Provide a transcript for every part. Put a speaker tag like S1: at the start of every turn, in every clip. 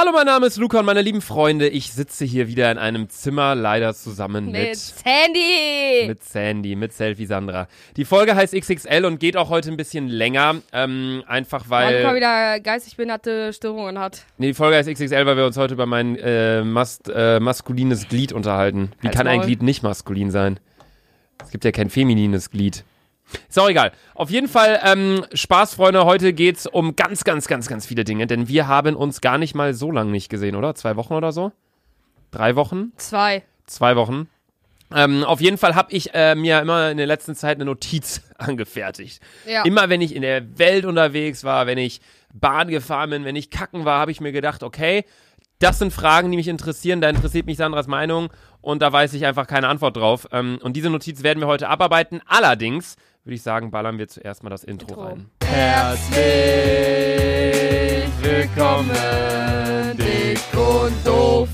S1: Hallo, mein Name ist Luca und meine lieben Freunde, ich sitze hier wieder in einem Zimmer, leider zusammen mit,
S2: Mit Sandy!
S1: mit Sandy, mit Selfie Sandra. Die Folge heißt XXL und geht auch heute ein bisschen länger, ähm, einfach
S2: Weil Luca
S1: weil...
S2: wieder geistig behinderte Störungen hat.
S1: Nee, die Folge heißt XXL, weil wir uns heute über mein äh, mas äh, maskulines Glied unterhalten. Wie
S2: Halt's
S1: kann ein
S2: Maul.
S1: Glied nicht maskulin sein? Es gibt ja kein feminines Glied. Ist auch egal. Auf jeden Fall, ähm, Spaß, Freunde, heute geht's um ganz, ganz, ganz, ganz viele Dinge, denn wir haben uns gar nicht mal so lange nicht gesehen, oder? Zwei Wochen oder so? Drei Wochen?
S2: Zwei.
S1: Zwei Wochen. Ähm, auf jeden Fall habe ich äh, mir immer in der letzten Zeit eine Notiz angefertigt.
S2: Ja.
S1: Immer wenn ich in der Welt unterwegs war, wenn ich Bahn gefahren bin, wenn ich kacken war, habe ich mir gedacht, okay, das sind Fragen, die mich interessieren, da interessiert mich Sandras Meinung und da weiß ich einfach keine Antwort drauf. Ähm, und diese Notiz werden wir heute abarbeiten. Allerdings würde ich sagen, ballern wir zuerst mal das Intro,
S2: Intro.
S1: rein.
S2: Herzlich willkommen, dick und doof.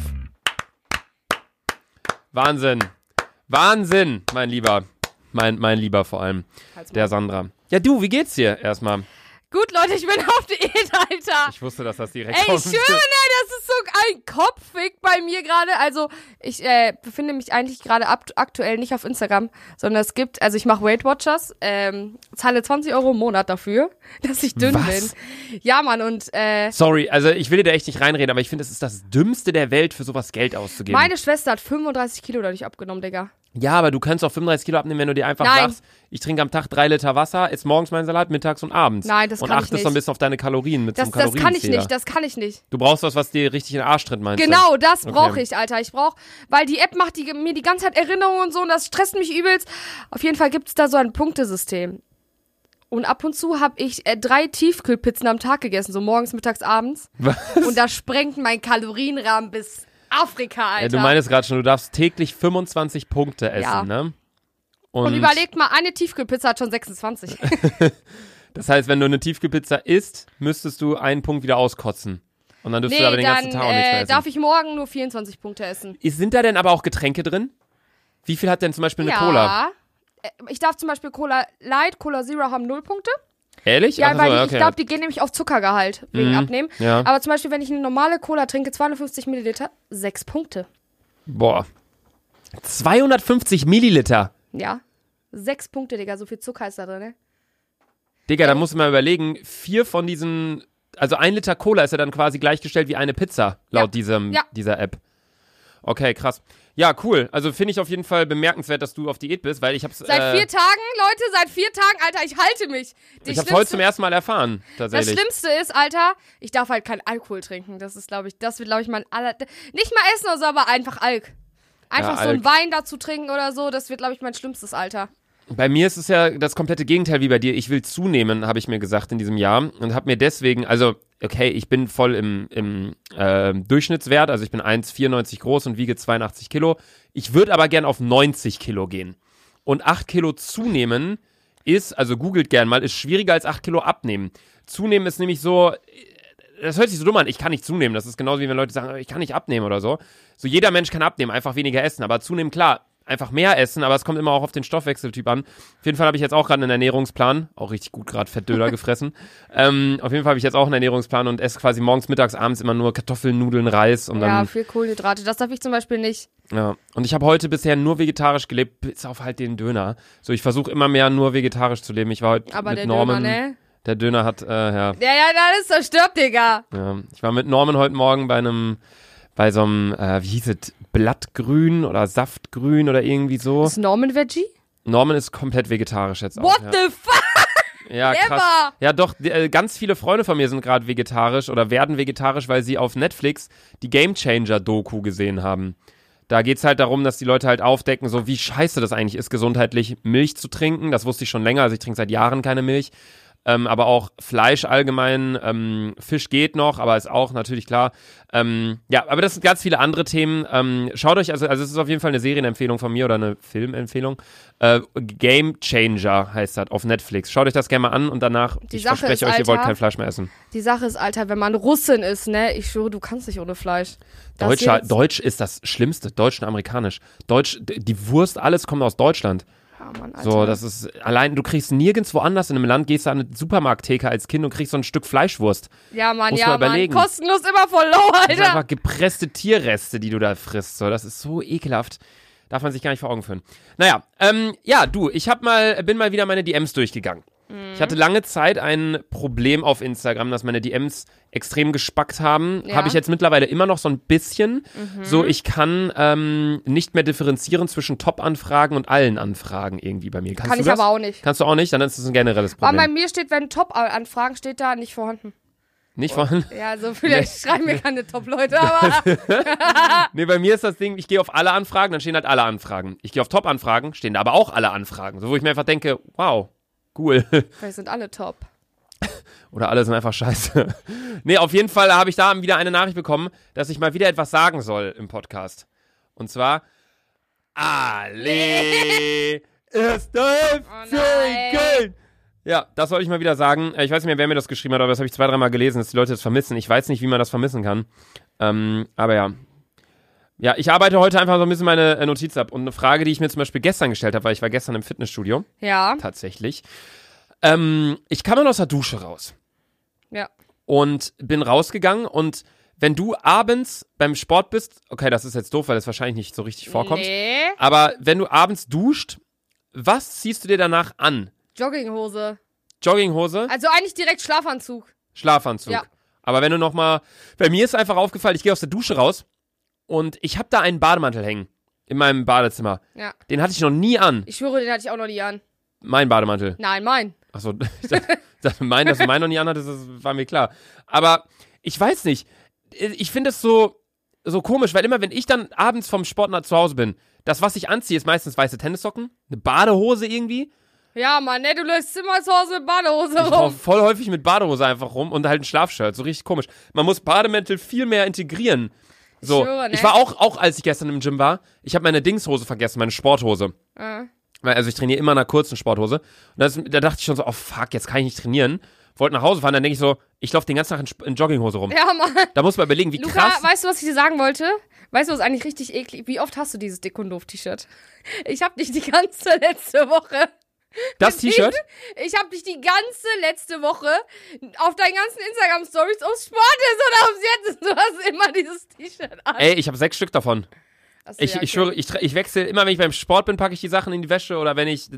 S1: Wahnsinn. Wahnsinn, mein Lieber. Mein, mein Lieber vor allem. Der Sandra. Ja, du, wie geht's dir erstmal?
S2: Gut, Leute, ich bin auf Diät, Alter.
S1: Ich wusste, dass das direkt
S2: Ey,
S1: kommt.
S2: schwöre, ne, das ist so ein Kopfweg bei mir gerade. Also, ich äh, befinde mich eigentlich gerade aktuell nicht auf Instagram, sondern es gibt, also ich mache Weight Watchers, ähm, zahle 20 Euro im Monat dafür, dass ich dünn
S1: Was?
S2: bin. Ja, Mann, und äh,
S1: Sorry, also ich will dir da echt nicht reinreden, aber ich finde, es ist das Dümmste der Welt, für sowas Geld auszugeben.
S2: meine Schwester hat 35 Kilo dadurch abgenommen, Digga.
S1: Ja, aber du kannst auch 35 Kilo abnehmen, wenn du dir einfach
S2: Nein.
S1: sagst, ich trinke am Tag drei Liter Wasser, ist morgens mein Salat, mittags und abends.
S2: Nein, das
S1: und
S2: kann ich
S1: achtest so ein
S2: nicht.
S1: bisschen auf deine Kalorien mit
S2: Das,
S1: so einem
S2: das kann ich nicht, das kann ich nicht.
S1: Du brauchst was, was dir richtig in den Arsch tritt, meinst
S2: Genau, das
S1: Okay.
S2: brauche ich, Alter. Ich brauche, weil die App macht die, mir die ganze Zeit Erinnerungen und so und das stresst mich übelst. Auf jeden Fall gibt es da so ein Punktesystem. Und ab und zu habe ich äh, drei Tiefkühlpizzen am Tag gegessen, so morgens, mittags, abends.
S1: du? Was?
S2: Und das sprengt mein Kalorienrahmen bis Afrika, Alter.
S1: Ja, du meinst gerade schon, du darfst täglich 25 Punkte essen,
S2: Ja.
S1: ne?
S2: und überlegt mal, eine Tiefkühlpizza hat schon 26.
S1: Das heißt, wenn du eine Tiefkühlpizza isst, müsstest du einen Punkt wieder auskotzen. Und dann dürftest
S2: nee,
S1: du aber den ganzen Tag auch nichts mehr
S2: äh,
S1: essen.
S2: darf ich morgen nur 24 Punkte essen.
S1: Sind da denn aber auch Getränke drin? Wie viel hat denn zum Beispiel eine
S2: ja.
S1: Cola?
S2: Äh, Ich darf zum Beispiel Cola Light, Cola Zero haben null Punkte.
S1: Ehrlich?
S2: Ja,
S1: Ach so,
S2: weil die,
S1: okay.
S2: ich glaube, die gehen nämlich auf Zuckergehalt wegen
S1: Mhm.
S2: Abnehmen.
S1: Ja.
S2: Aber zum Beispiel, wenn ich eine normale Cola trinke, 250 Milliliter, sechs Punkte.
S1: Boah. 250 Milliliter.
S2: Ja. Sechs Punkte, Digga, so viel Zucker ist da drin, ne?
S1: Digga, da musst du mal überlegen, vier von diesen, also ein Liter Cola ist ja dann quasi gleichgestellt wie eine Pizza, laut
S2: Ja.
S1: Diesem,
S2: Ja.
S1: dieser App. Okay, krass. Ja, cool. Also finde ich auf jeden Fall bemerkenswert, dass du auf Diät bist, weil ich hab's,
S2: Seit
S1: äh,
S2: vier Tagen, Leute, seit vier Tagen, Alter, ich halte mich. Die
S1: ich hab's heute zum ersten Mal erfahren,
S2: das
S1: tatsächlich.
S2: Schlimmste ist, Alter, ich darf halt keinen Alkohol trinken. Das ist, glaube ich, das wird, glaube ich, mein aller. Nicht mal essen oder so, aber einfach Alk. Einfach
S1: Ja,
S2: so einen
S1: Alk.
S2: Wein dazu trinken oder so, das wird, glaube ich, mein schlimmstes Alter.
S1: Bei mir ist es ja das komplette Gegenteil wie bei dir. Ich will zunehmen, habe ich mir gesagt in diesem Jahr und habe mir deswegen, also okay, ich bin voll im, im äh, Durchschnittswert, also ich bin 1,94 groß und wiege 82 Kilo. Ich würde aber gern auf 90 Kilo gehen. Und 8 Kilo zunehmen ist, also googelt gern mal, ist schwieriger als 8 Kilo abnehmen. Zunehmen ist nämlich so, das hört sich so dumm an, ich kann nicht zunehmen. Das ist genauso wie wenn Leute sagen, ich kann nicht abnehmen oder so. So jeder Mensch kann abnehmen, einfach weniger essen. Aber zunehmen, klar, einfach mehr essen, aber es kommt immer auch auf den Stoffwechseltyp an. Auf jeden Fall habe ich jetzt auch gerade einen Ernährungsplan, auch richtig gut gerade Fettdöner gefressen. Ähm, auf jeden Fall habe ich jetzt auch einen Ernährungsplan und esse quasi morgens, mittags, abends immer nur Kartoffeln, Nudeln, Reis und
S2: ja,
S1: dann
S2: viel Kohlenhydrate. Das darf ich zum Beispiel nicht.
S1: ja. Und ich habe heute bisher nur vegetarisch gelebt, bis auf halt den Döner. So, ich versuche immer mehr nur vegetarisch zu leben. Ich war heute
S2: Aber
S1: mit
S2: der
S1: Norman.
S2: Döner, ne?
S1: Der Döner hat, äh, ja,
S2: Ja, ja, das ist zerstört, Digga.
S1: Ja, ich war mit Norman heute Morgen bei einem, bei so einem, äh, wie hieß es, Blattgrün oder Saftgrün oder irgendwie so.
S2: Ist Norman Veggie?
S1: Norman ist komplett vegetarisch jetzt auch.
S2: What
S1: ja.
S2: the fuck?
S1: ja,
S2: Never.
S1: krass. Ja, doch, äh, ganz viele Freunde von mir sind gerade vegetarisch oder werden vegetarisch, weil sie auf Netflix die Game Changer Doku gesehen haben. Da geht's halt darum, dass die Leute halt aufdecken, so wie scheiße das eigentlich ist, gesundheitlich Milch zu trinken. Das wusste ich schon länger, also ich trinke seit Jahren keine Milch. Ähm, aber auch Fleisch allgemein, ähm, Fisch geht noch, aber ist auch natürlich klar. Ähm, ja, aber das sind ganz viele andere Themen. Ähm, schaut euch, also, also es ist auf jeden Fall eine Serienempfehlung von mir oder eine Filmempfehlung. Äh, Game Changer heißt das auf Netflix. Schaut euch das gerne mal an und danach,
S2: Die
S1: ich
S2: Sache
S1: verspreche
S2: ist,
S1: euch, ihr wollt
S2: Alter,
S1: kein Fleisch mehr essen.
S2: Die Sache ist, Alter, wenn man Russin ist, ne? Ich schwöre, du kannst nicht ohne Fleisch. Das
S1: Deutscher, Deutsch ist das Schlimmste, Deutsch und amerikanisch. Deutsch, die Wurst, alles kommt aus Deutschland.
S2: Ja, Mann, Alter.
S1: So, das ist allein, du kriegst nirgends woanders in einem Land, gehst du an eine Supermarkttheke als Kind und kriegst so ein Stück Fleischwurst.
S2: ja, Mann,
S1: muss
S2: ja,
S1: man
S2: Mann.
S1: überlegen.
S2: Kostenlos immer voll low,
S1: Das sind
S2: Alter.
S1: einfach gepresste Tierreste, die du da frisst. So, das ist so ekelhaft. Darf man sich gar nicht vor Augen führen. Naja, ähm, ja, du, ich hab mal, bin mal wieder meine DMs durchgegangen. Ich hatte lange Zeit ein Problem auf Instagram, dass meine DMs extrem gespackt haben.
S2: Ja.
S1: Habe ich jetzt mittlerweile immer noch so ein bisschen. So, ich kann ähm, nicht mehr differenzieren zwischen Top-Anfragen und allen Anfragen irgendwie bei mir. Kannst
S2: Kann
S1: du
S2: ich
S1: das?
S2: aber auch nicht.
S1: Kannst du auch nicht? Dann ist es ein generelles
S2: Aber bei
S1: Problem.
S2: mir steht, wenn Top-Anfragen steht da nicht vorhanden.
S1: Nicht vorhanden?
S2: Ja, also vielleicht schreiben mir keine Top-Leute, aber
S1: Nee, bei mir ist das Ding, ich gehe auf alle Anfragen, dann stehen halt alle Anfragen. Ich gehe auf Top-Anfragen, stehen da aber auch alle Anfragen. So, wo ich mir einfach denke, wow, cool.
S2: vielleicht sind alle top.
S1: Oder alle sind einfach scheiße. nee, auf jeden Fall habe ich da wieder eine Nachricht bekommen, dass ich mal wieder etwas sagen soll im Podcast. Und zwar, Ali ist der
S2: Oh.
S1: Ja, das soll ich mal wieder sagen. Ich weiß nicht mehr, wer mir das geschrieben hat, aber das habe ich zwei, dreimal gelesen, dass die Leute das vermissen. Ich weiß nicht, wie man das vermissen kann. Ähm, aber ja. Ja, ich arbeite heute einfach so ein bisschen meine äh, Notiz ab. Und eine Frage, die ich mir zum Beispiel gestern gestellt habe, weil ich war gestern im Fitnessstudio,
S2: Ja,
S1: tatsächlich. Ähm, ich kam dann aus der Dusche raus
S2: ja.
S1: und bin rausgegangen und wenn du abends beim Sport bist, okay, das ist jetzt doof, weil das wahrscheinlich nicht so richtig vorkommt,
S2: Nee.
S1: aber wenn du abends duscht, was ziehst du dir danach an?
S2: Jogginghose.
S1: Jogginghose,
S2: Also eigentlich direkt Schlafanzug.
S1: Schlafanzug.
S2: Ja.
S1: Aber wenn du noch mal, bei mir ist einfach aufgefallen, ich gehe aus der Dusche raus und ich habe da einen Bademantel hängen in meinem Badezimmer.
S2: Ja.
S1: Den hatte ich noch nie an,
S2: Ich schwöre, den hatte ich auch noch nie an.
S1: mein Bademantel.
S2: Nein, mein.
S1: Achso, ich dachte, dachte, mein, dass du meinen noch nie anhattest, das war mir klar. Aber ich weiß nicht. Ich finde es so, so komisch, weil immer, wenn ich dann abends vom Sport nach zu Hause bin, das, was ich anziehe, ist meistens weiße Tennissocken, eine Badehose irgendwie.
S2: Ja, Mann, ne, du läufst immer zu Hause mit Badehose
S1: Ich laufe
S2: rum.
S1: voll häufig mit Badehose einfach rum und halt ein Schlafshirt. So richtig komisch. Man muss Bademäntel viel mehr integrieren. So, ich,
S2: schwöre, ne?
S1: war auch, auch als ich gestern im Gym war, ich habe meine Dingshose vergessen, meine Sporthose. Weil, also ich trainiere immer in einer kurzen Sporthose. Und das, da dachte ich schon so, oh fuck, jetzt kann ich nicht trainieren. Wollte nach Hause fahren, dann denke ich so, ich laufe den ganzen Tag in, in Jogginghose rum.
S2: Ja, Mann.
S1: Da muss man überlegen, wie
S2: Luca,
S1: krass.
S2: weißt du, was ich dir sagen wollte? Weißt du, was eigentlich richtig eklig Wie oft hast du dieses Dick und doof T-Shirt? Ich hab dich die ganze letzte Woche.
S1: Das T-Shirt?
S2: Ich hab dich die ganze letzte Woche auf deinen ganzen Instagram-Stories, ob Sport ist oder ob jetzt ist. Du hast immer dieses T-Shirt an.
S1: Ey, ich habe sechs Stück davon.
S2: Achso,
S1: Ich,
S2: ja,
S1: ich
S2: okay.
S1: schwöre, ich, ich wechsle immer, wenn ich beim Sport bin, packe ich die Sachen in die Wäsche oder wenn ich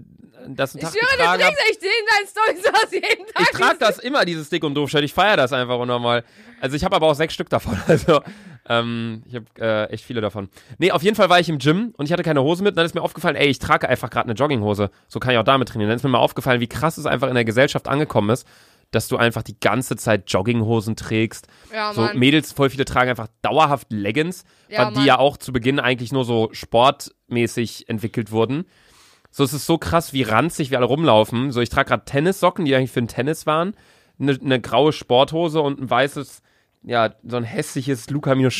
S1: das einen
S2: Ich
S1: Tag
S2: schwöre, du
S1: habe.
S2: trägst echt in deinen Stories hast jeden Tag.
S1: Ich trage das immer, dieses Dick und Doof-Shirt. Ich feiere das einfach unnormal. Also ich habe aber auch sechs Stück davon. Also ähm, ich habe äh, echt viele davon. Nee, auf jeden Fall war ich im Gym und ich hatte keine Hose mit. Und dann ist mir aufgefallen, ey, ich trage einfach gerade eine Jogginghose. So kann ich auch damit trainieren. Dann ist mir mal aufgefallen, wie krass es einfach in der Gesellschaft angekommen ist, dass du einfach die ganze Zeit Jogginghosen trägst.
S2: Ja,
S1: so. Mädels, voll viele tragen einfach dauerhaft Leggings,
S2: Ja,
S1: weil die ja auch zu Beginn eigentlich nur so sportmäßig entwickelt wurden. So, es ist so krass, wie ranzig wir alle rumlaufen. So, ich trage gerade Tennissocken, die eigentlich für den Tennis waren, eine ne graue Sporthose und ein weißes, ja, so ein hässliches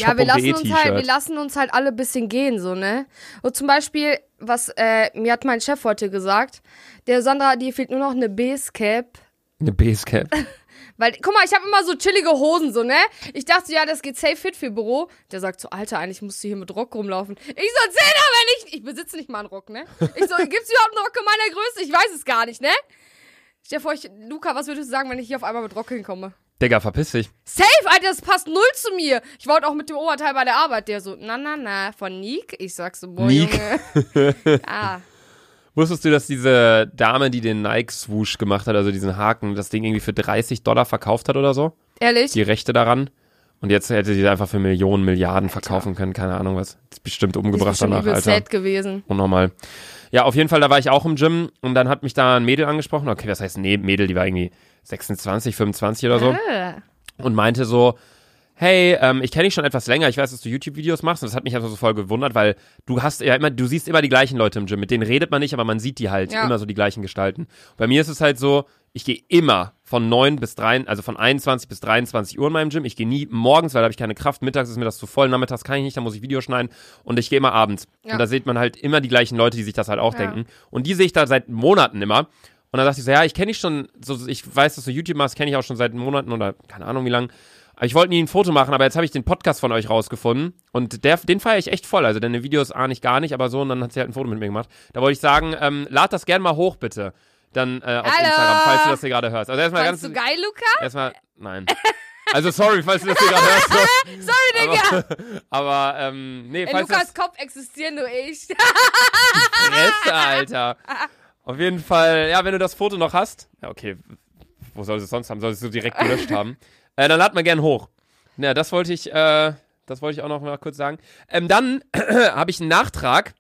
S2: Ja, wir lassen, uns halt, wir lassen uns halt alle ein bisschen gehen, so, ne? Und zum Beispiel, was äh, mir hat mein Chef heute gesagt, der Sandra, dir fehlt nur noch eine Basecap.
S1: Eine Basecap.
S2: Weil, guck mal, ich habe immer so chillige Hosen, so, ne? Ich dachte, ja, das geht safe fit für Büro. Der sagt so, Alter, eigentlich musst du hier mit Rock rumlaufen. Ich so, zähl aber nicht. Ich besitze nicht mal einen Rock, ne? Ich so, gibt's überhaupt einen Rock in meiner Größe? Ich weiß es gar nicht, ne? Stell dir vor, ich, Luca, was würdest du sagen, wenn ich hier auf einmal mit Rock hinkomme?
S1: Digga, verpiss dich.
S2: Safe, Alter, das passt null zu mir. Ich wollte auch mit dem Oberteil bei der Arbeit. Der so, na, na, na, von Nick. Ich sag so, boah,
S1: Nick.
S2: Junge. ah,
S1: Wusstest du, dass diese Dame, die den Nike-Swoosh gemacht hat, also diesen Haken, das Ding irgendwie für 30 Dollar verkauft hat oder so?
S2: ehrlich?
S1: Die Rechte daran? Und jetzt hätte sie einfach für Millionen, Milliarden verkaufen können, keine Ahnung was. Ist bestimmt
S2: Die ist
S1: umgebracht
S2: bestimmt
S1: danach, Alter.
S2: sad gewesen.
S1: Unnormal. Ja, auf jeden Fall, da war ich auch im Gym und dann hat mich da ein Mädel angesprochen. Okay, das heißt, nee, Mädel, die war irgendwie 26, 25 oder so.
S2: Äh.
S1: Und meinte so, hey, ähm, ich kenne dich schon etwas länger, ich weiß, dass du YouTube-Videos machst und das hat mich einfach so voll gewundert, weil du hast ja immer, du siehst immer die gleichen Leute im Gym, mit denen redet man nicht, aber man sieht die halt,
S2: Ja.
S1: immer so die gleichen Gestalten. Bei mir ist es halt so, ich gehe immer von 9 bis 3, also von 21 bis 23 Uhr in meinem Gym. Ich gehe nie morgens, weil da habe ich keine Kraft. Mittags ist mir das zu voll, nachmittags kann ich nicht, da muss ich Videos schneiden. Und ich gehe immer abends.
S2: Ja.
S1: Und da sieht man halt immer die gleichen Leute, die sich das halt auch
S2: Ja.
S1: denken. Und die sehe ich da seit Monaten immer. Und dann dachte ich so, ja, ich kenne dich schon, so, ich weiß, dass du YouTube machst, kenne ich auch schon seit Monaten oder keine Ahnung wie lang. Aber ich wollte nie ein Foto machen, aber jetzt habe ich den Podcast von euch rausgefunden und der, den feiere ich echt voll. Also deine Videos ahne ich gar nicht, aber so und dann hat sie halt ein Foto mit mir gemacht. Da wollte ich sagen, ähm, lad das gern mal hoch, bitte. Dann äh, auf
S2: Hallo.
S1: Instagram, falls du das hier gerade hörst. Also erstmal ganz.
S2: Fandest du geil, Luca?
S1: Erstmal, nein. Also sorry, falls du das hier gerade hörst. So.
S2: Sorry, Digga.
S1: Aber, aber ähm, nee,
S2: In
S1: falls
S2: Lukas
S1: das
S2: Kopf existieren nur ich.
S1: Fresse, Alter. Auf jeden Fall, ja, wenn du das Foto noch hast, ja, okay, wo soll es sonst haben? Soll es so direkt gelöscht haben? Äh, dann lad mal gern hoch. Ja, das wollte ich, äh, das wollte ich auch noch mal kurz sagen. Ähm, dann habe ich einen Nachtrag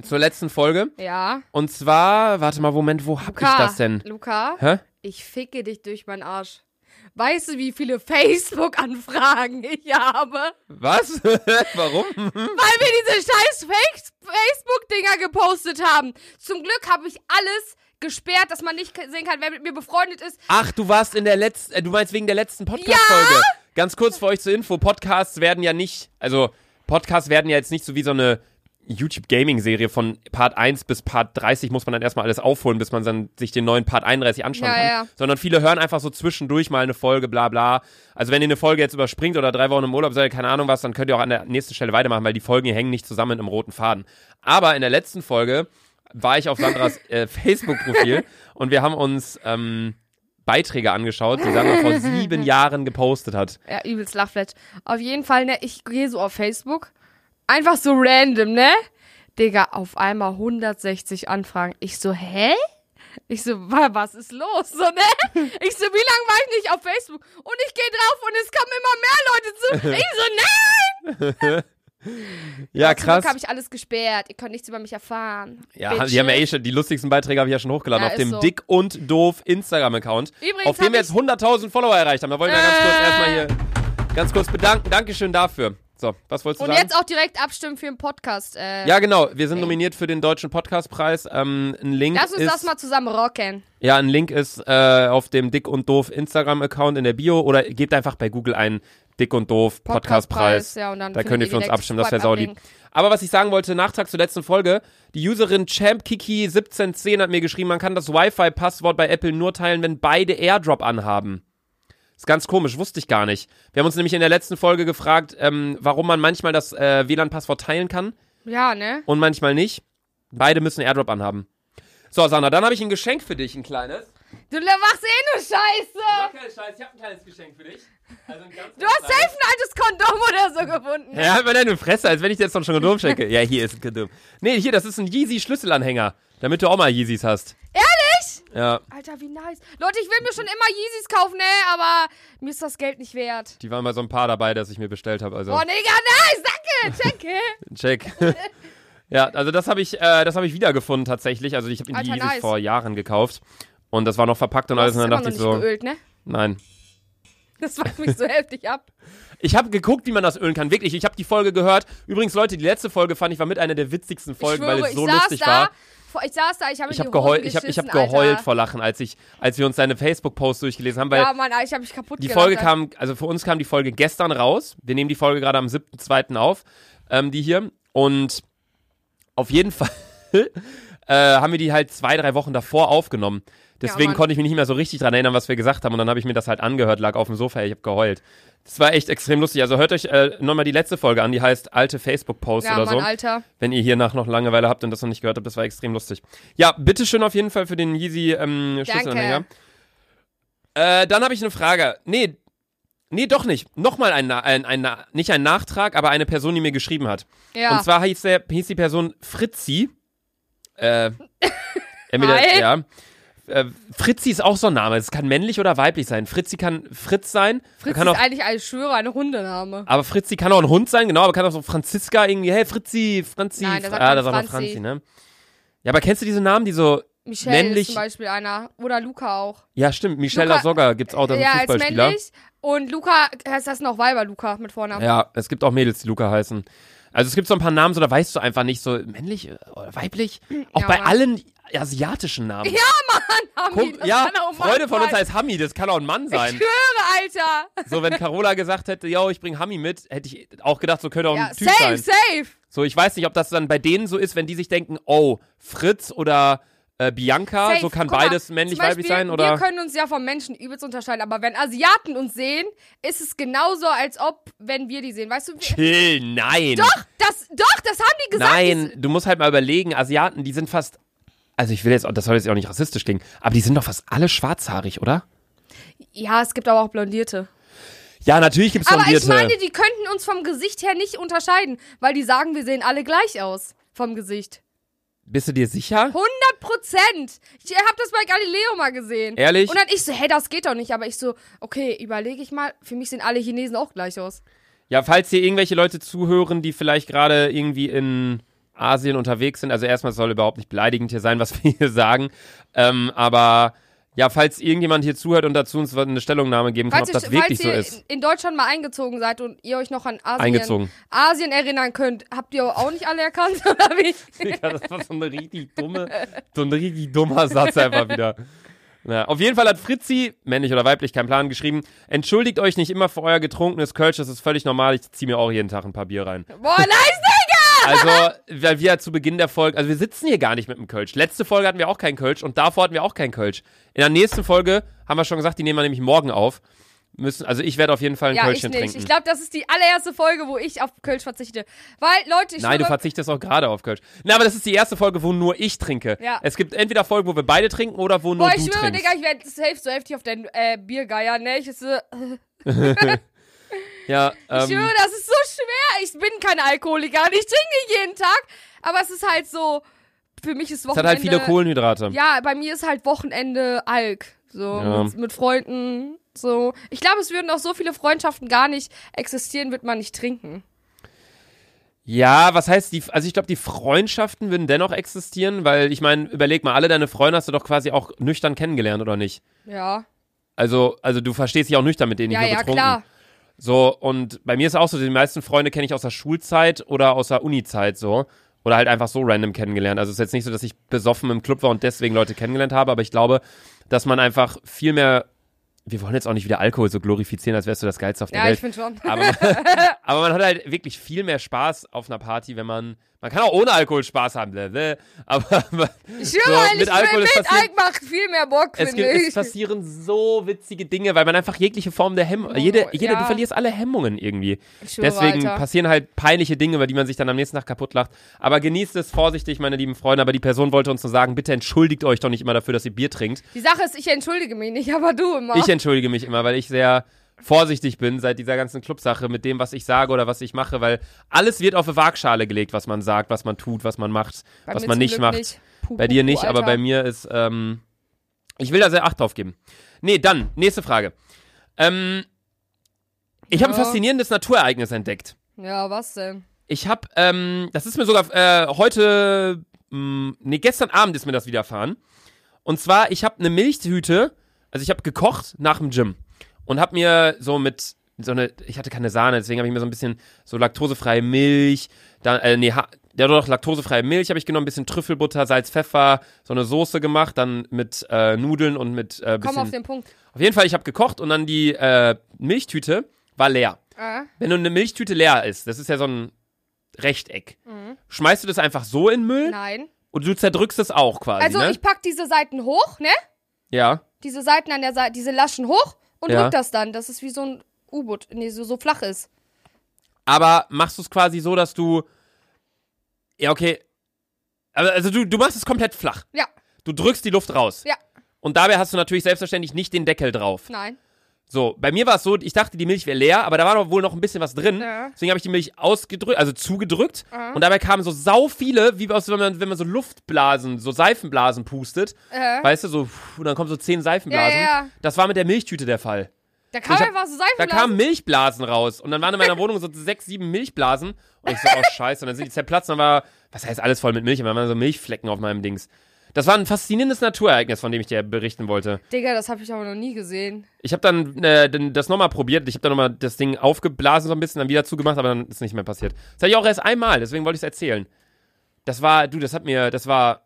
S1: zur letzten Folge.
S2: Ja.
S1: Und zwar, warte mal, Moment, wo hab
S2: Luca.
S1: ich das denn?
S2: Luca,
S1: Hä?
S2: ich ficke dich durch meinen Arsch. Weißt du, wie viele Facebook-Anfragen ich habe?
S1: Was? Warum?
S2: Weil wir diese scheiß Face- Facebook-Dinger gepostet haben. Zum Glück habe ich alles gesperrt, dass man nicht sehen kann, wer mit mir befreundet ist.
S1: Ach, du warst in der letzten, äh, du meinst wegen der letzten Podcast-Folge. Ganz kurz für euch zur Info, Podcasts werden ja nicht, also Podcasts werden ja jetzt nicht so wie so eine YouTube-Gaming-Serie von Part 1 bis Part 30 muss man dann erstmal alles aufholen, bis man dann sich den neuen Part 31 anschauen
S2: Ja,
S1: kann.
S2: ja.
S1: Sondern viele hören einfach so zwischendurch mal eine Folge, bla bla. Also wenn ihr eine Folge jetzt überspringt oder drei Wochen im Urlaub seid, keine Ahnung was, dann könnt ihr auch an der nächsten Stelle weitermachen, weil die Folgen hier hängen nicht zusammen im roten Faden. Aber in der letzten Folge war ich auf Sandras äh, Facebook-Profil und wir haben uns ähm, Beiträge angeschaut, die Sandra vor sieben Jahren gepostet hat.
S2: Ja, übelst Lachflash. Auf jeden Fall, ne, ich gehe so auf Facebook. Einfach so random, ne? Digga, auf einmal 160 Anfragen. Ich so, hä? Ich so, wa- was ist los? So, ne? Ich so, wie lange war ich nicht auf Facebook? Und ich gehe drauf und es kommen immer mehr Leute zu. Ich so, nein!
S1: Ja,
S2: Zum
S1: krass.
S2: Habe ich alles gesperrt. Ihr könnt nichts über mich erfahren.
S1: Ja,
S2: Bitches.
S1: die haben ja eh schon, die lustigsten Beiträge habe ich ja schon hochgeladen
S2: Ja,
S1: auf dem
S2: so.
S1: Dick und Doof Instagram-Account,
S2: Übrigens
S1: auf dem wir jetzt
S2: ich-
S1: 100.000 Follower erreicht haben. Da wollen wir ganz kurz
S2: Äh.
S1: erstmal hier ganz kurz bedanken. Dankeschön dafür. So, was wolltest du
S2: Und
S1: sagen?
S2: jetzt auch direkt abstimmen für den Podcast. Äh,
S1: ja, genau. Wir sind
S2: Okay.
S1: nominiert für den Deutschen Podcastpreis. Ähm, ein Link
S2: Lass uns
S1: ist,
S2: das mal zusammen rocken.
S1: ja, ein Link ist äh, auf dem Dick und Doof Instagram-Account in der Bio oder gebt einfach bei Google ein Dick und Doof Podcastpreis.
S2: Ja, und dann
S1: Da könnt ihr für uns abstimmen, das wäre saulieb. Aber was ich sagen wollte, Nachtrag zur letzten Folge. Die Userin ChampKiki1710 hat mir geschrieben, man kann das Wi-Fi-Passwort bei Apple nur teilen, wenn beide AirDrop anhaben. Ist ganz komisch, wusste ich gar nicht. Wir haben uns nämlich in der letzten Folge gefragt, ähm, warum man manchmal das äh, WLAN-Passwort teilen kann
S2: Ja, ne?
S1: und manchmal nicht. Beide müssen AirDrop anhaben. So, Sandra, dann habe ich ein Geschenk für dich, ein kleines.
S2: Du machst eh nur Scheiße.
S1: Okay, Scheiß, ich habe ein kleines Geschenk für dich. Also ein ganz,
S2: Du hast safe ein altes Kondom oder so gefunden.
S1: Ja, halt mal deine Fresse, als wenn ich dir jetzt noch schon ein Kondom schenke. Ja, hier ist ein Kondom. Nee, hier, das ist ein Yeezy-Schlüsselanhänger. Damit du auch mal Yeezys hast.
S2: Ehrlich?
S1: Ja,
S2: Alter, wie nice. Leute, ich will mir schon immer Yeezys kaufen, ne? Aber mir ist das Geld nicht wert.
S1: die waren bei so ein paar dabei, das ich mir bestellt habe. Also,
S2: Oh, Digga, nice. Danke. Danke.
S1: check. ja, also das habe ich, äh, das habe ich wiedergefunden tatsächlich. Also ich habe die
S2: Alter,
S1: Yeezys
S2: nice.
S1: vor Jahren gekauft. Und das war noch verpackt und alles. Und dann dachte ich so,
S2: geölt, ne?
S1: nein.
S2: Das fuckt mich so heftig ab.
S1: Ich habe geguckt, wie man das ölen kann. Wirklich, ich habe die Folge gehört. Übrigens, Leute, die letzte Folge fand ich war mit einer der witzigsten Folgen,
S2: schwöre,
S1: weil es so lustig
S2: da,
S1: war.
S2: Ich saß da, ich habe
S1: Ich habe geheult, ich habe ich hab geheult vor Lachen, als ich, als wir uns deine Facebook-Post durchgelesen haben, weil
S2: Ja, Mann, ich habe mich kaputt
S1: die Folge kam, also für uns kam die Folge gestern raus. Wir nehmen die Folge gerade am 7.2. auf, ähm, die hier. Und auf jeden Fall äh, haben wir die halt zwei, drei Wochen davor aufgenommen. Deswegen
S2: Mann.
S1: konnte ich mich nicht mehr so richtig dran erinnern, was wir gesagt haben. Und dann habe ich mir das halt angehört, lag auf dem Sofa, ich habe geheult. Das war echt extrem lustig. Also hört euch äh, nochmal die letzte Folge an, die heißt alte Facebook-Posts
S2: Ja,
S1: oder
S2: Mann,
S1: so.
S2: Alter.
S1: Wenn ihr hiernach noch Langeweile habt und das noch nicht gehört habt, das war extrem lustig. Ja, bitteschön auf jeden Fall für den Yeezy ähm, Schlüsselanhänger. Äh, dann habe ich eine Frage. Nee, nee, doch nicht. Nochmal ein, ein, ein, nicht ein Nachtrag, aber eine Person, die mir geschrieben hat.
S2: Ja.
S1: Und zwar hieß, der, hieß die Person Fritzi. Äh, entweder, ja. Äh, Fritzi ist auch so ein Name. Es kann männlich oder weiblich sein. Fritzi kann Fritz sein.
S2: Fritz
S1: kann
S2: ist
S1: auch,
S2: eigentlich, ich schwöre, ein Hundename.
S1: aber Fritzi kann auch ein Hund sein, genau, aber kann auch so Franziska irgendwie, hey Fritzi, Franzi.
S2: Nein, der sagt
S1: ah, da sagt man
S2: Franzi.
S1: Ne? Ja, aber kennst du diese Namen, die so,
S2: Michelle
S1: männlich-
S2: ist zum Beispiel einer. Oder Luca auch.
S1: ja stimmt, Michelle Lasogga gibt's auch, das ist
S2: ja,
S1: ein
S2: als
S1: Fußballspieler.
S2: männlich. Und Luca, heißt das noch Weiber Luca mit Vornamen.
S1: Ja, es gibt auch Mädels, die Luca heißen. Also es gibt so ein paar Namen, so da weißt du einfach nicht, so männlich oder weiblich. Auch
S2: Ja,
S1: bei
S2: Mann.
S1: allen asiatischen Namen.
S2: Ja, Mann, die.
S1: Guck, ja, Freunde von uns heißt Hami, das kann auch ein Mann
S2: Ich
S1: sein.
S2: schwöre, Alter.
S1: So, wenn Carola gesagt hätte, yo, ich bring Hami mit, hätte ich auch gedacht, so könnte auch
S2: Ja,
S1: ein Typ
S2: safe,
S1: sein.
S2: safe.
S1: So, ich weiß nicht, ob das dann bei denen so ist, wenn die sich denken, oh, Fritz oder äh, Bianca,
S2: Safe.
S1: so kann
S2: Guck
S1: beides männlich-weiblich sein, oder?
S2: Wir können uns ja vom Menschen übelst unterscheiden, aber wenn Asiaten uns sehen, ist es genauso, als ob, wenn wir die sehen. Weißt du,
S1: Chill, nein.
S2: doch, das, doch, das haben die gesagt.
S1: Nein, du musst halt mal überlegen, Asiaten, die sind fast, also ich will jetzt, das soll jetzt auch nicht rassistisch klingen, aber die sind doch fast alle schwarzhaarig, oder?
S2: Ja, es gibt aber auch Blondierte.
S1: Ja, natürlich gibt's
S2: Aber
S1: Blondierte.
S2: ich meine, die könnten uns vom Gesicht her nicht unterscheiden, weil die sagen, wir sehen alle gleich aus. Vom Gesicht.
S1: Bist du dir sicher?
S2: 100 Prozent. Ich hab das bei Galileo mal gesehen.
S1: Ehrlich?
S2: Und dann ich so, hey, das geht doch nicht. Aber ich so, okay, überlege ich mal. Für mich sehen alle Chinesen auch gleich aus.
S1: Ja, falls hier irgendwelche Leute zuhören, die vielleicht gerade irgendwie in Asien unterwegs sind, also erstmal soll überhaupt nicht beleidigend hier sein, was wir hier sagen, ähm, aber ja, falls irgendjemand hier zuhört und dazu uns eine Stellungnahme geben kann,
S2: Falls,
S1: ob das
S2: ich,
S1: wirklich
S2: falls
S1: so
S2: ihr
S1: ist.
S2: in Deutschland mal eingezogen seid und ihr euch noch an Asien. Asien erinnern könnt, habt ihr auch nicht alle erkannt, oder wie?
S1: Ja, das war so eine richtig dumme, so ein richtig dummer Satz einfach wieder. Na, auf jeden Fall hat Fritzi, männlich oder weiblich, kein Plan, geschrieben, entschuldigt euch nicht immer für euer getrunkenes Kölsch, das ist völlig normal, ich ziehe mir auch jeden Tag ein paar Bier rein.
S2: Boah, nice, Digga!
S1: Also, weil wir zu Beginn der Folge, also wir sitzen hier gar nicht mit dem Kölsch. Letzte Folge hatten wir auch keinen Kölsch und davor hatten wir auch keinen Kölsch. In der nächsten Folge haben wir schon gesagt, die nehmen wir nämlich morgen auf. Müssen, also ich werde auf jeden Fall ein
S2: Ja, ich
S1: Kölschchen
S2: nicht.
S1: trinken.
S2: Ich glaube, das ist die allererste Folge, wo ich auf Kölsch verzichte. Weil, Leute, ich
S1: Nein, du verzichtest auch gerade auf Kölsch. Na, aber das ist die erste Folge, wo nur ich trinke.
S2: Ja.
S1: Es gibt entweder Folgen, wo wir beide trinken oder wo nur
S2: Boah,
S1: du
S2: ich schwöre. Digga, ich werde safe so heftig auf deinen äh, Biergeier, ne? Ich, so,
S1: ja,
S2: ich
S1: ähm,
S2: schwöre, das ist so schwer. Ich bin kein Alkoholiker und ich trinke jeden Tag. Aber es ist halt so, für mich ist
S1: es
S2: Wochenende...
S1: hat halt viele Kohlenhydrate.
S2: Ja, bei mir ist halt Wochenende Alk. So,
S1: Ja.
S2: mit, mit Freunden, so. Ich glaube, es würden auch so viele Freundschaften gar nicht existieren, wird man nicht trinken.
S1: Ja, was heißt die, also ich glaube, die Freundschaften würden dennoch existieren, weil ich meine, überleg mal, alle deine Freunde hast du doch quasi auch nüchtern kennengelernt, oder nicht?
S2: Ja.
S1: Also, also du verstehst dich auch nüchtern mit denen,
S2: Ja,
S1: nicht nur
S2: ja,
S1: betrunken.
S2: klar.
S1: So, und bei mir ist auch so, die meisten Freunde kenne ich aus der Schulzeit oder aus der Uni-Zeit so. Oder halt einfach so random kennengelernt. Also es ist jetzt nicht so, dass ich besoffen im Club war und deswegen Leute kennengelernt habe, aber ich glaube, dass man einfach viel mehr. Wir wollen jetzt auch nicht wieder Alkohol so glorifizieren, als wärst du das Geilste auf der
S2: Ja, ich
S1: Welt.
S2: finde schon.
S1: Aber, aber man hat halt wirklich viel mehr Spaß auf einer Party, wenn man. Man kann auch ohne Alkohol Spaß haben, bläh, bläh, aber
S2: Ich schwöre,
S1: so,
S2: ehrlich,
S1: mit Alkohol
S2: mit
S1: ist
S2: Alk macht viel mehr Bock,
S1: es, gibt, es
S2: ich.
S1: passieren so witzige Dinge, weil man einfach jegliche Form der Hemmung, jede, jede,
S2: ja.
S1: du verlierst alle Hemmungen irgendwie.
S2: Ich schwöre,
S1: Deswegen
S2: Alter.
S1: passieren halt peinliche Dinge, über die man sich dann am nächsten Tag kaputt lacht. Aber genießt es vorsichtig, meine lieben Freunde. Aber die Person wollte uns nur sagen, bitte entschuldigt euch doch nicht immer dafür, dass ihr Bier trinkt.
S2: Die Sache ist, ich entschuldige mich nicht, aber du immer.
S1: Ich entschuldige mich immer, weil ich sehr vorsichtig bin seit dieser ganzen Clubsache mit dem, was ich sage oder was ich mache, weil alles wird auf eine Waagschale gelegt, was man sagt, was man tut, was man macht,
S2: Bei
S1: was man nicht
S2: Glück
S1: macht.
S2: nicht. Puh,
S1: Bei dir nicht, aber
S2: Alter.
S1: bei mir ist, ähm, ich will da sehr Acht drauf geben. Nee, dann, nächste Frage. Ähm, ich habe ein
S2: Ja.
S1: faszinierendes Naturereignis entdeckt.
S2: Ja, was denn?
S1: Ich habe, ähm, das ist mir sogar äh, heute, mh, nee, gestern Abend ist mir das widerfahren. Und zwar, ich habe eine Milchtüte, also ich habe gekocht nach dem Gym und habe mir so mit so eine, ich hatte keine Sahne, deswegen habe ich mir so ein bisschen so laktosefreie Milch, dann, äh, nee, ha ja doch, laktosefreie Milch habe ich genommen, ein bisschen Trüffelbutter, Salz, Pfeffer, so eine Soße gemacht, dann mit äh, Nudeln und mit äh, bisschen,
S2: Komm auf den Punkt.
S1: auf jeden Fall, ich habe gekocht und dann die äh, Milchtüte war leer.
S2: Äh,
S1: Wenn du eine Milchtüte leer ist, das ist ja so ein Rechteck,
S2: Mhm.
S1: schmeißt du das einfach so in Müll
S2: nein.
S1: und du zerdrückst es auch quasi,
S2: Also
S1: ne?
S2: ich pack diese Seiten hoch, ne?
S1: ja.
S2: Diese Seiten an der Seite, diese Laschen hoch und
S1: Ja.
S2: drück das dann, dass es wie so ein U-Boot, nee, so, so flach ist.
S1: Aber machst du es quasi so, dass du. Ja, okay. Also, also du, du machst es komplett flach.
S2: Ja.
S1: Du drückst die Luft raus.
S2: Ja.
S1: Und dabei hast du natürlich selbstverständlich nicht den Deckel drauf.
S2: Nein.
S1: So, bei mir war es so, ich dachte, die Milch wäre leer, aber da war doch wohl noch ein bisschen was drin.
S2: Ja.
S1: Deswegen habe ich die Milch ausgedrückt, also zugedrückt.
S2: Aha.
S1: Und dabei kamen so sau viele, wie aus, wenn man, wenn man so Luftblasen, so Seifenblasen pustet.
S2: Äh,
S1: Weißt du, so, und dann kommen so zehn Seifenblasen.
S2: Ja, ja, ja.
S1: Das war mit der Milchtüte der Fall.
S2: da kam
S1: Ich hab-
S2: einfach so
S1: Da
S2: Seifenblasen.
S1: kamen Milchblasen raus. Und dann waren in meiner Wohnung so sechs, sieben Milchblasen. Und ich so, oh scheiße. Und dann sind die zerplatzt und dann war, was heißt alles voll mit Milch? Und dann waren so Milchflecken auf meinem Dings. Das war ein faszinierendes Naturereignis, von dem ich dir berichten wollte.
S2: Digga, das habe ich aber noch nie gesehen.
S1: Ich habe dann äh, das nochmal probiert. Ich habe dann nochmal das Ding aufgeblasen so ein bisschen, dann wieder zugemacht, aber dann ist nicht mehr passiert. Das hatte ich auch erst einmal, deswegen wollte ich es erzählen. Das war, du, das hat mir, das war,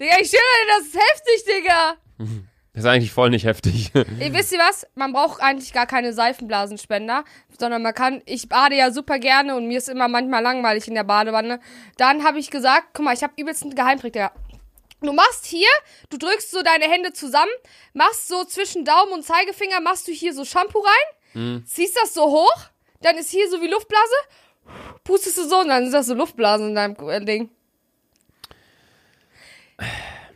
S2: Digga, ich schwöre, dir, das ist heftig, Digga.
S1: das ist eigentlich voll nicht heftig.
S2: Ihr wisst ihr was? Man braucht eigentlich gar keine Seifenblasenspender, sondern man kann, ich bade ja super gerne und mir ist immer manchmal langweilig in der Badewanne. Dann habe ich gesagt, guck mal, ich habe übelst einen Geheimtrick, Digga. Du machst hier, du drückst so deine Hände zusammen, machst so zwischen Daumen und Zeigefinger, machst du hier so Shampoo rein, ziehst das so hoch, dann ist hier so wie Luftblase, pustest du so und dann sind das so Luftblasen in deinem äh, Ding.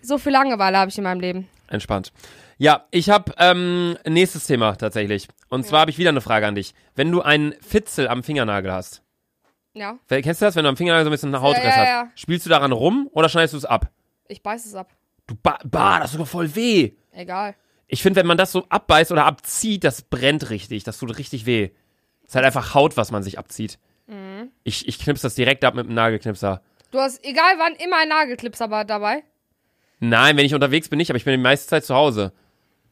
S2: So viel Langeweile habe ich in meinem Leben.
S1: Entspannt. Ja, ich habe ähm, nächstes Thema tatsächlich. Und zwar habe ich wieder eine Frage an dich. Wenn du einen Fitzel am Fingernagel hast,
S2: Ja,
S1: kennst du das, wenn du am Fingernagel so ein bisschen Hautriss
S2: ja,
S1: hast?
S2: ja.
S1: Spielst du daran rum oder schneidest du es ab?
S2: Ich beiß es ab.
S1: Du ba, bah, das tut doch voll weh.
S2: Egal.
S1: Ich finde, wenn man das so abbeißt oder abzieht, das brennt richtig. Das tut richtig weh. ist halt einfach Haut, was man sich abzieht.
S2: Mhm.
S1: Ich, ich knips das direkt ab mit dem Nagelknipser.
S2: Du hast, egal wann, immer ein Nagelclips aber dabei.
S1: Nein, wenn ich unterwegs bin, nicht, aber ich bin die meiste Zeit zu Hause.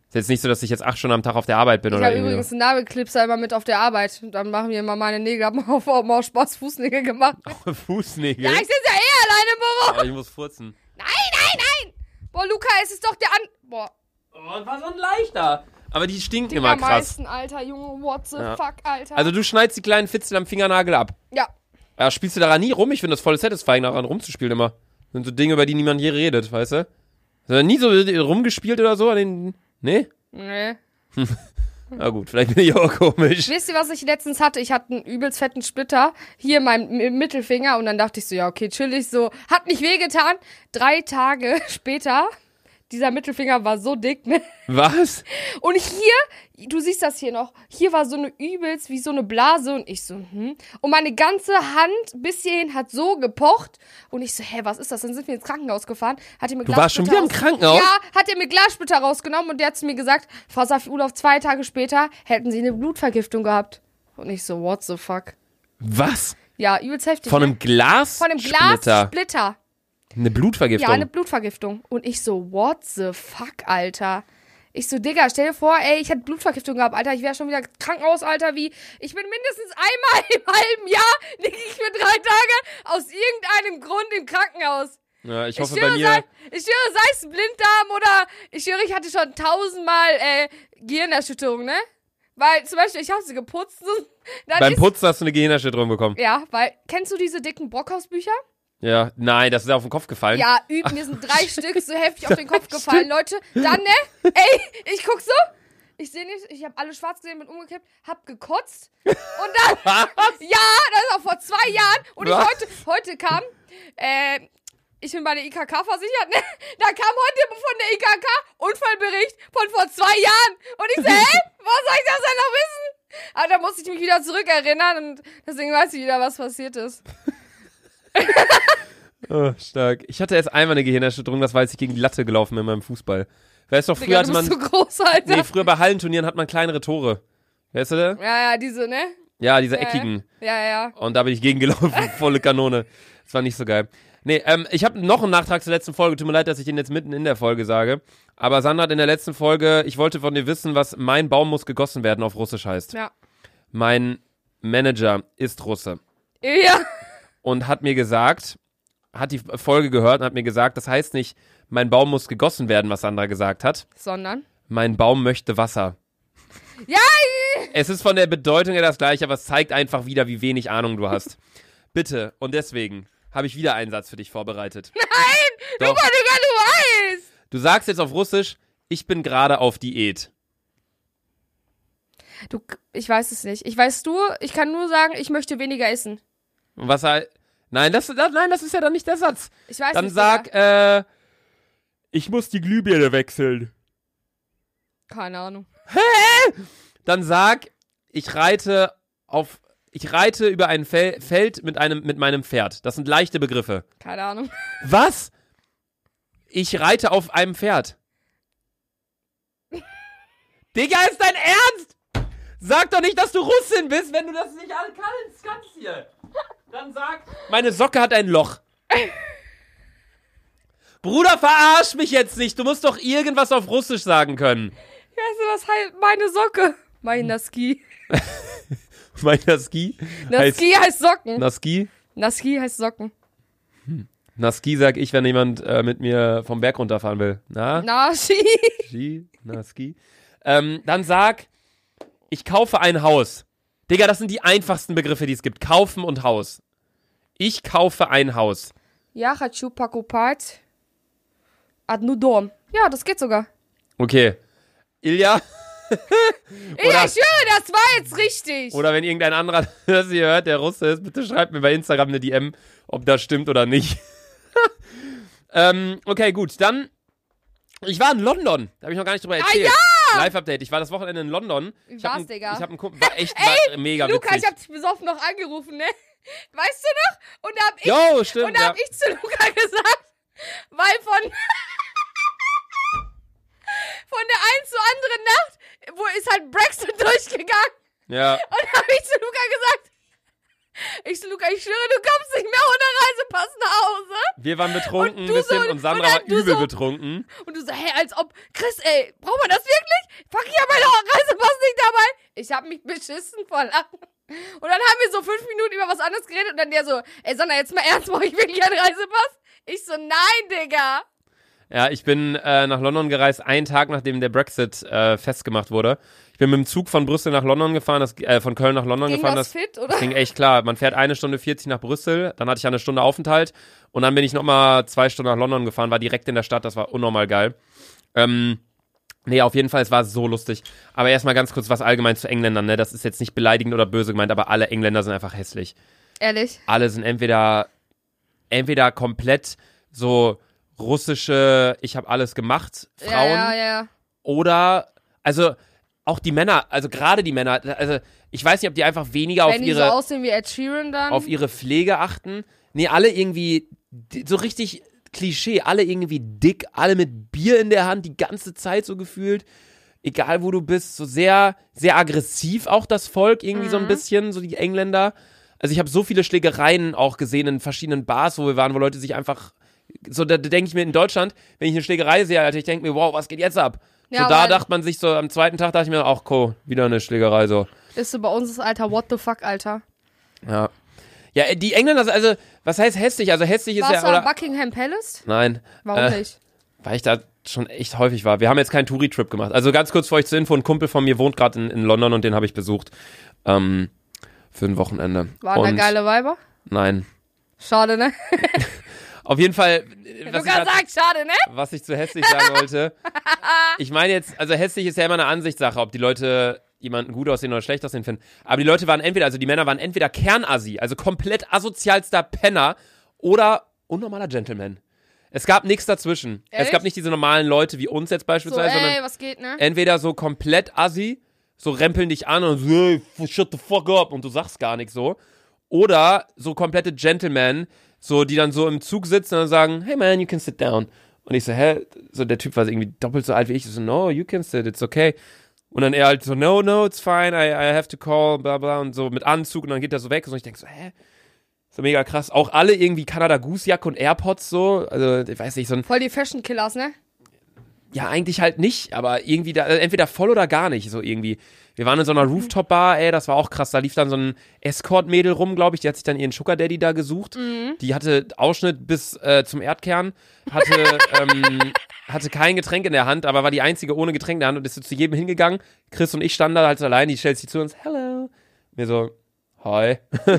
S1: Ist jetzt nicht so, dass ich jetzt acht Stunden am Tag auf der Arbeit bin
S2: Ich
S1: oder
S2: habe
S1: irgendwie.
S2: übrigens einen Nagelclipser immer mit auf der Arbeit. Und dann machen wir immer meine Nägel. Hab mal auf, aus Spaß Fußnägel gemacht.
S1: Fußnägel.
S2: Ja, ich sitze ja eh alleine im Büro.
S1: Aber ich muss furzen.
S2: Nein, nein, nein. Boah, Luca, es ist doch der an... Boah,
S1: Oh, war so ein leichter. Aber die stinken
S2: die
S1: immer krass.
S2: meisten, Alter, Junge. What the
S1: Ja.
S2: fuck, Alter.
S1: Also du schneidest die kleinen Fitzel am Fingernagel ab.
S2: ja,
S1: Ja, spielst du daran nie rum? Ich finde das voll satisfying, daran rumzuspielen immer. Das sind so Dinge, über die niemand je redet, weißt du? Hast du nie so rumgespielt oder so an den. Nee?
S2: nee.
S1: Na gut, vielleicht bin ich auch komisch.
S2: Wisst ihr, was ich letztens hatte? Ich hatte einen übelst fetten Splitter hier in meinem Mittelfinger und dann dachte ich so, ja, okay, chillig, so. Hat nicht wehgetan. Drei Tage später, dieser Mittelfinger war so dick, ne?
S1: Was?
S2: Und hier, du siehst das hier noch, hier war so eine übelst wie so eine Blase und ich so, hm. Und meine ganze Hand bis hierhin hat so gepocht und ich so, hä, was ist das? Dann sind wir ins Krankenhaus gefahren, hat er mir
S1: Du warst schon wieder im
S2: Glassplitter
S1: Krankenhaus?
S2: Ja, hat er mir Glassplitter rausgenommen und der hat zu mir gesagt, Frau Safi Ulof, zwei Tage später hätten sie eine Blutvergiftung gehabt. Und ich so, what the fuck?
S1: Was?
S2: Ja, übelst heftig.
S1: Von
S2: ne?
S1: einem Glas?
S2: Von einem
S1: Splitter.
S2: Glassplitter.
S1: Eine Blutvergiftung.
S2: Ja, eine Blutvergiftung. Und ich so, what the fuck, Alter? Ich so, Digga, stell dir vor, ey, ich hätte Blutvergiftung gehabt, Alter. Ich wäre schon wieder Krankenhaus, Alter, wie. Ich bin mindestens einmal im halben Jahr, liege ich für drei Tage aus irgendeinem Grund im Krankenhaus.
S1: ja, ich
S2: Ich
S1: hoffe
S2: schwöre,
S1: bei mir.
S2: sei, ich schwöre, sei es Blinddarm oder ich schwöre, ich hatte schon tausendmal äh, Gehirnerschütterung, ne? Weil zum Beispiel, ich habe sie geputzt.
S1: Beim Putzen hast du eine Gehirnerschütterung bekommen.
S2: Ja, weil, kennst du diese dicken Brockhausbücher?
S1: Ja, nein, das ist auf den Kopf gefallen.
S2: Ja, üb, mir sind drei Stück so heftig auf den Kopf gefallen, Leute. Dann, ne? Ey, ich guck so. Ich sehe nicht, ich habe alle schwarz gesehen, bin umgekippt, hab gekotzt. Und dann, ja, das ist auch vor zwei Jahren. Und ich
S1: Was?
S2: heute, heute kam, äh, ich bin bei der IKK versichert, ne? Da kam heute von der IKK Unfallbericht von vor zwei Jahren. Und ich so, hä? Was soll ich das denn noch wissen? Aber da musste ich mich wieder zurückerinnern und deswegen weiß ich wieder, was passiert ist.
S1: Oh, stark. Ich hatte erst einmal eine Gehirnerschütterung, das war, als ich gegen die Latte gelaufen bin in meinem Fußball. Weißt du doch, früher
S2: Digga,
S1: hatte man.
S2: so groß, Alter.
S1: Nee, früher bei Hallenturnieren hat man kleinere Tore. Weißt du das?
S2: Ja, ja, diese, ne?
S1: Ja, diese
S2: Ja, ja.
S1: eckigen.
S2: Ja, ja.
S1: Und da bin ich gegengelaufen, volle Kanone. Das war nicht so geil. Nee, ähm, ich habe noch einen Nachtrag zur letzten Folge. Tut mir leid, dass ich den jetzt mitten in der Folge sage. Aber Sandra hat in der letzten Folge, ich wollte von dir wissen, was mein Baum muss gegossen werden auf Russisch heißt.
S2: Ja.
S1: Mein Manager ist Russe
S2: Ja.
S1: Und hat mir gesagt, hat die Folge gehört und hat mir gesagt, das heißt nicht, mein Baum muss gegossen werden, was Sandra gesagt hat.
S2: Sondern?
S1: Mein Baum möchte Wasser.
S2: Ja,
S1: Es ist von der Bedeutung her das gleiche, aber es zeigt einfach wieder, wie wenig Ahnung du hast. Bitte, und deswegen habe ich wieder einen Satz für dich vorbereitet.
S2: nein!
S1: Doch.
S2: Luca, Digga, du weißt!
S1: Du sagst jetzt auf Russisch, ich bin gerade auf Diät.
S2: Du, ich weiß es nicht. Ich weiß du, ich kann nur sagen, ich möchte weniger essen.
S1: Und was. Nein, das, das, nein, das ist ja dann nicht der Satz.
S2: Ich weiß
S1: Dann
S2: nicht.
S1: sag, äh, ich muss die Glühbirne wechseln.
S2: Keine Ahnung.
S1: Dann sag, ich reite auf. Ich reite über ein Fel Feld mit, einem, mit meinem Pferd. Das sind leichte Begriffe.
S2: Keine Ahnung.
S1: Was? Ich reite auf einem Pferd. Digga, ist dein Ernst? Sag doch nicht, dass du Russin bist, wenn du das nicht alle kannst, kannst hier. Dann sag, meine Socke hat ein Loch. Bruder, verarsch mich jetzt nicht. Du musst doch irgendwas auf Russisch sagen können.
S2: Weißt du, was heißt meine Socke? Mein Naski.
S1: Mein Naski heißt
S2: Naski heißt Socken.
S1: Naski.
S2: Naski heißt Socken.
S1: Naski sag ich, wenn jemand äh, mit mir vom Berg runterfahren will. Na?
S2: Nashi.
S1: Ski, na, Ski. Ähm, dann sag, ich kaufe ein Haus. Digga, das sind die einfachsten Begriffe, die es gibt. Kaufen und Haus. Ich kaufe ein Haus.
S2: Ja, хочу покупать Ad Nudom. Ja, das geht sogar.
S1: Okay. Ilja?
S2: Ey,
S1: Oder-
S2: ich schwöre, das war jetzt richtig.
S1: Oder wenn irgendein anderer das hier hört, der Russe ist, bitte schreibt mir bei Instagram eine DM, ob das stimmt oder nicht. ähm, okay, gut, dann. Ich war in London. Da habe ich noch gar nicht drüber erzählt. Live-Update. Ich war das Wochenende in London.
S2: Wie
S1: Ich hab
S2: war's,
S1: ein-
S2: Digga?
S1: Ich habe einen Kumpel. War echt war mega
S2: Luca,
S1: witzig.
S2: ich hab dich besoffen noch angerufen, ne? Weißt du noch? Und da hab ich,
S1: Jo, stimmt.
S2: und da
S1: Ja.
S2: hab ich zu Luca gesagt, weil von, von der einen zur anderen Nacht, wo ist halt Brexit durchgegangen.
S1: ja.
S2: Und da hab ich zu Luca gesagt, ich zu Luca, ich schwöre, du kommst nicht mehr ohne Reisepass nach Hause.
S1: Wir waren betrunken
S2: Und
S1: ein
S2: du
S1: bisschen
S2: so-
S1: und Sandra
S2: und
S1: war übel
S2: so-
S1: betrunken.
S2: Und du so, hey, als ob, Chris, ey, braucht man das wirklich? Fuck, ich hab meinen Reisepass nicht dabei. Ich hab mich beschissen vor Lachen. Und dann haben wir so fünf Minuten über was anderes geredet und dann der so, ey, Sandra, jetzt mal ernst, brauche ich wirklich einen Reisepass? Ich so, nein, Digga.
S1: Ja, ich bin äh, nach London gereist, einen Tag nachdem der Brexit äh, festgemacht wurde. Ich bin mit dem Zug von Brüssel nach London gefahren, das, äh, von Köln nach London
S2: Ging
S1: gefahren.
S2: das
S1: Das,
S2: fit, oder?
S1: das ging echt klar. Man fährt eine Stunde 40 nach Brüssel, dann hatte ich ja eine Stunde Aufenthalt und dann bin ich nochmal zwei Stunden nach London gefahren, war direkt in der Stadt, das war unnormal geil. Ähm, nee, auf jeden Fall, es war so lustig. Aber erstmal ganz kurz was allgemein zu Engländern, ne? Das ist jetzt nicht beleidigend oder böse gemeint, aber alle Engländer sind einfach hässlich.
S2: Ehrlich.
S1: alle sind entweder entweder komplett so russische, ich habe alles gemacht, Frauen
S2: Ja, ja, ja.
S1: oder also auch die Männer, also gerade die Männer, also ich weiß nicht, ob die einfach weniger auf
S2: Wenn die so
S1: ihre
S2: aussehen wie Ed Sheeran dann.
S1: auf ihre Pflege achten. Nee, alle irgendwie so richtig Klischee, alle irgendwie dick, alle mit Bier in der Hand die ganze Zeit so gefühlt. Egal wo du bist, so sehr sehr aggressiv auch das Volk irgendwie so ein bisschen, so die Engländer. Also ich habe so viele Schlägereien auch gesehen in verschiedenen Bars, wo wir waren, wo Leute sich einfach so da, da denke ich mir in Deutschland, wenn ich eine Schlägerei sehe, Alter, ich denke mir, wow, was geht jetzt ab?
S2: Ja,
S1: so da dachte man sich so am zweiten Tag dachte ich mir, ach cool, wieder eine Schlägerei so.
S2: ist so bei uns das Alter, what the fuck, Alter.
S1: Ja. Ja, äh, die Engländer, also, was heißt hässlich? Also hässlich ist
S2: Warst
S1: ja,
S2: du am
S1: oder,
S2: Buckingham Palace?
S1: nein,
S2: Warum
S1: Äh,
S2: nicht?
S1: weil ich da schon echt häufig war. Wir haben jetzt keinen Touri-Trip gemacht. Also ganz kurz vor euch zur Info, ein Kumpel von mir wohnt gerade in, in London und den habe ich besucht, ähm, für ein Wochenende.
S2: Waren
S1: und,
S2: da geile Weiber?
S1: Nein.
S2: Schade, ne?
S1: Auf jeden Fall, äh, was ich,
S2: Luca
S1: grad,
S2: sagt, schade, ne?
S1: was ich zu hässlich sagen wollte, ich meine jetzt, also hässlich ist ja immer eine Ansichtssache, ob die Leute jemanden gut aussehen oder schlecht aussehen finden. Aber die Leute waren entweder, also die Männer waren entweder Kernassi, also komplett asozialster Penner oder unnormaler Gentleman. Es gab nichts dazwischen. Es
S2: Echt?
S1: gab nicht diese normalen Leute wie uns jetzt
S2: So,
S1: beispielsweise,
S2: ey,
S1: sondern
S2: was geht, ne?
S1: entweder so komplett assi, so rempeln dich an und so, hey, shut the fuck up und du sagst gar nichts so. Oder so komplette Gentlemen, so, die dann so im Zug sitzen und sagen, hey man, you can sit down. Und ich so, hä? So, der Typ war irgendwie doppelt so alt wie ich. Ich so, no, you can sit, it's okay. Und dann er halt so, no, no, it's fine, I, I have to call, bla bla. Und so mit Anzug und dann geht er so weg. Und ich denke so, hä? So mega krass. Auch alle irgendwie Kanada Goose Jacke und AirPods so. Also, ich weiß nicht, so ein
S2: Voll die Fashion Killers, ne?
S1: ja, eigentlich halt nicht, aber irgendwie da, äh, entweder voll oder gar nicht, so irgendwie. Wir waren in so einer Rooftop-Bar, ey, das war auch krass. Da lief dann so ein Escort-Mädel rum, glaube ich. Die hat sich dann ihren Sugar Daddy da gesucht. Die hatte Ausschnitt bis äh, zum Erdkern, hatte, ähm, hatte kein Getränk in der Hand, aber war die einzige ohne Getränk in der Hand und ist zu jedem hingegangen. Chris und ich standen da halt allein, die stellt sich zu uns, hello. Mir so, hi.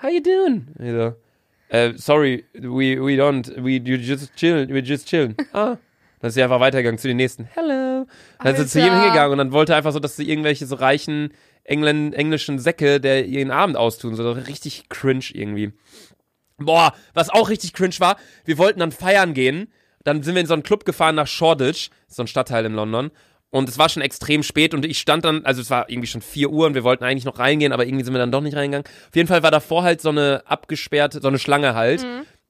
S1: How you doing? Mir so, äh, sorry, we, we don't, we you just chillen, we just chillen. Ah. Dann ist sie einfach weitergegangen zu den nächsten. Hello. Dann ist sie zu jedem hingegangen und dann wollte einfach so, dass sie irgendwelche so reichen Engländ englischen Säcke, der ihren Abend austun. So richtig cringe irgendwie. Boah, was auch richtig cringe war, wir wollten dann feiern gehen. Dann sind wir in so einen Club gefahren nach Shoreditch, so ein Stadtteil in London. Und es war schon extrem spät und ich stand dann, also es war irgendwie schon 4 Uhr und wir wollten eigentlich noch reingehen, aber irgendwie sind wir dann doch nicht reingegangen. Auf jeden Fall war davor halt so eine abgesperrte, so eine Schlange halt.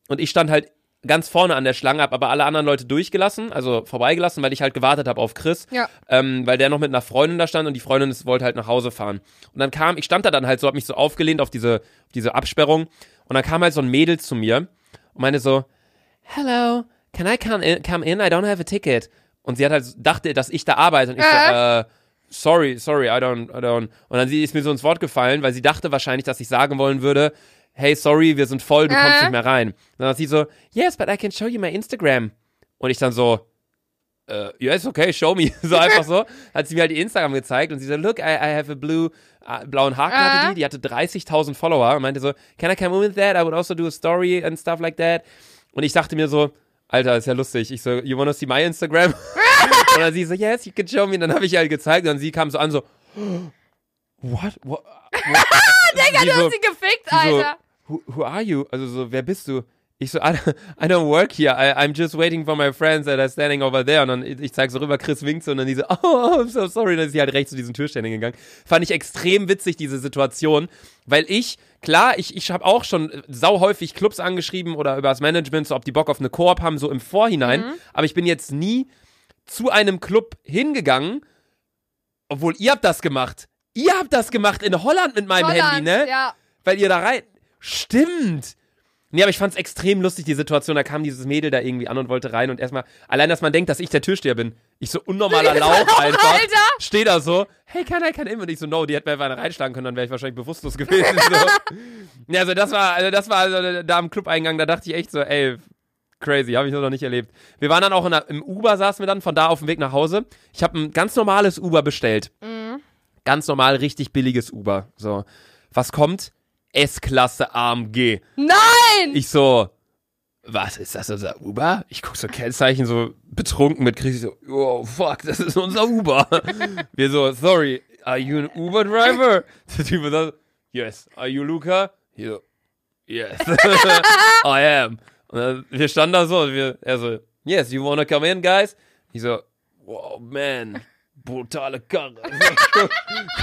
S1: Und ich stand halt ganz vorne an der Schlange, hab aber alle anderen Leute durchgelassen, also vorbeigelassen, weil ich halt gewartet habe auf Chris.
S2: Ja.
S1: Ähm, weil der noch mit einer Freundin da stand und die Freundin ist, wollte halt nach Hause fahren. Und dann kam, ich stand da dann halt so, hab mich so aufgelehnt auf diese, auf diese Absperrung. Und dann kam halt so ein Mädel zu mir und meinte so, Hello, can I come in? Come in? I don't have a ticket. Und sie hat halt, dachte, dass ich da arbeite. Und ich so,
S2: Äh.
S1: äh, sorry, sorry, I don't, I don't. Und dann ist mir so ins Wort gefallen, weil sie dachte wahrscheinlich, dass ich sagen wollen würde, hey, sorry, wir sind voll, du
S2: Äh.
S1: kommst nicht mehr rein. Und dann hat sie so, yes, but I can show you my Instagram. Und ich dann so, äh, yes, okay, show me. So einfach so. Hat sie mir halt ihr Instagram gezeigt und sie so, look, I, I have a blue, äh, blauen Haken hatte
S2: Äh.
S1: die, die hatte 30.000 Follower und meinte so, can I come in with that? I would also do a story and stuff like that. Und ich dachte mir so, Alter, ist ja lustig. Ich so, you wanna see my Instagram? und dann sie so, yes, you can show me. Und dann habe ich ihr halt gezeigt und sie kam so an, so, what? what, what?
S2: Digga, du
S1: so-
S2: hast sie gefickt, Alter.
S1: Who, who are you? Also so, wer bist du? Ich so, I, I don't work here. I, I'm just waiting for my friends that are standing over there. Und dann, ich zeig so rüber, Chris winkt so und dann diese, oh, I'm so sorry. Dann ist sie halt rechts zu diesen Türständen gegangen. Fand ich extrem witzig, diese Situation. Weil ich, klar, ich, ich habe auch schon äh, sau häufig Clubs angeschrieben oder über das Management, so ob die Bock auf eine Koop haben, so im Vorhinein. Aber ich bin jetzt nie zu einem Club hingegangen, obwohl ihr habt das gemacht. Ihr habt das gemacht in Holland mit meinem
S2: Holland,
S1: Handy, ne?
S2: Ja.
S1: weil ihr da rein. Stimmt. Nee, aber ich fand's extrem lustig, die Situation. Da kam dieses Mädel da irgendwie an und wollte rein und erstmal, allein, dass man denkt, dass ich der Türsteher bin. Ich so unnormaler Lauch einfach.
S2: Alter.
S1: Steh da so, hey, kann I, kann I? Und ich so, no, die hätte mir einfach reinschlagen können, dann wäre ich wahrscheinlich bewusstlos gewesen. so. Ja, also das war, also das war also da am Club-Eingang, da dachte ich echt so, ey, crazy, habe ich noch nicht erlebt. Wir waren dann auch der, im Uber, saßen wir dann, von da auf dem Weg nach Hause. Ich habe ein ganz normales Uber bestellt. Ganz normal, richtig billiges Uber. So, was kommt? S-Klasse AMG.
S2: Nein!
S1: Ich so, was ist das, unser Uber? Ich guck so Kennzeichen, so betrunken mit Chris, ich so, oh fuck, das ist unser Uber. Wir so, sorry, are you an Uber driver? Der Typ so, yes. Are you Luca? Ich so, yes. I am. Und dann, wir standen da so, und wir, er so, yes, you wanna come in, guys? Ich so, wow, man, brutale Karre.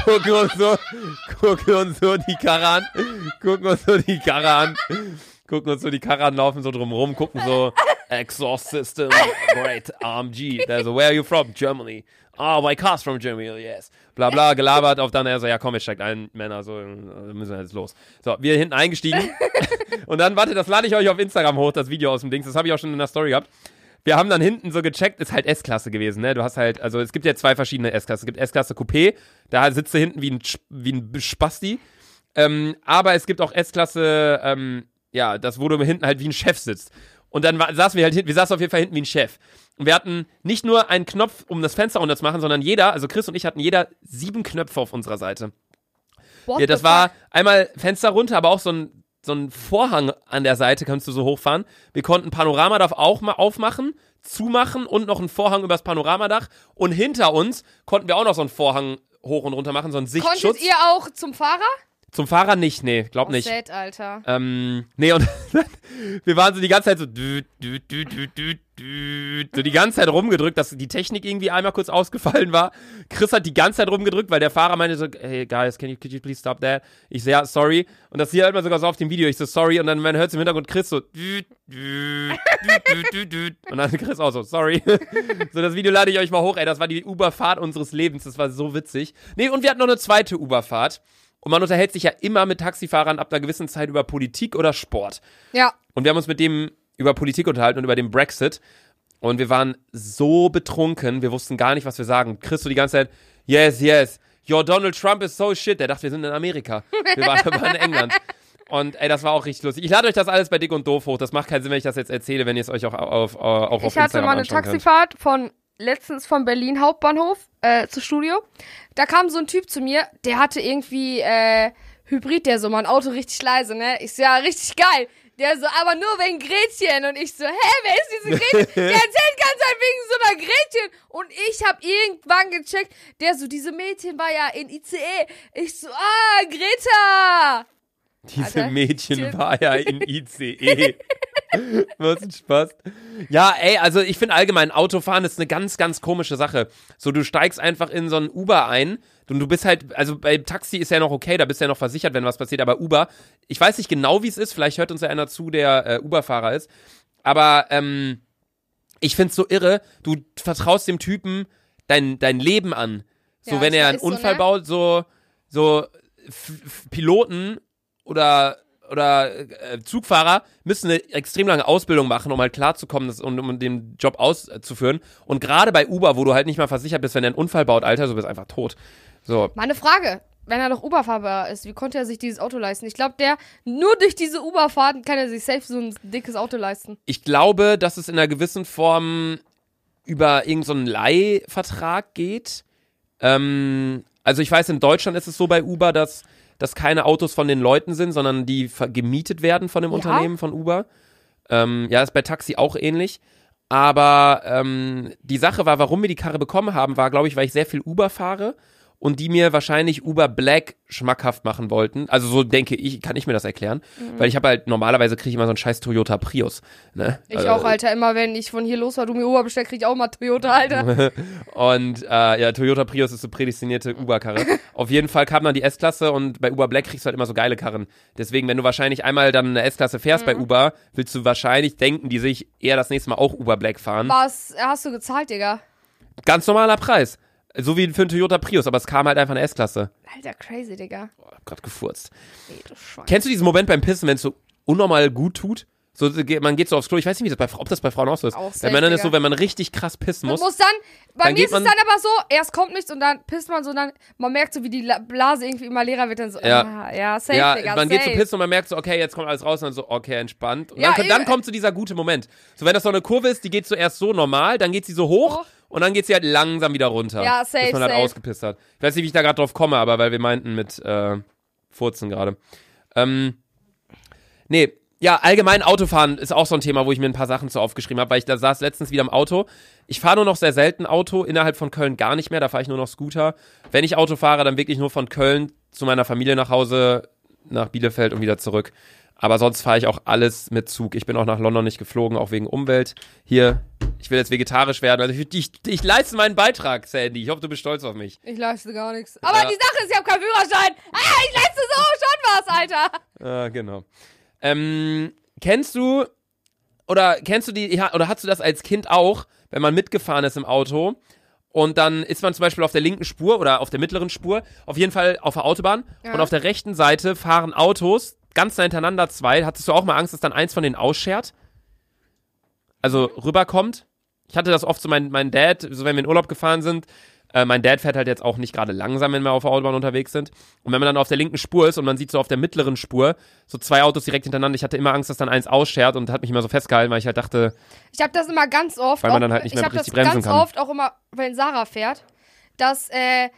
S1: gucken uns so, gucken uns so die Karre an, gucken uns so die Karre an, gucken uns so die Karre an, laufen so drumrum, gucken so, Exhaust System, great, AMG. Der so, where are you from? Germany. Oh, my car's from Germany, yes. Bla bla, gelabert, auf dann er so, ja komm, jetzt steigt ein, Männer, so, müssen wir jetzt los. So, wir hinten eingestiegen. Und dann, warte, das lade ich euch auf Instagram hoch, das Video aus dem Dings, das habe ich auch schon in der Story gehabt. Wir haben dann hinten so gecheckt, ist halt S-Klasse gewesen, ne? Du hast halt, also es gibt ja zwei verschiedene S-Klasse. Es gibt S-Klasse Coupé, da sitzt du hinten wie ein, wie ein Spasti. Ähm, aber es gibt auch S-Klasse, ähm, ja, das, wo du hinten halt wie ein Chef sitzt. Und dann war, saßen wir halt hinten, wir saßen auf jeden Fall hinten wie ein Chef. Und wir hatten nicht nur einen Knopf, um das Fenster runter zu machen, sondern jeder, also Chris und ich hatten jeder sieben Knöpfe auf unserer Seite.
S2: What
S1: Ja, das war einmal Fenster runter, aber auch so ein, so ein Vorhang an der Seite kannst du so hochfahren. Wir konnten Panoramadach auch mal aufmachen, zumachen und noch einen Vorhang übers Panoramadach. Und hinter uns konnten wir auch noch so einen Vorhang hoch und runter machen, so einen Sichtschutz.
S2: Konntet ihr auch zum Fahrer?
S1: Zum Fahrer nicht, nee, glaub
S2: Oh,
S1: nicht.
S2: sad, Alter.
S1: Ähm, nee, und wir waren so die ganze Zeit so, düt, düt, düt, düt, düt, düt, so die ganze Zeit rumgedrückt, dass die Technik irgendwie einmal kurz ausgefallen war. Chris hat die ganze Zeit rumgedrückt, weil der Fahrer meinte so, hey guys, can you, could you please stop that? Ich so, ja, sorry. Und das hier hört man sogar so auf dem Video. Ich so, sorry. Und dann man hört im Hintergrund Chris so, düt, düt, düt, düt, düt, düt. Und dann Chris auch so, sorry. so, das Video lade ich euch mal hoch, ey. Das war die Uberfahrt unseres Lebens. Das war so witzig. Nee, und wir hatten noch eine zweite Uberfahrt. Und man unterhält sich ja immer mit Taxifahrern ab einer gewissen Zeit über Politik oder Sport.
S2: Ja.
S1: Und wir haben uns mit dem über Politik unterhalten und über den Brexit. Und wir waren so betrunken, wir wussten gar nicht, was wir sagen. Chris so die ganze Zeit, yes, yes, your Donald Trump is so shit. Der dachte, wir sind in Amerika. Wir waren, waren in England. Und ey, das war auch richtig lustig. Ich lade euch das alles bei Dick und Doof hoch. Das macht keinen Sinn, wenn ich das jetzt erzähle, wenn ihr es euch auch auf, auch auf
S2: Ich hatte
S1: Instagram
S2: mal eine
S1: anschauen könnt.
S2: Taxifahrt von letztens von Berlin Hauptbahnhof äh, zu Studio. Da kam so ein Typ zu mir, der hatte irgendwie äh, Hybrid, der so mal ein Auto richtig leise, ne? Ich so, ja, richtig geil. Der so, aber nur wegen Gretchen. Und ich so, hä, wer ist diese Gretchen? Der erzählt ganz Zeit wegen so einer Gretchen. Und ich hab irgendwann gecheckt, der so, diese Mädchen war ja in ICE. Ich so, ah, Greta.
S1: Diese
S2: Alter,
S1: Mädchen
S2: Tim.
S1: war ja in ICE. Was ein Spaß. Ja, ey, also ich finde allgemein, Autofahren ist eine ganz, ganz komische Sache. So, du steigst einfach in so ein Uber ein und du bist halt, also bei Taxi ist ja noch okay, da bist du ja noch versichert, wenn was passiert, aber Uber, ich weiß nicht genau, wie es ist, vielleicht hört uns ja einer zu, der äh, Uber-Fahrer ist, aber ähm, ich find's so irre, du vertraust dem Typen dein, dein Leben an. So,
S2: Ja,
S1: wenn er einen
S2: ist so,
S1: Unfall
S2: ne?
S1: baut, so, so Piloten oder oder äh, Zugfahrer müssen eine extrem lange Ausbildung machen, um halt klarzukommen und um den Job auszuführen. Und gerade bei Uber, wo du halt nicht mal versichert bist, wenn er einen Unfall baut, Alter, du bist einfach tot. So.
S2: Meine Frage, wenn er doch Uberfahrer ist, wie konnte er sich dieses Auto leisten? Ich glaube, der, nur durch diese Uberfahrten kann er sich selbst so ein dickes Auto leisten.
S1: Ich glaube, dass es in einer gewissen Form über irgendeinen so Leihvertrag geht. Ähm, also ich weiß, in Deutschland ist es so bei Uber, dass, dass keine Autos von den Leuten sind, sondern die gemietet werden von dem
S2: Ja?
S1: Unternehmen von Uber. Ähm, ja, ist bei Taxi auch ähnlich. Aber ähm, die Sache war, warum wir die Karre bekommen haben, war, glaube ich, weil ich sehr viel Uber fahre und die mir wahrscheinlich Uber Black schmackhaft machen wollten. Also so denke ich, kann ich mir das erklären.
S2: Mhm.
S1: Weil ich habe halt, normalerweise kriege ich immer so einen scheiß Toyota Prius. Ne?
S2: Ich
S1: Also,
S2: auch, Alter. Immer wenn ich von hier los war, du mir Uber bestellst, krieg ich auch mal Toyota, Alter.
S1: Und äh, ja, Toyota Prius ist so prädestinierte Uber-Karre. Auf jeden Fall kam dann die S-Klasse und bei Uber Black kriegst du halt immer so geile Karren. Deswegen, wenn du wahrscheinlich einmal dann eine S-Klasse fährst
S2: Mhm.
S1: bei Uber, willst du wahrscheinlich denken, die sich eher das nächste Mal auch Uber Black fahren.
S2: Was hast du gezahlt, Digga?
S1: Ganz normaler Preis. So wie für einen Toyota Prius, aber es kam halt einfach eine S-Klasse.
S2: Alter, crazy, Digga.
S1: Boah, hab grad gefurzt.
S2: Ey, du Schwein.
S1: Kennst du diesen Moment beim Pissen, wenn es so unnormal gut tut? So, man geht so aufs Klo, ich weiß nicht, wie das bei, ob das bei Frauen auch so ist.
S2: Auch
S1: bei Männern ist
S2: Digga.
S1: so, wenn man richtig krass pissen
S2: Man
S1: muss.
S2: muss dann, bei
S1: Dann
S2: mir ist es
S1: man-
S2: dann aber so, erst kommt nichts und dann pisst man so, und dann, man merkt so, wie die La- Blase irgendwie immer leerer wird, dann so,
S1: Ja.
S2: ah, ja, safe,
S1: ja,
S2: Digga,
S1: man
S2: safe.
S1: geht zu pissen und man merkt so, okay, jetzt kommt alles raus und dann so, okay, entspannt. Und
S2: Ja,
S1: dann, dann kommt so dieser gute Moment. So, wenn das so eine Kurve ist, die geht zuerst so normal, dann geht sie so hoch
S2: Hoch.
S1: Und dann geht sie halt langsam wieder runter.
S2: Ja, safe,
S1: Bis man halt
S2: safe.
S1: ausgepisst hat. Ich weiß nicht, wie ich da gerade drauf komme, aber weil wir meinten mit äh, Furzen gerade. Ähm, nee, ja, allgemein Autofahren ist auch so ein Thema, wo ich mir ein paar Sachen zu aufgeschrieben habe, weil ich da saß letztens wieder im Auto. Ich fahre nur noch sehr selten Auto, innerhalb von Köln gar nicht mehr, da fahre ich nur noch Scooter. Wenn ich Auto fahre, dann wirklich nur von Köln zu meiner Familie nach Hause, nach Bielefeld und wieder zurück. Aber sonst fahre ich auch alles mit Zug. Ich bin auch nach London nicht geflogen, auch wegen Umwelt. Hier, ich will jetzt vegetarisch werden. Also ich, ich, ich leiste meinen Beitrag, Sandy. Ich hoffe, du bist stolz auf mich.
S2: Ich leiste gar nichts. Aber
S1: Ja.
S2: die Sache ist, ich habe keinen Führerschein. Ah, ich leiste so schon was, Alter.
S1: Ah, genau. Ähm, kennst du oder kennst du die ja, oder hast du das als Kind auch, wenn man mitgefahren ist im Auto und dann ist man zum Beispiel auf der linken Spur oder auf der mittleren Spur, auf jeden Fall auf der Autobahn
S2: Ja.
S1: und auf der rechten Seite fahren Autos ganz nah hintereinander zwei. Hattest du auch mal Angst, dass dann eins von denen ausschert? Also rüberkommt? Ich hatte das oft so, mein, mein Dad, so wenn wir in Urlaub gefahren sind, äh, mein Dad fährt halt jetzt auch nicht gerade langsam, wenn wir auf der Autobahn unterwegs sind. Und wenn man dann auf der linken Spur ist und man sieht so auf der mittleren Spur so zwei Autos direkt hintereinander, ich hatte immer Angst, dass dann eins ausschert und hat mich immer so festgehalten, weil ich halt dachte,
S2: Ich habe das immer ganz oft.
S1: Weil man dann halt nicht mehr
S2: ich habe das
S1: richtig bremsen
S2: ganz
S1: kann.
S2: oft auch immer, wenn Sarah fährt, dass äh,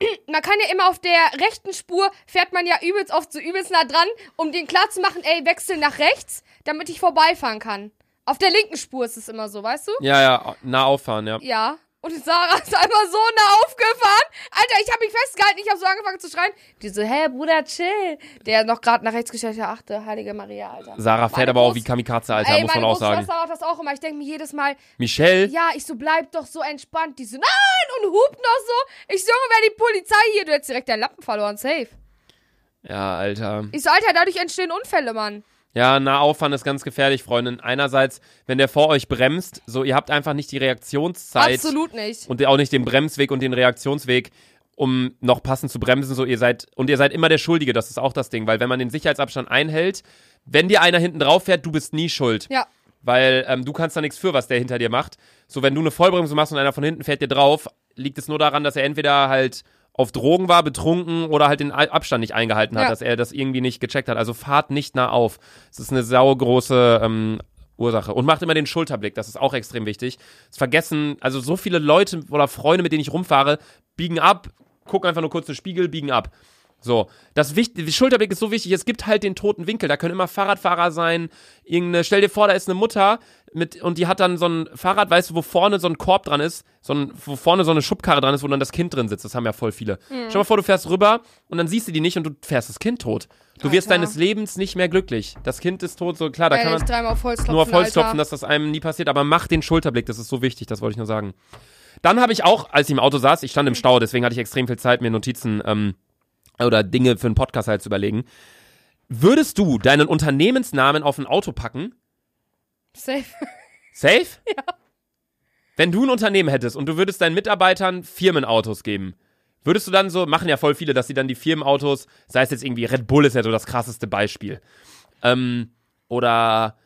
S2: man kann ja immer auf der rechten Spur fährt man ja übelst oft so übelst nah dran, um den klar zu machen, ey, wechsel nach rechts, damit ich vorbeifahren kann. Auf der linken Spur ist es immer so, weißt du?
S1: ja, ja, nah auffahren, ja.
S2: Ja. Und Sarah ist einfach so nah aufgefahren. Alter, ich habe mich festgehalten, ich habe so angefangen zu schreien. Die so, hä, Bruder, chill. Der noch gerade nach rechts gestellt hat, achte, heilige Maria, Alter.
S1: Sarah fährt
S2: Meine
S1: aber auch wie Kamikaze, Alter,
S2: Ey,
S1: muss man
S2: meine
S1: auch sagen.
S2: Großschwester macht das auch immer. Ich denke mir jedes Mal,
S1: Michelle,
S2: ja, ich so, bleib doch so entspannt. Die so, nein, und hupt noch so. Ich so, wer die Polizei hier, du hättest direkt deinen Lappen verloren, safe.
S1: ja, Alter.
S2: Ich so, Alter, dadurch entstehen Unfälle, Mann.
S1: Ja, nah auffahren ist ganz gefährlich, Freundin. Einerseits, wenn der vor euch bremst, so, ihr habt einfach nicht die Reaktionszeit.
S2: Absolut nicht.
S1: und auch nicht den Bremsweg und den Reaktionsweg, um noch passend zu bremsen. So, ihr seid, und ihr seid immer der Schuldige, das ist auch das Ding, weil wenn man den Sicherheitsabstand einhält, wenn dir einer hinten drauf fährt, du bist nie schuld.
S2: Ja.
S1: Weil ähm, du kannst da nichts für, was der hinter dir macht. So, wenn du eine Vollbremsung machst und einer von hinten fährt dir drauf, liegt es nur daran, dass er entweder halt auf Drogen war, betrunken oder halt den Abstand nicht eingehalten hat,
S2: Ja.
S1: dass er das irgendwie nicht gecheckt hat. Also fahrt nicht nah auf. Das ist eine saugroße ähm, Ursache. Und macht immer den Schulterblick, das ist auch extrem wichtig. Das vergessen, also so viele Leute oder Freunde, mit denen ich rumfahre, biegen ab, gucken einfach nur kurz in den Spiegel, biegen ab. So, das Wicht der Schulterblick ist so wichtig, es gibt halt den toten Winkel, da können immer Fahrradfahrer sein, irgendeine, stell dir vor, da ist eine Mutter mit, und die hat dann so ein Fahrrad, weißt du, wo vorne so ein Korb dran ist, so ein, wo vorne so eine Schubkarre dran ist, wo dann das Kind drin sitzt, das haben ja voll viele.
S2: Mhm.
S1: Stell mal vor, du fährst rüber und dann siehst du die nicht und du fährst das Kind tot. Du wirst
S2: Alter.
S1: deines Lebens nicht mehr glücklich. Das Kind ist tot, so klar, da kann
S2: Ehrlich,
S1: man
S2: dreimal auf
S1: nur auf Holz klopfen, dass das einem nie passiert, aber mach den Schulterblick, das ist so wichtig, das wollte ich nur sagen. Dann habe ich auch, als ich im Auto saß, ich stand im Stau, deswegen hatte ich extrem viel Zeit, mir Notizen ähm, oder Dinge für einen Podcast halt zu überlegen. Würdest du deinen Unternehmensnamen auf ein Auto packen?
S2: Safe.
S1: Safe? Ja. Wenn du ein Unternehmen hättest und du würdest deinen Mitarbeitern Firmenautos geben, würdest du dann so, machen ja voll viele, dass sie dann die Firmenautos, sei es jetzt irgendwie Red Bull ist ja so das krasseste Beispiel, ähm, oder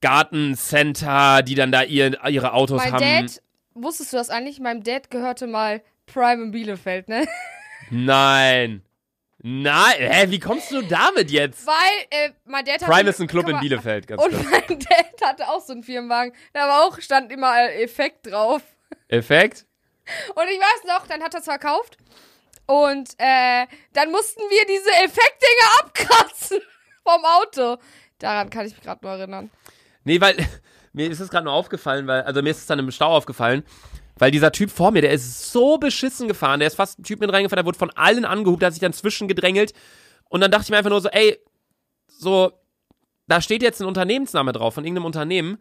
S1: Gartencenter, die dann da ihr, ihre Autos
S2: Mein
S1: haben.
S2: Dad, wusstest du das eigentlich? Meinem Dad gehörte mal Prime in Bielefeld, ne?
S1: Nein. Nein, hä, wie kommst du damit jetzt?
S2: Weil, äh, mein Dad hatte...
S1: Prime ist ein Club
S2: Guck
S1: in
S2: mal,
S1: Bielefeld, ganz
S2: Und
S1: kurz.
S2: mein Dad hatte auch so einen Firmenwagen. Da war auch, stand immer äh, Effekt drauf.
S1: Effekt?
S2: Und ich weiß noch, dann hat er es verkauft. Und äh, dann mussten wir diese Effektdinger abkratzen vom Auto. Daran kann ich mich gerade nur erinnern.
S1: Nee, weil mir ist es gerade nur aufgefallen, weil, also mir ist es dann im Stau aufgefallen, weil dieser Typ vor mir, der ist so beschissen gefahren, der ist fast ein Typ mit reingefahren, der wurde von allen angehubt, der hat sich dann zwischengedrängelt. Und dann dachte ich mir einfach nur so, ey, so, da steht jetzt ein Unternehmensname drauf von irgendeinem Unternehmen.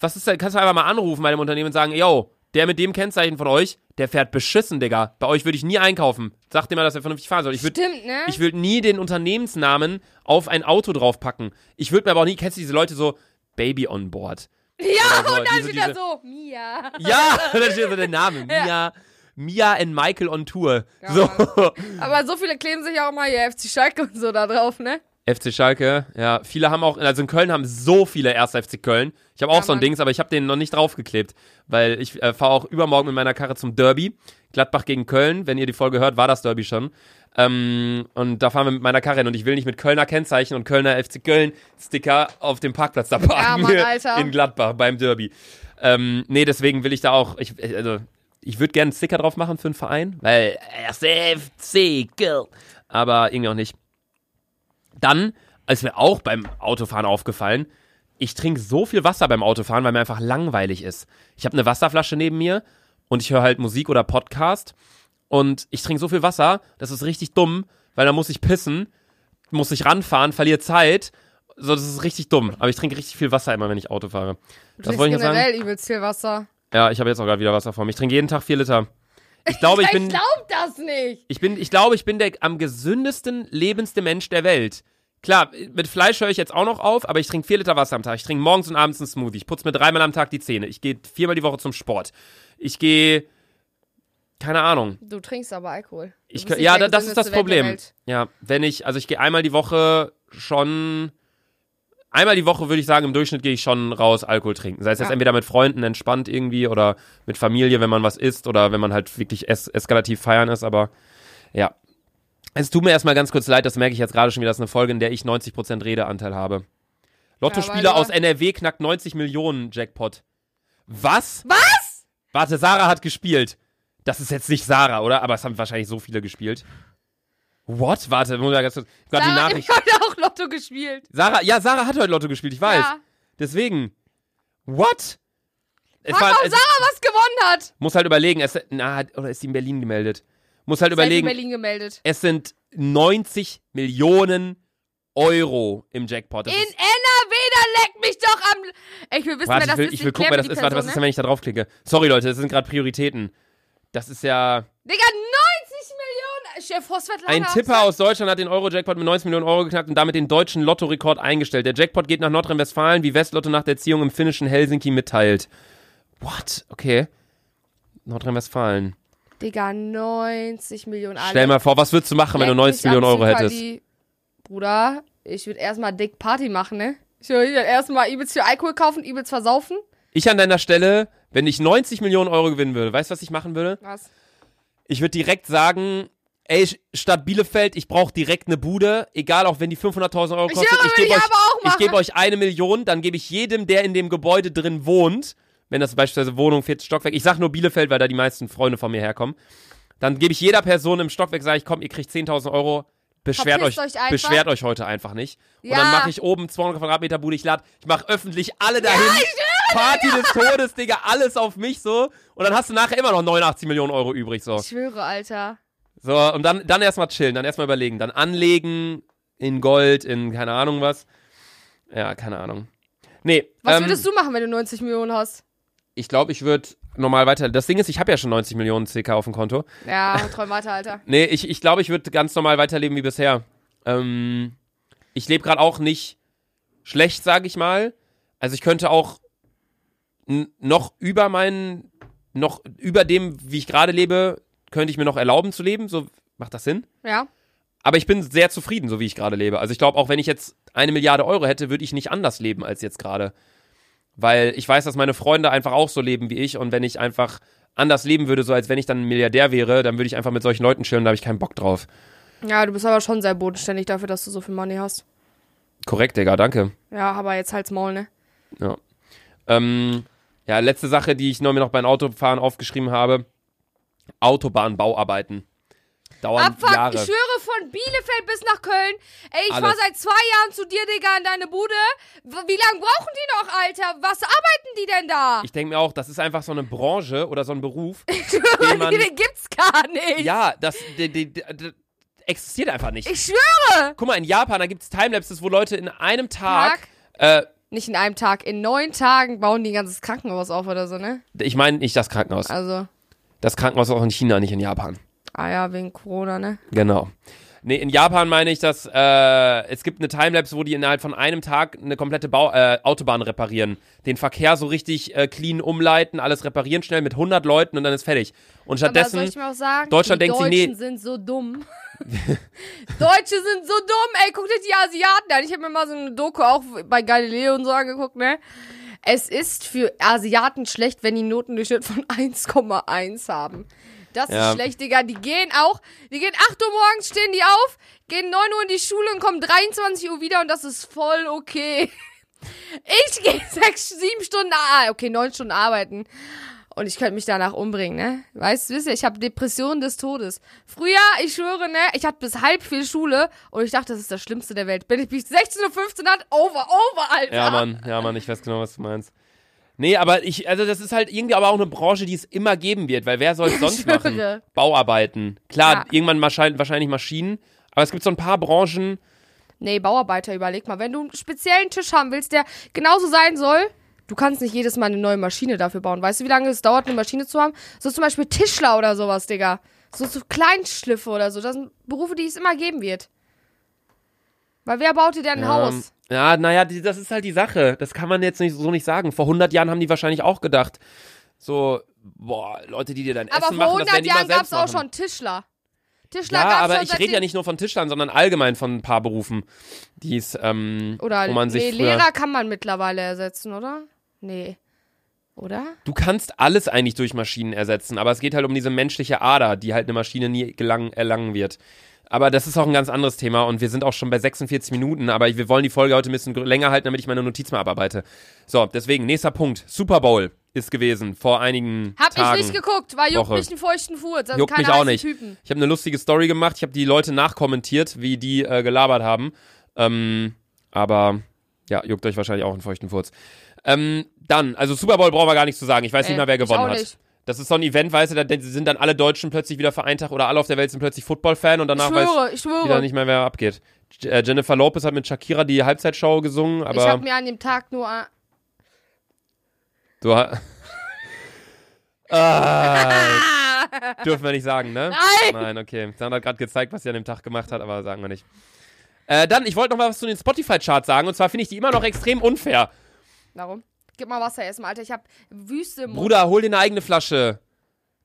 S1: Was ist denn, kannst du einfach mal anrufen bei dem Unternehmen und sagen, yo, der mit dem Kennzeichen von euch, der fährt beschissen, Digga. Bei euch würde ich nie einkaufen. Sagt dir mal, dass er vernünftig fahren soll. Ich würd,
S2: Stimmt, ne?
S1: ich würde nie den Unternehmensnamen auf ein Auto draufpacken. Ich würde mir aber auch nie, kennst du diese Leute so, Baby on board?
S2: Ja,
S1: so,
S2: und dann
S1: diese-
S2: wieder
S1: diese-
S2: so, Mia.
S1: Ja, da steht so der Name.
S2: Ja.
S1: Mia, Mia and Michael on Tour.
S2: Ja,
S1: so.
S2: Aber so viele kleben sich auch mal hier FC Schalke und so da drauf, ne?
S1: FC Schalke, ja. Viele haben auch, also in Köln haben so viele 1. FC Köln. Ich habe auch
S2: Ja,
S1: so ein
S2: Mann.
S1: Dings, aber ich habe den noch nicht draufgeklebt. Weil ich äh, fahre auch übermorgen mit meiner Karre zum Derby. Gladbach gegen Köln. Wenn ihr die Folge hört, war das Derby schon. Ähm, und da fahren wir mit meiner Karre hin und ich will nicht mit Kölner Kennzeichen und Kölner FC Köln Sticker auf dem Parkplatz da parken.
S2: Alter.
S1: In Gladbach beim Derby. Ähm, nee, deswegen will ich da auch, ich, also, ich würde gerne einen Sticker drauf machen für einen Verein, weil 1. FC Köln. Aber irgendwie auch nicht. Dann ist mir auch beim Autofahren aufgefallen, ich trinke so viel Wasser beim Autofahren, weil mir einfach langweilig ist. Ich habe eine Wasserflasche neben mir und ich höre halt Musik oder Podcast und ich trinke so viel Wasser, das ist richtig dumm, weil dann muss ich pissen, muss ich ranfahren, verliere Zeit. So, das ist richtig dumm. Aber ich trinke richtig viel Wasser immer, wenn ich Auto fahre.
S2: Du
S1: Das wollte ich nur sagen.
S2: generell übelst viel Wasser.
S1: Ja, ich habe jetzt auch gerade wieder Wasser vor mir. Ich trinke jeden Tag vier Liter. Ich glaube, ich bin,
S2: glaub das nicht.
S1: ich bin, ich glaube, ich bin der am gesündesten lebendste Mensch der Welt. Klar, mit Fleisch höre ich jetzt auch noch auf, aber ich trinke vier Liter Wasser am Tag. Ich trinke morgens und abends einen Smoothie. Ich putze mir dreimal am Tag die Zähne. Ich gehe viermal die Woche zum Sport. Ich gehe, keine Ahnung.
S2: Du trinkst aber Alkohol.
S1: Ich, ja, da, das ist das Problem. Ja, wenn ich, also ich gehe einmal die Woche schon, einmal die Woche würde ich sagen, im Durchschnitt gehe ich schon raus Alkohol trinken. Sei es jetzt
S2: Ja.
S1: entweder mit Freunden entspannt irgendwie oder mit Familie, wenn man was isst oder wenn man halt wirklich es eskalativ feiern ist, aber ja. Es tut mir erstmal ganz kurz leid, das merke ich jetzt gerade schon wieder, das ist eine Folge, in der ich 90% Redeanteil habe. Lottospieler
S2: Ja,
S1: aus NRW knackt 90 Millionen Jackpot. Was?
S2: Was?
S1: Warte, Sarah hat gespielt. Das ist jetzt nicht Sarah, oder? Aber es haben wahrscheinlich so viele gespielt. What? Warte, muss ich ganz kurz. Gerade die
S2: Sarah hat
S1: Nachricht.
S2: heute auch Lotto gespielt.
S1: Sarah, ja, Sarah hat heute Lotto gespielt, ich weiß.
S2: Ja.
S1: Deswegen. What? Es
S2: Frag mal, ob
S1: es,
S2: Sarah was gewonnen hat.
S1: muss halt überlegen, es, na, oder ist sie in Berlin gemeldet? Muss halt
S2: Sie hat in
S1: überlegen,
S2: Berlin gemeldet.
S1: es sind 90 Millionen Euro im Jackpot. Das
S2: In
S1: ist,
S2: NRW, da leck mich doch am. Ich will wissen,
S1: warte,
S2: wer das
S1: ich will,
S2: ist.
S1: ich will gucken, wer das ist. Warte, was ist denn, wenn ich da draufklicke? Sorry, Leute, das sind gerade Prioritäten. Das ist ja.
S2: Digga, 90 Millionen. Chef Horstwert
S1: Ein Tipper aus Deutschland hat den Euro-Jackpot mit 90 Millionen Euro geknackt und damit den deutschen Lottorekord eingestellt. Der Jackpot geht nach Nordrhein-Westfalen, wie Westlotto nach der Ziehung im finnischen Helsinki mitteilt. What? Okay. Nordrhein-Westfalen.
S2: Digga, 90 Millionen. Alter.
S1: Stell mal vor, was würdest du machen, wenn du
S2: Leck
S1: 90
S2: mich
S1: Millionen Euro hättest?
S2: Bruder, ich würde erstmal dick Party machen, ne? Ich würde erstmal übelst viel Alkohol kaufen, übelst versaufen.
S1: Ich an deiner Stelle, wenn ich 90 Millionen Euro gewinnen würde, weißt du, was ich machen würde?
S2: Was?
S1: Ich würde direkt sagen, ey, Stadt Bielefeld, ich brauche direkt eine Bude, egal auch wenn die 500.000 Euro
S2: Ich
S1: kostet. Ich
S2: würde
S1: gebe
S2: ich
S1: euch, ich gebe euch eine Million, dann gebe ich jedem, der in dem Gebäude drin wohnt, wenn das beispielsweise Wohnung, viertes Stockwerk, ich sag nur Bielefeld, weil da die meisten Freunde von mir herkommen, dann gebe ich jeder Person im Stockwerk, sage ich, komm, ihr kriegt 10.000 Euro, beschwert euch,
S2: Verpisst euch
S1: beschwert euch heute einfach nicht. Und
S2: Ja.
S1: dann mache ich oben 200 Quadratmeter Bude, ich lade, ich mache öffentlich alle dahin. Party des Todes, Digga, alles auf mich so. Und dann hast du nachher immer noch 89 Millionen Euro übrig, so.
S2: Ich schwöre, Alter.
S1: So, und dann, dann erstmal chillen, dann erstmal überlegen, dann anlegen in Gold, in keine Ahnung was. Ja, keine Ahnung. Nee,
S2: Was
S1: ähm,
S2: würdest du machen, wenn du 90 Millionen hast?
S1: ich glaube, ich würde normal weiter. Das Ding ist, ich habe ja schon 90 Millionen circa auf dem Konto.
S2: Ja, träum weiter, Alter.
S1: Nee, ich, ich glaube, ich würde ganz normal weiterleben wie bisher. Ähm, ich lebe gerade auch nicht schlecht, sage ich mal. Also ich könnte auch noch über meinen, noch über dem, wie ich gerade lebe, könnte ich mir noch erlauben zu leben. So macht das Sinn?
S2: Ja.
S1: Aber ich bin sehr zufrieden, so wie ich gerade lebe. Also ich glaube, auch wenn ich jetzt eine Milliarde Euro hätte, würde ich nicht anders leben als jetzt gerade. Weil ich weiß, dass meine Freunde einfach auch so leben wie ich. Und wenn ich einfach anders leben würde, so als wenn ich dann ein Milliardär wäre, dann würde ich einfach mit solchen Leuten chillen, da habe ich keinen Bock drauf.
S2: Ja, du bist aber schon sehr bodenständig dafür, dass du so viel Money hast.
S1: Korrekt, Digga, danke.
S2: Ja, aber jetzt halt's Maul, ne?
S1: Ja. Ähm, ja, letzte Sache, die ich nur mir noch beim Autofahren aufgeschrieben habe. Autobahnbauarbeiten. dauern
S2: Abfuck,
S1: Jahre.
S2: ich schwöre von Bielefeld bis nach Köln. Ey, ich
S1: Alles.
S2: fahr seit zwei Jahren zu dir, Digga, in deine Bude. Wie lange brauchen die noch, Alter? Was arbeiten die denn da?
S1: Ich denke mir auch, das ist einfach so eine Branche oder so ein Beruf, den man.
S2: den gibt's gar nicht.
S1: ja, das die, die, die, existiert einfach nicht.
S2: Ich schwöre.
S1: Guck mal, in Japan, da gibt es Timelapses, wo Leute in einem Tag.
S2: Tag?
S1: Äh,
S2: Nicht in einem Tag, in neun Tagen bauen die ein ganzes Krankenhaus auf oder so, ne?
S1: ich meine nicht das Krankenhaus.
S2: Also,
S1: Das Krankenhaus auch in China, nicht in Japan.
S2: ah ja, wegen Corona, ne?
S1: Genau. Nee, in Japan meine ich, dass äh, es gibt eine Timelapse, wo die innerhalb von einem Tag eine komplette Bau äh, Autobahn reparieren. Den Verkehr so richtig äh, clean umleiten, alles reparieren schnell mit 100 Leuten und dann ist fertig. Und
S2: Aber
S1: stattdessen,
S2: soll ich mir auch sagen,
S1: Deutschland
S2: die
S1: denkt sich,
S2: Deutschen
S1: nee.
S2: sind so dumm. Deutsche sind so dumm, ey, guck dir die Asiaten an. Ich habe mir mal so eine Doku auch bei Galileo und so angeguckt, ne? Es ist für Asiaten schlecht, wenn die Notendurchschnitt von 1,1 haben. Das
S1: Ja.
S2: ist schlecht, Digga. Die gehen auch, die gehen 8 Uhr morgens, stehen die auf, gehen 9 Uhr in die Schule und kommen 23 Uhr wieder und das ist voll okay. Ich gehe sechs, sieben Stunden, ah, okay, neun Stunden arbeiten. Und ich könnte mich danach umbringen, ne? Weißt du, wisst ihr, ich habe Depressionen des Todes. Früher, ich schwöre, ne, ich hatte bis halb viel Schule und ich dachte, das ist das Schlimmste der Welt. Bin ich bis 16.15 Uhr hat, over, over, Alter.
S1: ja Mann, ja Mann, ich weiß genau, was du meinst. Nee, aber ich, also das ist halt irgendwie aber auch eine Branche, die es immer geben wird, weil wer soll es sonst machen? Bauarbeiten. Klar,
S2: Ja.
S1: irgendwann wahrscheinlich, wahrscheinlich Maschinen, aber es gibt so ein paar Branchen,
S2: Nee, Bauarbeiter, überleg mal, wenn du einen speziellen Tisch haben willst, der genauso sein soll, du kannst nicht jedes Mal eine neue Maschine dafür bauen. Weißt du, wie lange es dauert, eine Maschine zu haben? So zum Beispiel Tischler oder sowas, Digga. So, so Kleinschliffe oder so. Das sind Berufe, die es immer geben wird. Weil wer baut dir denn ein
S1: Ja,
S2: Haus?
S1: Ja, naja, die- das ist halt die Sache. Das kann man jetzt nicht so nicht sagen. Vor 100 Jahren haben die wahrscheinlich auch gedacht, so, boah, Leute, die dir dein
S2: Aber
S1: Essen
S2: vor
S1: machen, das
S2: 100
S1: werden die mal
S2: Jahren gab es auch schon Tischler. Tischler
S1: Ja,
S2: gab's
S1: aber
S2: schon
S1: ich rede ja nicht nur von Tischlern, sondern allgemein von ein paar Berufen, die es, ähm,
S2: Oder
S1: wo man sich
S2: nee, Lehrer kann man mittlerweile ersetzen, oder? Nee. Oder?
S1: Du kannst alles eigentlich durch Maschinen ersetzen, aber es geht halt um diese menschliche Ader, die halt eine Maschine nie gelang, erlangen wird. Aber das ist auch ein ganz anderes Thema und wir sind auch schon bei 46 Minuten, aber wir wollen die Folge heute ein bisschen länger halten, damit ich meine Notiz mal abarbeite. So, deswegen, nächster Punkt. Super Bowl ist gewesen vor einigen
S2: Hab
S1: Tagen.
S2: ich nicht geguckt, weil juckt
S1: Woche.
S2: mich einen feuchten Furz. Also
S1: Juckt mich auch nicht.
S2: Typen.
S1: Ich habe eine lustige Story gemacht. Ich habe die Leute nachkommentiert, wie die äh, gelabert haben. Ähm, aber ja, juckt euch wahrscheinlich auch einen feuchten Furz. Ähm, dann, also Super Bowl brauchen wir gar nichts zu sagen. Ich weiß
S2: Nee,
S1: nicht mehr, wer
S2: ich
S1: gewonnen hat. Das ist so ein Event, weißt du, da sind dann alle Deutschen plötzlich wieder vereint oder alle auf der Welt sind plötzlich Football-Fan und
S2: Ich
S1: danach weiß
S2: schwöre, ich
S1: wieder
S2: schwöre.
S1: nicht mehr, wer abgeht. Äh, Jennifer Lopez hat mit Shakira die Halbzeitshow gesungen,
S2: ich
S1: aber
S2: habe mir an dem Tag nur. äh,
S1: du ha- ah, dürfen wir nicht sagen, ne?
S2: Nein!
S1: Nein, okay. Sandra hat gerade gezeigt, was sie an dem Tag gemacht hat, aber sagen wir nicht. Äh, dann, ich wollte noch mal was zu den Spotify-Charts sagen. Und zwar finde ich die immer noch extrem unfair.
S2: Warum? Gib mal Wasser erstmal, Alter. Ich hab Wüste im Mund.
S1: Bruder, hol dir eine eigene Flasche.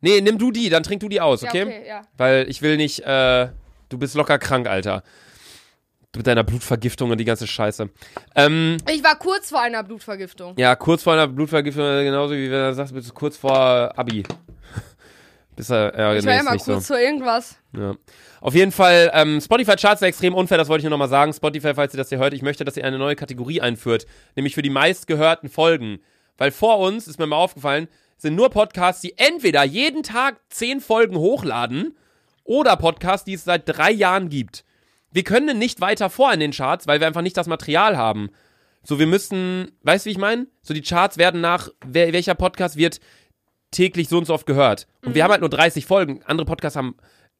S1: Nee, nimm du die, dann trink du die aus, okay?
S2: Ja, okay, ja.
S1: Weil ich will nicht, äh, du bist locker krank, Alter. Mit deiner Blutvergiftung und die ganze Scheiße. Ähm,
S2: Ich war kurz vor einer Blutvergiftung.
S1: ja, kurz vor einer Blutvergiftung, äh, genauso wie wenn du sagst, bist du kurz vor Abi. Bist du, ja,
S2: Ich war immer kurz
S1: so.
S2: vor irgendwas.
S1: Ja. Auf jeden Fall, ähm, Spotify-Charts sind extrem unfair, das wollte ich nur nochmal sagen. Spotify, falls ihr das hier hört, ich möchte, dass ihr eine neue Kategorie einführt, nämlich für die meistgehörten Folgen. Weil vor uns, ist mir mal aufgefallen, sind nur Podcasts, die entweder jeden Tag zehn Folgen hochladen oder Podcasts, die es seit drei Jahren gibt. Wir können nicht weiter vor in den Charts, weil wir einfach nicht das Material haben. So, wir müssen, weißt du, wie ich meine? So, die Charts werden nach, welcher Podcast wird täglich so und so oft gehört. Und
S2: Mhm.
S1: wir haben halt nur 30 Folgen. Andere Podcasts haben,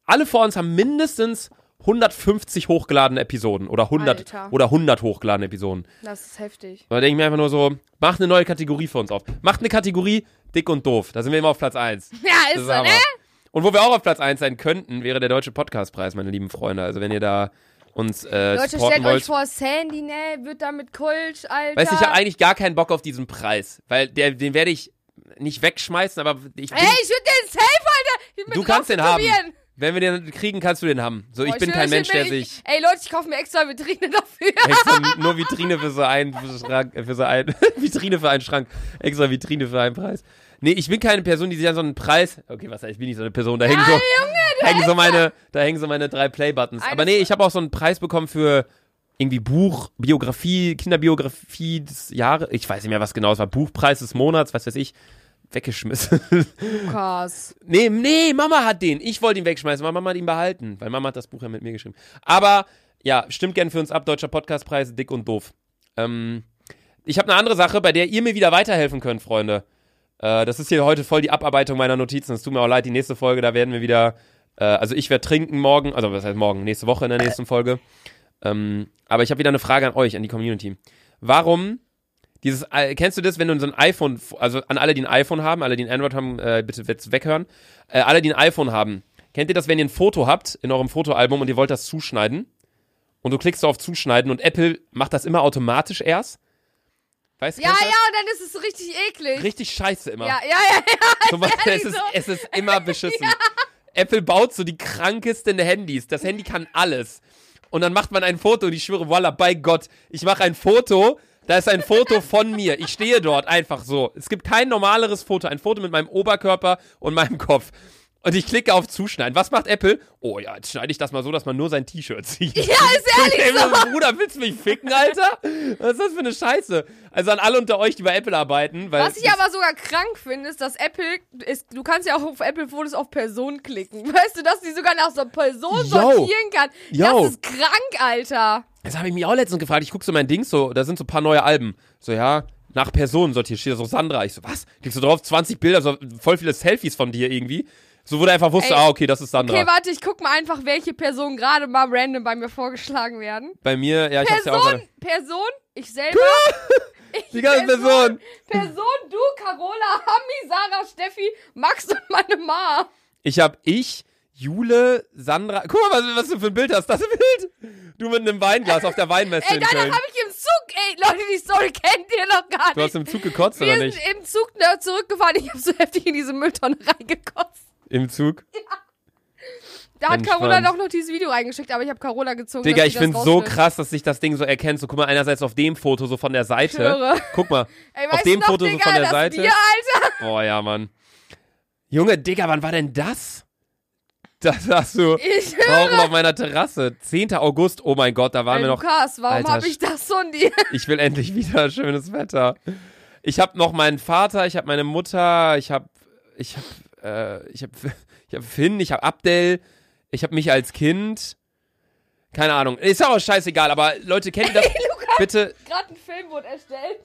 S1: alle vor uns haben mindestens 150 hochgeladene Episoden oder 100
S2: Alter.
S1: oder 100 hochgeladene Episoden.
S2: Das ist heftig.
S1: Da denke ich mir einfach nur so, macht eine neue Kategorie für uns auf. Macht eine Kategorie dick und doof. Da sind wir immer auf Platz 1.
S2: Ja, ist so, ne?
S1: Und wo wir auch auf Platz 1 sein könnten, wäre der Deutsche Podcastpreis, meine lieben Freunde. Also wenn ihr da uns äh,
S2: Leute, stellt
S1: wollt.
S2: euch vor, Sandy, ne, wird da mit Kult, Alter.
S1: Weißt du, ich habe eigentlich gar keinen Bock auf diesen Preis, weil der, den werde ich nicht wegschmeißen, aber ich bin,
S2: Ey, ich würde den safe, Alter.
S1: Du kannst den haben. Wenn wir den kriegen, kannst du den haben. So, ich
S2: Boah,
S1: bin
S2: schwöre,
S1: kein Mensch, der
S2: ich-
S1: sich
S2: Ey, Leute, ich kaufe mir extra Vitrine dafür.
S1: extra nur Vitrine für so einen Schrank, für so ein Vitrine für einen Schrank, extra Vitrine für einen Preis. Nee, ich bin keine Person, die sich an so einen Preis. Okay, was heißt, ich bin nicht so eine Person, da hängen so da hängen so meine, da hängen so meine drei Play-Buttons. Aber nee, ich habe auch so einen Preis bekommen für irgendwie Buch, Biografie, Kinderbiografie des Jahres. Ich weiß nicht mehr, was genau es war. Buchpreis des Monats, was weiß ich. Weggeschmissen.
S2: Lukas.
S1: nee, nee, Mama hat den. Ich wollte ihn wegschmeißen, aber Mama hat ihn behalten, weil Mama hat das Buch ja mit mir geschrieben. Aber ja, stimmt gern für uns ab, Deutscher Podcastpreis, dick und doof. Ähm, ich habe eine andere Sache, bei der ihr mir wieder weiterhelfen könnt, Freunde. Äh, das ist hier heute voll die Abarbeitung meiner Notizen. Es tut mir auch leid, die nächste Folge, da werden wir wieder, äh, also ich werde trinken morgen, also was heißt morgen, nächste Woche in der nächsten Folge. Ähm, aber ich habe wieder eine Frage an euch, an die Community. Warum dieses, äh, kennst du das, wenn du so ein iPhone, also an alle, die ein iPhone haben, alle, die ein Android haben, äh, bitte jetzt weghören. Äh, alle, die ein iPhone haben, kennt ihr das, wenn ihr ein Foto habt in eurem Fotoalbum und ihr wollt das zuschneiden? Und du klickst auf Zuschneiden und Apple macht das immer automatisch erst? Weißt du?
S2: Ja, ja,
S1: das?
S2: und dann ist es richtig eklig.
S1: Richtig scheiße immer.
S2: Ja, ja, ja, ja.
S1: So, es, ist,
S2: so.
S1: es ist immer beschissen. Apple baut so die krankesten Handys. Das Handy kann alles. Und dann macht man ein Foto und ich schwöre, voila, bei Gott, ich mache ein Foto. Da ist ein Foto von mir. Ich stehe dort einfach so. Es gibt kein normaleres Foto. Ein Foto mit meinem Oberkörper und meinem Kopf. Und ich klicke auf Zuschneiden. Was macht Apple? Oh ja, jetzt schneide ich das mal so, dass man nur sein T-Shirt sieht.
S2: Ja, ist ehrlich
S1: Ey,
S2: so.
S1: Bruder, willst du mich ficken, Alter? Was ist das für eine Scheiße? Also an alle unter euch, die bei Apple arbeiten.
S2: Was ich aber sogar krank finde, ist, dass Apple, ist, du kannst ja auch auf Apple-Fotos auf Person klicken. Weißt du, dass die sogar nach so Person
S1: Yo.
S2: sortieren kann?
S1: Yo.
S2: Das ist krank, Alter.
S1: Das habe ich mich auch letztens gefragt. Ich gucke so mein Ding, so, da sind so ein paar neue Alben. So, ja, nach Personen sortiert, steht da so Sandra. Ich so, was? Klickst du drauf, 20 Bilder, so voll viele Selfies von dir irgendwie. So, wo du einfach wusste,
S2: Ey.
S1: ah, okay, das ist Sandra.
S2: Okay, warte, ich guck mal einfach, welche Personen gerade mal random bei mir vorgeschlagen werden.
S1: Bei mir, ja, ich hab's ja auch
S2: Person,
S1: gerade.
S2: Person, ich selber. ich,
S1: Die ganze Person.
S2: Person, du, Carola, Hami, Sarah, Steffi, Max und meine Ma.
S1: Ich hab ich, Jule, Sandra. Guck mal, was, was du für ein Bild hast. Das Bild. Du mit einem Weinglas auf der Weinmesse
S2: Ey, danach habe ich im Zug, ey, Leute, die Story kennt ihr noch gar
S1: Du hast
S2: nicht.
S1: im Zug gekotzt,
S2: Wir
S1: oder nicht?
S2: im Zug ne, zurückgefahren, ich habe so heftig in diese Mülltonne reingekotzt.
S1: Im Zug.
S2: Da hat
S1: Entspannt.
S2: Carola doch noch dieses Video reingeschickt, aber ich habe Carola gezogen.
S1: Digga, ich find's so krass, dass sich das Ding so erkennt. So, guck mal, einerseits auf dem Foto so von der Seite.
S2: Schwöre.
S1: Guck mal.
S2: Ey,
S1: auf dem
S2: noch,
S1: Foto so
S2: Digga,
S1: von der
S2: das
S1: Seite.
S2: Bier, Alter.
S1: Oh ja, Mann. Junge, Digga, wann war denn das? Das hast du
S2: Ich
S1: Rauchen auf meiner Terrasse. 10. August, oh mein Gott, da waren
S2: Ey,
S1: wir noch.
S2: Lukas, warum habe ich das von dir?
S1: Ich will endlich wieder schönes Wetter. Ich habe noch meinen Vater, ich habe meine Mutter, ich habe ich habe äh, ich habe ich habe Finn, ich habe Abdel, ich habe mich als Kind. Keine Ahnung. Ist auch scheißegal, aber Leute, kennt ihr das? Bitte,
S2: Gerade ein Film wurde erstellt.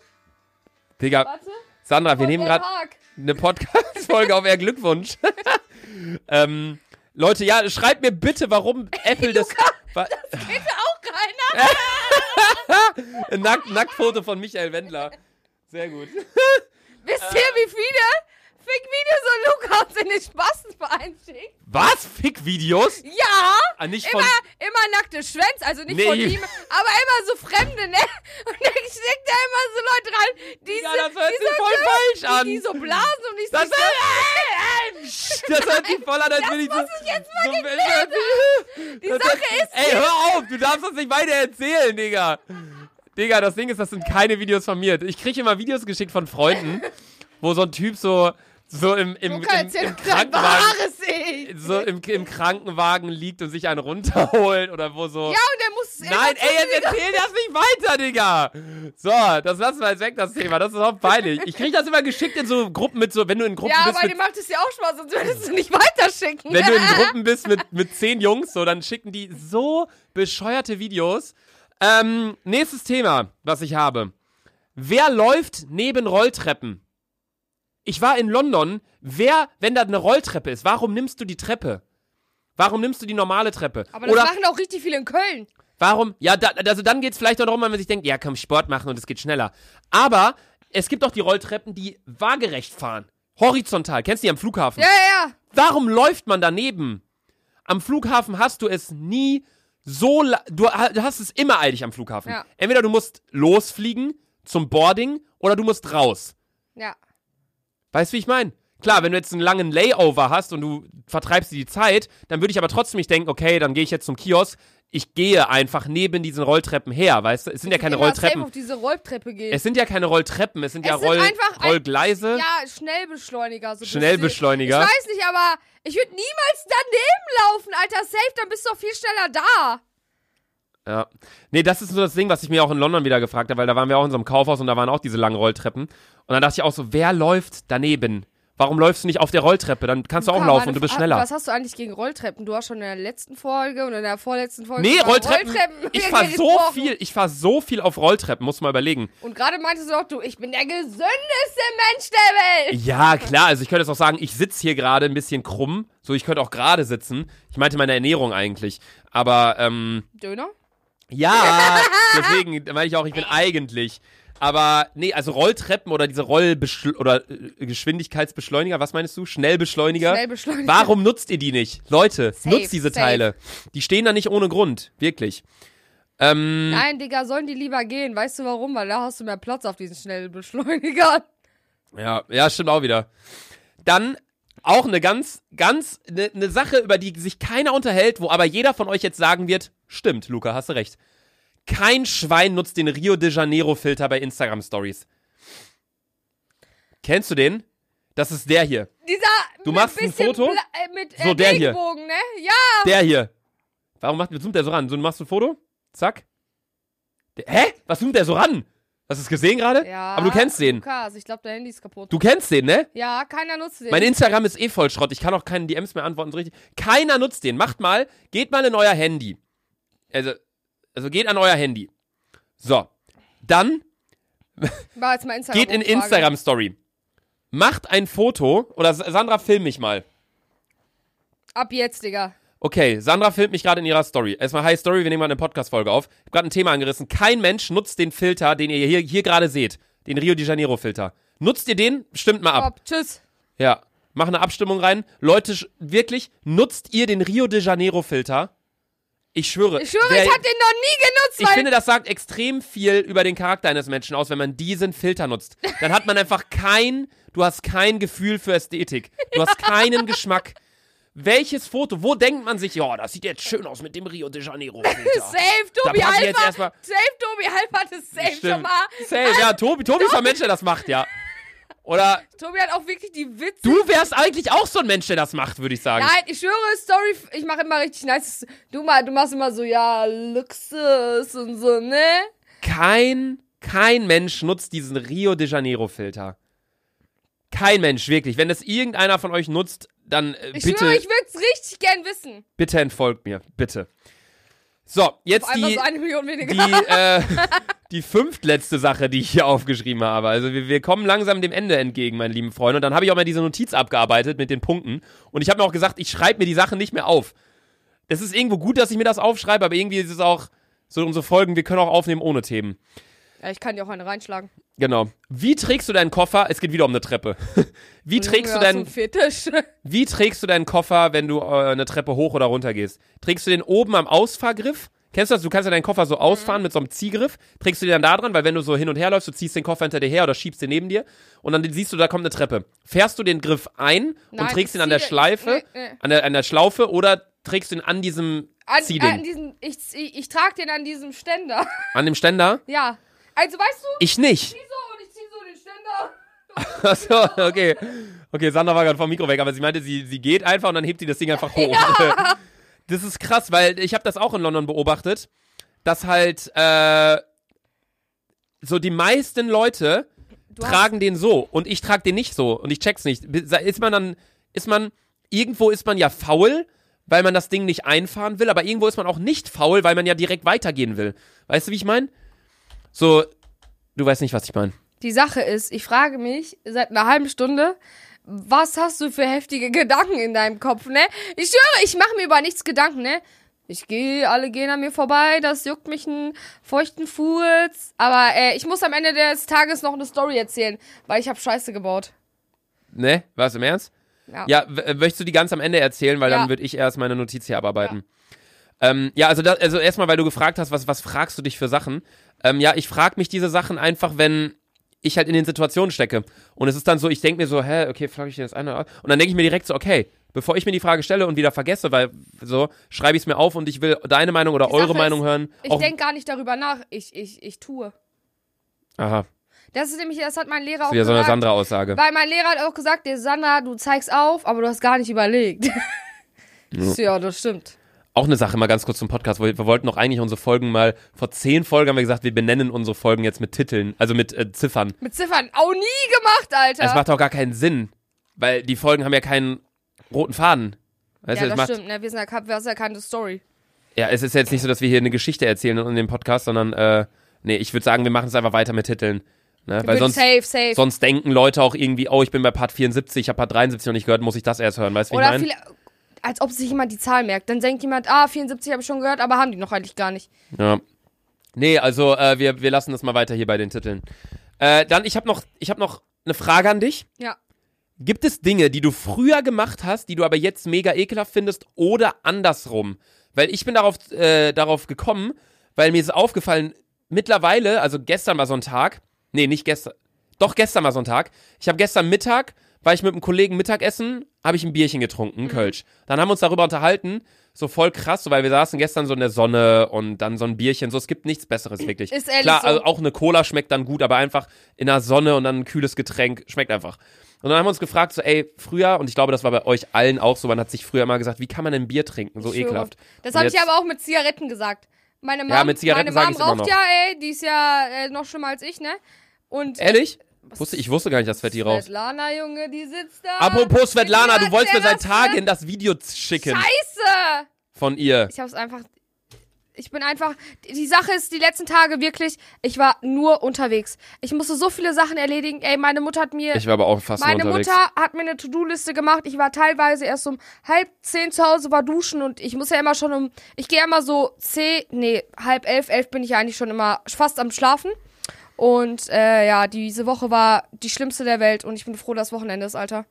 S1: Digga,
S2: Warte.
S1: Sandra, wir nehmen gerade eine Podcast-Folge auf eher Glückwunsch. ähm, Leute, ja, schreibt mir bitte, warum Apple das. Wa-
S2: Kennt auch keiner.
S1: Ein Nack Nacktfoto von Michael Wendler. Sehr gut.
S2: Wisst ihr, wie viele Fick-Videos so Lukas in den Spastenverein schickt?
S1: Was? Fick-Videos?
S2: Ja!
S1: Ah, nicht von.
S2: Immer, immer nackte Schwänze, also nicht
S1: Nee.
S2: von ihm, aber immer so Fremde, ne? Und dann steckt da immer so Leute rein, die,
S1: Ja,
S2: so,
S1: das hört
S2: die,
S1: sich
S2: so,
S1: voll falsch an.
S2: die, so blasen und ich so,
S1: Das, das hört sich voll an, als will ich so.
S2: muss ich jetzt mal
S1: so
S2: geklärt Die
S1: das
S2: Sache
S1: hört-
S2: ist,
S1: Ey, hör auf, du darfst das nicht weiter erzählen, Digga. Digga, das Ding ist, das sind keine Videos von mir. Ich kriege immer Videos geschickt von Freunden, wo so ein Typ so, so im, im, im, im Krankenwagen. So im, im Krankenwagen liegt und sich einen runterholt oder wo so.
S2: Ja, und der muss
S1: Nein, ey, jetzt erzähl das nicht weiter, Digga. So, das lassen wir jetzt weg, das Thema. Das ist auch peinlich. Ich krieg das immer geschickt in so Gruppen mit so, wenn du in Gruppen
S2: Ja,
S1: bist
S2: aber
S1: mit
S2: dir macht es ja auch Spaß, sonst würdest du nicht weiterschicken.
S1: wenn du in Gruppen bist mit, mit zehn Jungs, so, dann schicken die so bescheuerte Videos. Ähm, nächstes Thema, was ich habe. Wer läuft neben Rolltreppen? Ich war in London. Wer, wenn da eine Rolltreppe ist, warum nimmst du die Treppe? Warum nimmst du die normale Treppe?
S2: aber das
S1: Oder
S2: machen auch richtig viele in Köln.
S1: warum? Ja, da, also dann geht's vielleicht auch darum, wenn man sich denkt, ja, komm, Sport machen und es geht schneller. Aber es gibt auch die Rolltreppen, die waagerecht fahren. Horizontal. Kennst du die am Flughafen?
S2: Ja, ja, ja.
S1: Warum läuft man daneben? Am Flughafen hast du es nie so. du hast es immer eilig am Flughafen.
S2: Ja.
S1: Entweder du musst losfliegen zum Boarding oder du musst raus.
S2: Ja.
S1: Weißt du, wie ich meine? Klar, wenn du jetzt einen langen Layover hast und du vertreibst dir die Zeit, dann würde ich aber trotzdem nicht denken, okay, dann gehe ich jetzt zum Kiosk. Ich gehe einfach neben diesen Rolltreppen her, weißt du? Es sind ja keine Rolltreppen.
S2: auf diese Rolltreppe gehen.
S1: Es sind ja keine Rolltreppen, es sind ja
S2: Es sind
S1: Roll
S2: einfach ein-
S1: Rollgleise.
S2: Ja, Schnellbeschleuniger. So
S1: Schnellbeschleuniger.
S2: Ich weiß nicht, aber ich würde niemals daneben laufen, Alter. Safe, dann bist du auch viel schneller da.
S1: Ja. Nee, das ist so das Ding, was ich mir auch in London wieder gefragt habe, weil da waren wir auch in so einem Kaufhaus und da waren auch diese langen Rolltreppen. Und dann dachte ich auch so, wer läuft daneben? Warum läufst du nicht auf der Rolltreppe? Dann kannst du auch laufen und du bist schneller.
S2: Was hast du eigentlich gegen Rolltreppen? Du hast schon in der letzten Folge und in der vorletzten Folge
S1: Nee,
S2: über
S1: Rolltreppen. Ich fahr so viel, ich fahr so viel auf Rolltreppen, muss mal überlegen.
S2: Und gerade meintest du doch, du, ich bin der gesündeste Mensch der Welt.
S1: Ja, klar, also ich könnte jetzt auch sagen, ich sitze hier gerade ein bisschen krumm. So, ich könnte auch gerade sitzen. Ich meinte meine Ernährung eigentlich. Aber, ähm,
S2: Döner?
S1: Ja, deswegen meine ich auch, ich bin eigentlich. Aber, nee, also Rolltreppen oder diese Rollbeschl oder äh, Geschwindigkeitsbeschleuniger, was meinst du? Schnellbeschleuniger?
S2: Schnellbeschleuniger.
S1: Warum nutzt ihr die nicht? Leute,
S2: Safe,
S1: nutzt diese
S2: safe.
S1: Teile. Die stehen da nicht ohne Grund. Wirklich. Ähm,
S2: Nein, Digga, sollen die lieber gehen? Weißt du warum? Weil da hast du mehr Platz auf diesen Schnellbeschleunigern.
S1: Ja, ja, stimmt auch wieder. Dann auch eine ganz, ganz, eine ne Sache, über die sich keiner unterhält, wo aber jeder von euch jetzt sagen wird, stimmt, Luca, hast du recht. Kein Schwein nutzt den Rio de Janeiro Filter bei Instagram Stories. Kennst du den? Das ist der hier.
S2: Dieser
S1: Du
S2: mit
S1: machst ein Foto?
S2: Bla- äh, mit
S1: So,
S2: äh,
S1: der hier.
S2: Ne? Ja.
S1: Der hier. Warum macht, zoomt der so ran? So, machst du ein Foto? Zack. Der, hä? Was zoomt der so ran? Hast du es gesehen gerade?
S2: Ja.
S1: Aber du kennst den.
S2: Lukas, ich glaube, dein Handy ist kaputt.
S1: Du kennst den, ne?
S2: ja, keiner nutzt den.
S1: Mein Instagram ist eh voll Schrott. Ich kann auch keine DMs mehr antworten so richtig. Keiner nutzt den. Macht mal, geht mal in euer Handy. Also, also geht an euer Handy. So. Dann
S2: War jetzt mal Instagram
S1: geht in
S2: Umfrage.
S1: Instagram Story. Macht ein Foto oder Sa- Sandra film mich mal.
S2: Ab jetzt, Digga.
S1: Okay, Sandra filmt mich gerade in ihrer Story. Erstmal Hi Story, wir nehmen mal eine Podcast-Folge auf. Ich habe gerade ein Thema angerissen. Kein Mensch nutzt den Filter, den ihr hier, hier gerade seht. Den Rio de Janeiro Filter. Nutzt ihr den? Stimmt mal ab.
S2: Ab. Tschüss.
S1: Ja, mach eine Abstimmung rein. Leute, wirklich, nutzt ihr den Rio de Janeiro Filter? Ich schwöre.
S2: Ich schwöre,
S1: der-
S2: ich hab den noch nie genutzt,
S1: ich finde, das sagt extrem viel über den Charakter eines Menschen aus, wenn man diesen Filter nutzt. Dann hat man einfach kein, du hast kein Gefühl für Ästhetik. Du hast keinen Geschmack. Welches Foto? Wo denkt man sich, ja, das sieht jetzt schön aus mit dem Rio de Janeiro
S2: safe, Tobi
S1: Da jetzt
S2: Alpha.
S1: erstmal-
S2: Safe, Tobi Alpha hat es safe schon mal.
S1: Safe, ja, Tobi, Tobi ist ein Mensch, der das macht, ja. Oder
S2: Tobi hat auch wirklich die Witze.
S1: du wärst eigentlich auch so ein Mensch, der das macht, würde ich sagen.
S2: Nein, ich schwöre, Story, ich mache immer richtig nice. Du, mal, du machst immer so, ja, Luxus und so, ne?
S1: kein, kein Mensch nutzt diesen Rio de Janeiro Filter. Kein Mensch, wirklich. Wenn das irgendeiner von euch nutzt, dann äh,
S2: Ich
S1: bitte,
S2: schwöre, ich würde es richtig gern wissen.
S1: bitte entfolgt mir. Bitte. So, jetzt
S2: Einfach
S1: die,
S2: so eine Million weniger.
S1: die, äh, die fünftletzte Sache, die ich hier aufgeschrieben habe. Also wir, wir kommen langsam dem Ende entgegen, meine lieben Freunde. Und dann habe ich auch mal diese Notiz abgearbeitet mit den Punkten. Und ich habe mir auch gesagt, ich schreibe mir die Sachen nicht mehr auf. Es ist irgendwo gut, dass ich mir das aufschreibe, aber irgendwie ist es auch so unsere Folgen, wir können auch aufnehmen ohne Themen.
S2: ja, ich kann dir auch eine reinschlagen.
S1: Genau. Wie trägst du deinen Koffer? Es geht wieder um eine Treppe. Wie trägst du deinen,
S2: einen Fetisch.
S1: wie trägst du deinen Koffer, wenn du äh, eine Treppe hoch oder runter gehst? Trägst du den oben am Ausfahrgriff? Kennst du das? Du kannst ja deinen Koffer so ausfahren
S2: Mhm.
S1: mit so einem Ziehgriff. Trägst du den dann da dran, weil wenn du so hin und her läufst, du ziehst den Koffer hinter dir her oder schiebst den neben dir und dann siehst du, da kommt eine Treppe. Fährst du den Griff ein und
S2: Nein,
S1: trägst ihn an der Schleife,
S2: nee, nee.
S1: an der, an der Schlaufe oder trägst du ihn an diesem
S2: An,
S1: Ziehding?
S2: an diesem, ich, ich, ich trage den an diesem Ständer.
S1: an dem Ständer?
S2: ja. Also, weißt du,
S1: Ich nicht.
S2: zieh so und ich zieh so den Ständer.
S1: Achso, okay. Okay, Sandra war gerade vom Mikro weg, aber sie meinte, sie, sie geht einfach und dann hebt sie das Ding einfach hoch. Das ist krass, weil ich habe das auch in London beobachtet, dass halt äh, so die meisten Leute
S2: Du hast-
S1: tragen den so und ich trage den nicht so und ich check's nicht. Ist man dann, ist man, irgendwo ist man ja faul, weil man das Ding nicht einfahren will, aber irgendwo ist man auch nicht faul, weil man ja direkt weitergehen will. Weißt du, wie ich meine? So, du weißt nicht, was ich meine.
S2: Die Sache ist, ich frage mich seit einer halben Stunde, was hast du für heftige Gedanken in deinem Kopf, ne? Ich schwöre, ich mache mir über nichts Gedanken, ne? Ich gehe, alle gehen an mir vorbei, das juckt mich einen feuchten Furz. Aber äh, ich muss am Ende des Tages noch eine Story erzählen, weil ich habe Scheiße gebaut.
S1: Ne? Was im Ernst?
S2: Ja.
S1: Ja, äh, möchtest du die ganz am Ende erzählen, weil
S2: Ja.
S1: dann würde ich erst meine Notiz hier abarbeiten. Ja, ähm, ja also, also erstmal, weil du gefragt hast, was, was fragst du dich für Sachen? Ähm, ja, ich frage mich diese Sachen einfach, wenn ich halt in den Situationen stecke. Und es ist dann so, ich denke mir so, hä, okay, frage ich dir das eine. Und dann denke ich mir direkt so, okay, bevor ich mir die Frage stelle und wieder vergesse, weil so, schreibe ich es mir auf und ich will deine Meinung oder
S2: Die
S1: eure
S2: Sache
S1: Meinung
S2: ist,
S1: hören.
S2: Ich denke gar nicht darüber nach, ich, ich, ich tue.
S1: Aha,
S2: Das ist nämlich, das hat mein Lehrer
S1: das
S2: auch
S1: ist wieder so eine
S2: gesagt.
S1: Sandra-Aussage.
S2: Weil mein Lehrer hat auch gesagt, der Sandra, du zeigst auf, aber du hast gar nicht überlegt. ja, das stimmt.
S1: Auch eine Sache mal ganz kurz zum Podcast. Wir, wir wollten doch eigentlich unsere Folgen mal, vor zehn Folgen haben wir gesagt, wir benennen unsere Folgen jetzt mit Titeln, also mit äh, Ziffern.
S2: Mit Ziffern auch nie gemacht, Alter.
S1: Es macht auch gar keinen Sinn. weil die Folgen haben ja keinen roten Faden. Weißt
S2: ja,
S1: du,
S2: das
S1: macht,
S2: stimmt, ne? Wir sind ja, wir sind ja keine Story.
S1: ja, es ist jetzt nicht so, dass wir hier eine Geschichte erzählen in dem Podcast, sondern, äh, nee, ich würde sagen, wir machen es einfach weiter mit Titeln. Ne? Weil sonst,
S2: safe, safe.
S1: sonst denken Leute auch irgendwie, oh, ich bin bei Part 74, ich habe Part 73 noch nicht gehört, muss ich das erst hören, weißt du, wie ich
S2: Oder
S1: meine?
S2: Als ob sich jemand die Zahl merkt. Dann denkt jemand, ah, 74 habe ich schon gehört, aber haben die noch eigentlich gar nicht.
S1: Ja. Nee, also äh, wir, wir lassen das mal weiter hier bei den Titeln. Äh, dann, ich habe noch, ich hab noch eine Frage an dich.
S2: Ja.
S1: Gibt es Dinge, die du früher gemacht hast, die du aber jetzt mega ekelhaft findest oder andersrum? Weil ich bin darauf, äh, darauf gekommen, weil mir ist aufgefallen, mittlerweile, also gestern war so ein Tag, nee, nicht gestern, doch gestern war so ein Tag. Ich habe gestern Mittag, war ich mit einem Kollegen Mittagessen, habe ich ein Bierchen getrunken,
S2: Mhm.
S1: ein Kölsch. Dann haben wir uns darüber unterhalten, so voll krass, so, weil wir saßen gestern so in der Sonne und dann so ein Bierchen, so, es gibt nichts Besseres wirklich.
S2: Ist ehrlich
S1: Klar,
S2: so.
S1: also auch eine Cola schmeckt dann gut, aber einfach in der Sonne und dann ein kühles Getränk schmeckt einfach. Und dann haben wir uns gefragt, so, ey, früher, und ich glaube, das war bei euch allen auch so, man hat sich früher immer gesagt, wie kann man denn Bier trinken? So
S2: schwöre.
S1: ekelhaft.
S2: Das habe ich aber auch mit Zigaretten gesagt. Meine Mom,
S1: Ja, mit Zigaretten
S2: meine Mom raucht ja, ey, die ist ja äh, noch schlimmer als ich, ne? Und
S1: Ehrlich? Wusste, ich wusste gar nicht, dass Fetti raus.
S2: Svetlana, Junge, die sitzt da.
S1: Apropos Svetlana, du wolltest mir seit? Tagen das Video schicken
S2: Scheiße!
S1: von ihr.
S2: Ich hab's einfach. Ich bin einfach. Die Sache ist, die letzten Tage wirklich, ich war nur unterwegs. Ich musste so viele Sachen erledigen. Ey, meine Mutter hat mir.
S1: Ich war aber auch fast
S2: meine
S1: unterwegs.
S2: Mutter hat mir eine To-Do-Liste gemacht. Ich war teilweise erst um halb zehn zu Hause, war duschen und ich muss ja immer schon um. Ich gehe immer so zehn, nee, halb elf, elf bin ich ja eigentlich schon immer fast am Schlafen. Und äh, ja, diese Woche war die schlimmste der Welt und ich bin froh, dass Wochenende ist, Alter.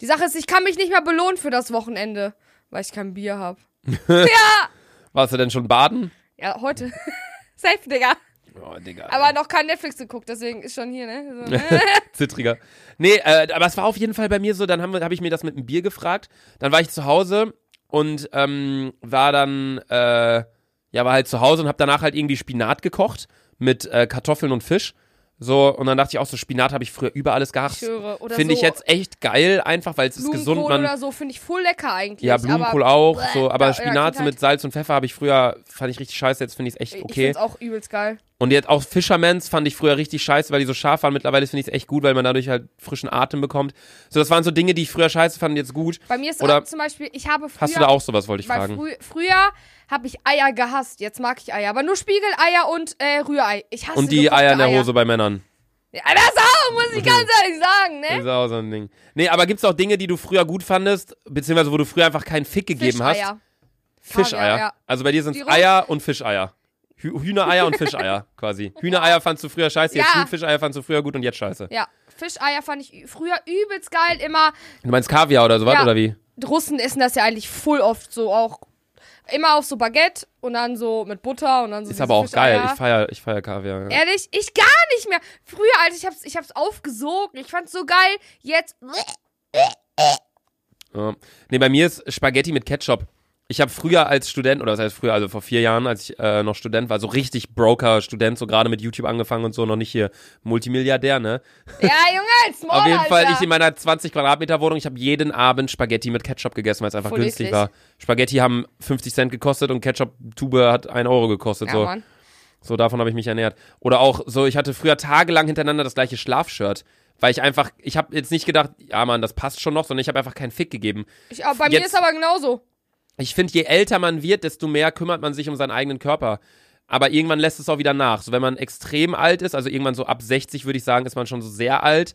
S2: Die Sache ist, ich kann mich nicht mehr belohnen für das Wochenende, weil ich kein Bier hab. ja!
S1: Warst du denn schon baden?
S2: Ja, heute. Safe, Digga.
S1: Oh, Digga.
S2: Aber noch kein Netflix geguckt, deswegen ist schon hier, ne? So?
S1: Zittriger. Nee, äh, aber es war auf jeden Fall bei mir so, dann habe hab ich mir das mit einem Bier gefragt. Dann war ich zu Hause und ähm, war dann, äh, ja, war halt zu Hause und habe danach halt irgendwie Spinat gekocht mit äh, Kartoffeln und Fisch. So, und dann dachte ich auch so, Spinat habe ich früher über alles
S2: Ich
S1: gehasst. Finde
S2: so
S1: ich jetzt echt geil, einfach, weil es ist gesund. Man,
S2: oder so finde ich voll lecker eigentlich.
S1: ja, Blumenkohl auch,
S2: Bäh,
S1: so, aber
S2: ja,
S1: Spinat
S2: ja,
S1: mit Salz und Pfeffer habe ich früher, fand ich richtig scheiße, jetzt finde ich es echt
S2: Ich
S1: okay.
S2: find's auch übelst geil.
S1: Und jetzt auch Fishermans fand ich früher richtig scheiße, weil die so scharf waren. Mittlerweile finde ich es echt gut, weil man dadurch halt frischen Atem bekommt. So, das waren so Dinge, die ich früher scheiße fand, jetzt gut.
S2: Bei mir ist
S1: Oder
S2: auch zum Beispiel, ich habe früher.
S1: Hast du da auch sowas, wollte ich fragen.
S2: frü früher habe ich Eier gehasst. Jetzt mag ich Eier. Aber nur Spiegeleier und äh, Rührei. Ich hasse
S1: Und die Eier in der Hose bei Männern.
S2: Ja, das auch, muss ich ganz ehrlich sagen,
S1: Das
S2: ne?
S1: ist auch so ein Ding. Nee, aber gibt's auch Dinge, die du früher gut fandest, beziehungsweise wo du früher einfach keinen Fick gegeben hast?
S2: Fischeier.
S1: Fischeier.
S2: Ja.
S1: Also bei dir sind es Eier und Fischeier. Hü Hühnereier und Fischeier quasi. Hühnereier fandst du früher scheiße, jetzt
S2: Ja.
S1: Fischeier fandst du früher gut und jetzt scheiße.
S2: Ja, Fischeier fand ich früher übelst geil. Immer,
S1: Du meinst Kaviar oder sowas,
S2: Ja.
S1: oder wie?
S2: Russen essen das ja eigentlich voll oft so auch. Immer auf so Baguette und dann so mit Butter und dann so
S1: Ist aber auch geil.
S2: Fischeier.
S1: Ich feier, ich feier Kaviar. Ja.
S2: Ehrlich, ich gar nicht mehr. Früher, Alter, ich hab's, ich hab's aufgesogen. Ich fand's so geil. Jetzt,
S1: Ja. Nee, bei mir ist Spaghetti mit Ketchup. Ich habe früher als Student, oder was heißt früher, also vor vier Jahren, als ich äh, noch Student war, so richtig Broker-Student, so gerade mit YouTube angefangen und so, noch nicht hier Multimilliardär, ne?
S2: ja, Junge, Small,
S1: Auf jeden Fall,
S2: Alter.
S1: ich in meiner 20 Quadratmeter Wohnung, ich habe jeden Abend Spaghetti mit Ketchup gegessen, weil es einfach
S2: Voll
S1: günstig
S2: eklig.
S1: war. Spaghetti haben 50 Cent gekostet und Ketchup-Tube hat 1 Euro gekostet.
S2: Ja,
S1: so.
S2: Mann.
S1: so, davon habe ich mich ernährt. Oder auch so, ich hatte früher tagelang hintereinander das gleiche Schlafshirt. Weil ich einfach, ich habe jetzt nicht gedacht, ja Mann, das passt schon noch, sondern ich habe einfach keinen Fick gegeben.
S2: Ich, aber bei mir
S1: Jetzt-
S2: ist aber genauso.
S1: Ich finde, je älter man wird, desto mehr kümmert man sich um seinen eigenen Körper. Aber irgendwann lässt es auch wieder nach. So, wenn man extrem alt ist, also irgendwann so ab 60 würde ich sagen, ist man schon so sehr alt.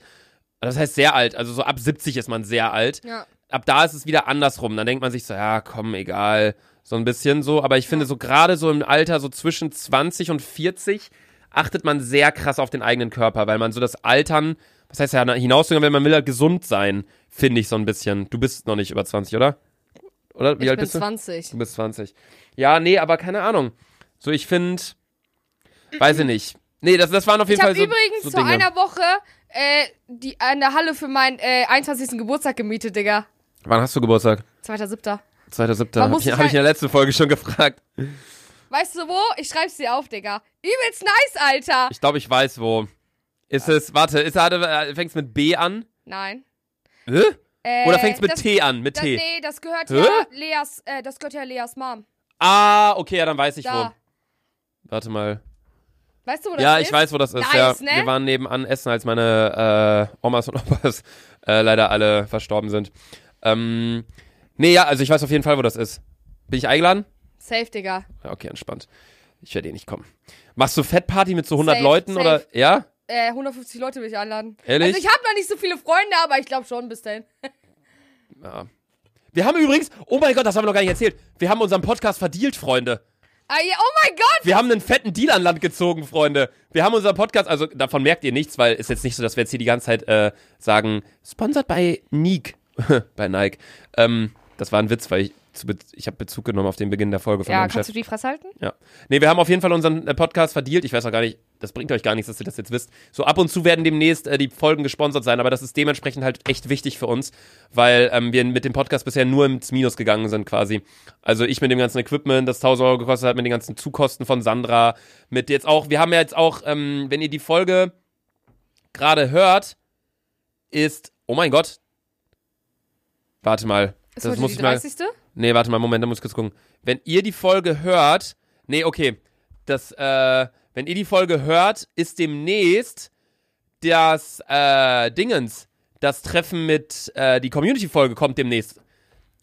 S1: Das heißt sehr alt, also so ab 70 ist man sehr alt.
S2: Ja.
S1: Ab da ist es wieder andersrum. Dann denkt man sich so, ja, komm, egal. So ein bisschen so. Aber ich finde, so gerade so im Alter, so zwischen 20 und 40, achtet man sehr krass auf den eigenen Körper, weil man so das Altern, was heißt ja hinausgegangen, wenn man will halt gesund sein, finde ich so ein bisschen. Du bist noch nicht über 20, oder? Oder? Wie
S2: ich
S1: alt
S2: bin
S1: bist du?
S2: 20.
S1: Du bist 20. Ja, nee, aber keine Ahnung. So, ich finde, weiß ich nicht. Nee, das, das waren auf jeden
S2: Ich
S1: Fall
S2: habe
S1: so,
S2: übrigens
S1: so
S2: vor
S1: Dinge.
S2: einer Woche äh, die, der Halle für meinen äh, 21. Geburtstag gemietet, Digga.
S1: Wann hast du Geburtstag?
S2: 2.7.
S1: 2.7.
S2: Man
S1: Hab
S2: muss
S1: ich, hab ich in der letzten Folge schon gefragt.
S2: Weißt du wo? Ich schreib's dir auf, Digga. Übelst nice, Alter.
S1: Ich glaube, ich weiß wo. Ist es, warte, ist, fängst mit B an?
S2: Nein.
S1: Hä?
S2: Äh,
S1: Oder fängst mit
S2: das,
S1: T an? Mit
S2: das,
S1: T.
S2: Nee, das gehört
S1: Hä?
S2: ja Leas, äh, das gehört ja Leas Mom.
S1: Ah, okay, ja, dann weiß ich
S2: Da.
S1: wo. Warte mal.
S2: Weißt du, wo das
S1: Ja,
S2: ist?
S1: ich weiß, wo das ist.
S2: Nice,
S1: ja.
S2: ne?
S1: Wir waren nebenan essen, als meine äh, Omas und Opas äh, leider alle verstorben sind. Ähm, nee, ja, also ich weiß auf jeden Fall, wo das ist. Bin ich eingeladen?
S2: Safe, Digga.
S1: Ja, okay, entspannt. Ich werde eh nicht kommen. Machst du Fettparty mit so 100
S2: Safe,
S1: Leuten
S2: safe.
S1: oder? Ja?
S2: Äh, 150 Leute will ich einladen.
S1: Ehrlich?
S2: Also ich habe noch nicht so viele Freunde, aber ich glaube schon bis dahin.
S1: Ja. Wir haben übrigens, oh mein Gott, das haben wir noch gar nicht erzählt. Wir haben unseren Podcast verdealt, Freunde.
S2: Ah, ja, oh mein Gott!
S1: Wir haben einen fetten Deal an Land gezogen, Freunde. Wir haben unseren Podcast, also davon merkt ihr nichts, weil es jetzt nicht so, dass wir jetzt hier die ganze Zeit äh, sagen, sponsored bei Nike. bei Nike. Ähm, das war ein Witz, weil ich, ich habe Bezug genommen auf den Beginn der Folge von
S2: Ja,
S1: meinem Chef.
S2: kannst du die Fresse halten?
S1: Ja. Nee, wir haben auf jeden Fall unseren äh, Podcast verdealt. Ich weiß auch gar nicht, das bringt euch gar nichts, dass ihr das jetzt wisst. So ab und zu werden demnächst äh, die Folgen gesponsert sein, aber das ist dementsprechend halt echt wichtig für uns, weil ähm, wir mit dem Podcast bisher nur ins Minus gegangen sind quasi. Also ich mit dem ganzen Equipment, das 1000 Euro gekostet hat, mit den ganzen Zukosten von Sandra, mit jetzt auch, wir haben ja jetzt auch, ähm, wenn ihr die Folge gerade hört, ist, oh mein Gott, warte mal,
S2: Ist
S1: das muss
S2: die
S1: ich mal,
S2: 30.
S1: Nee, warte mal, Moment, da muss ich kurz gucken. Wenn ihr die Folge hört, nee, okay, das, äh, wenn ihr die Folge hört, ist demnächst das, äh, Dingens, das Treffen mit, äh, die Community-Folge kommt demnächst.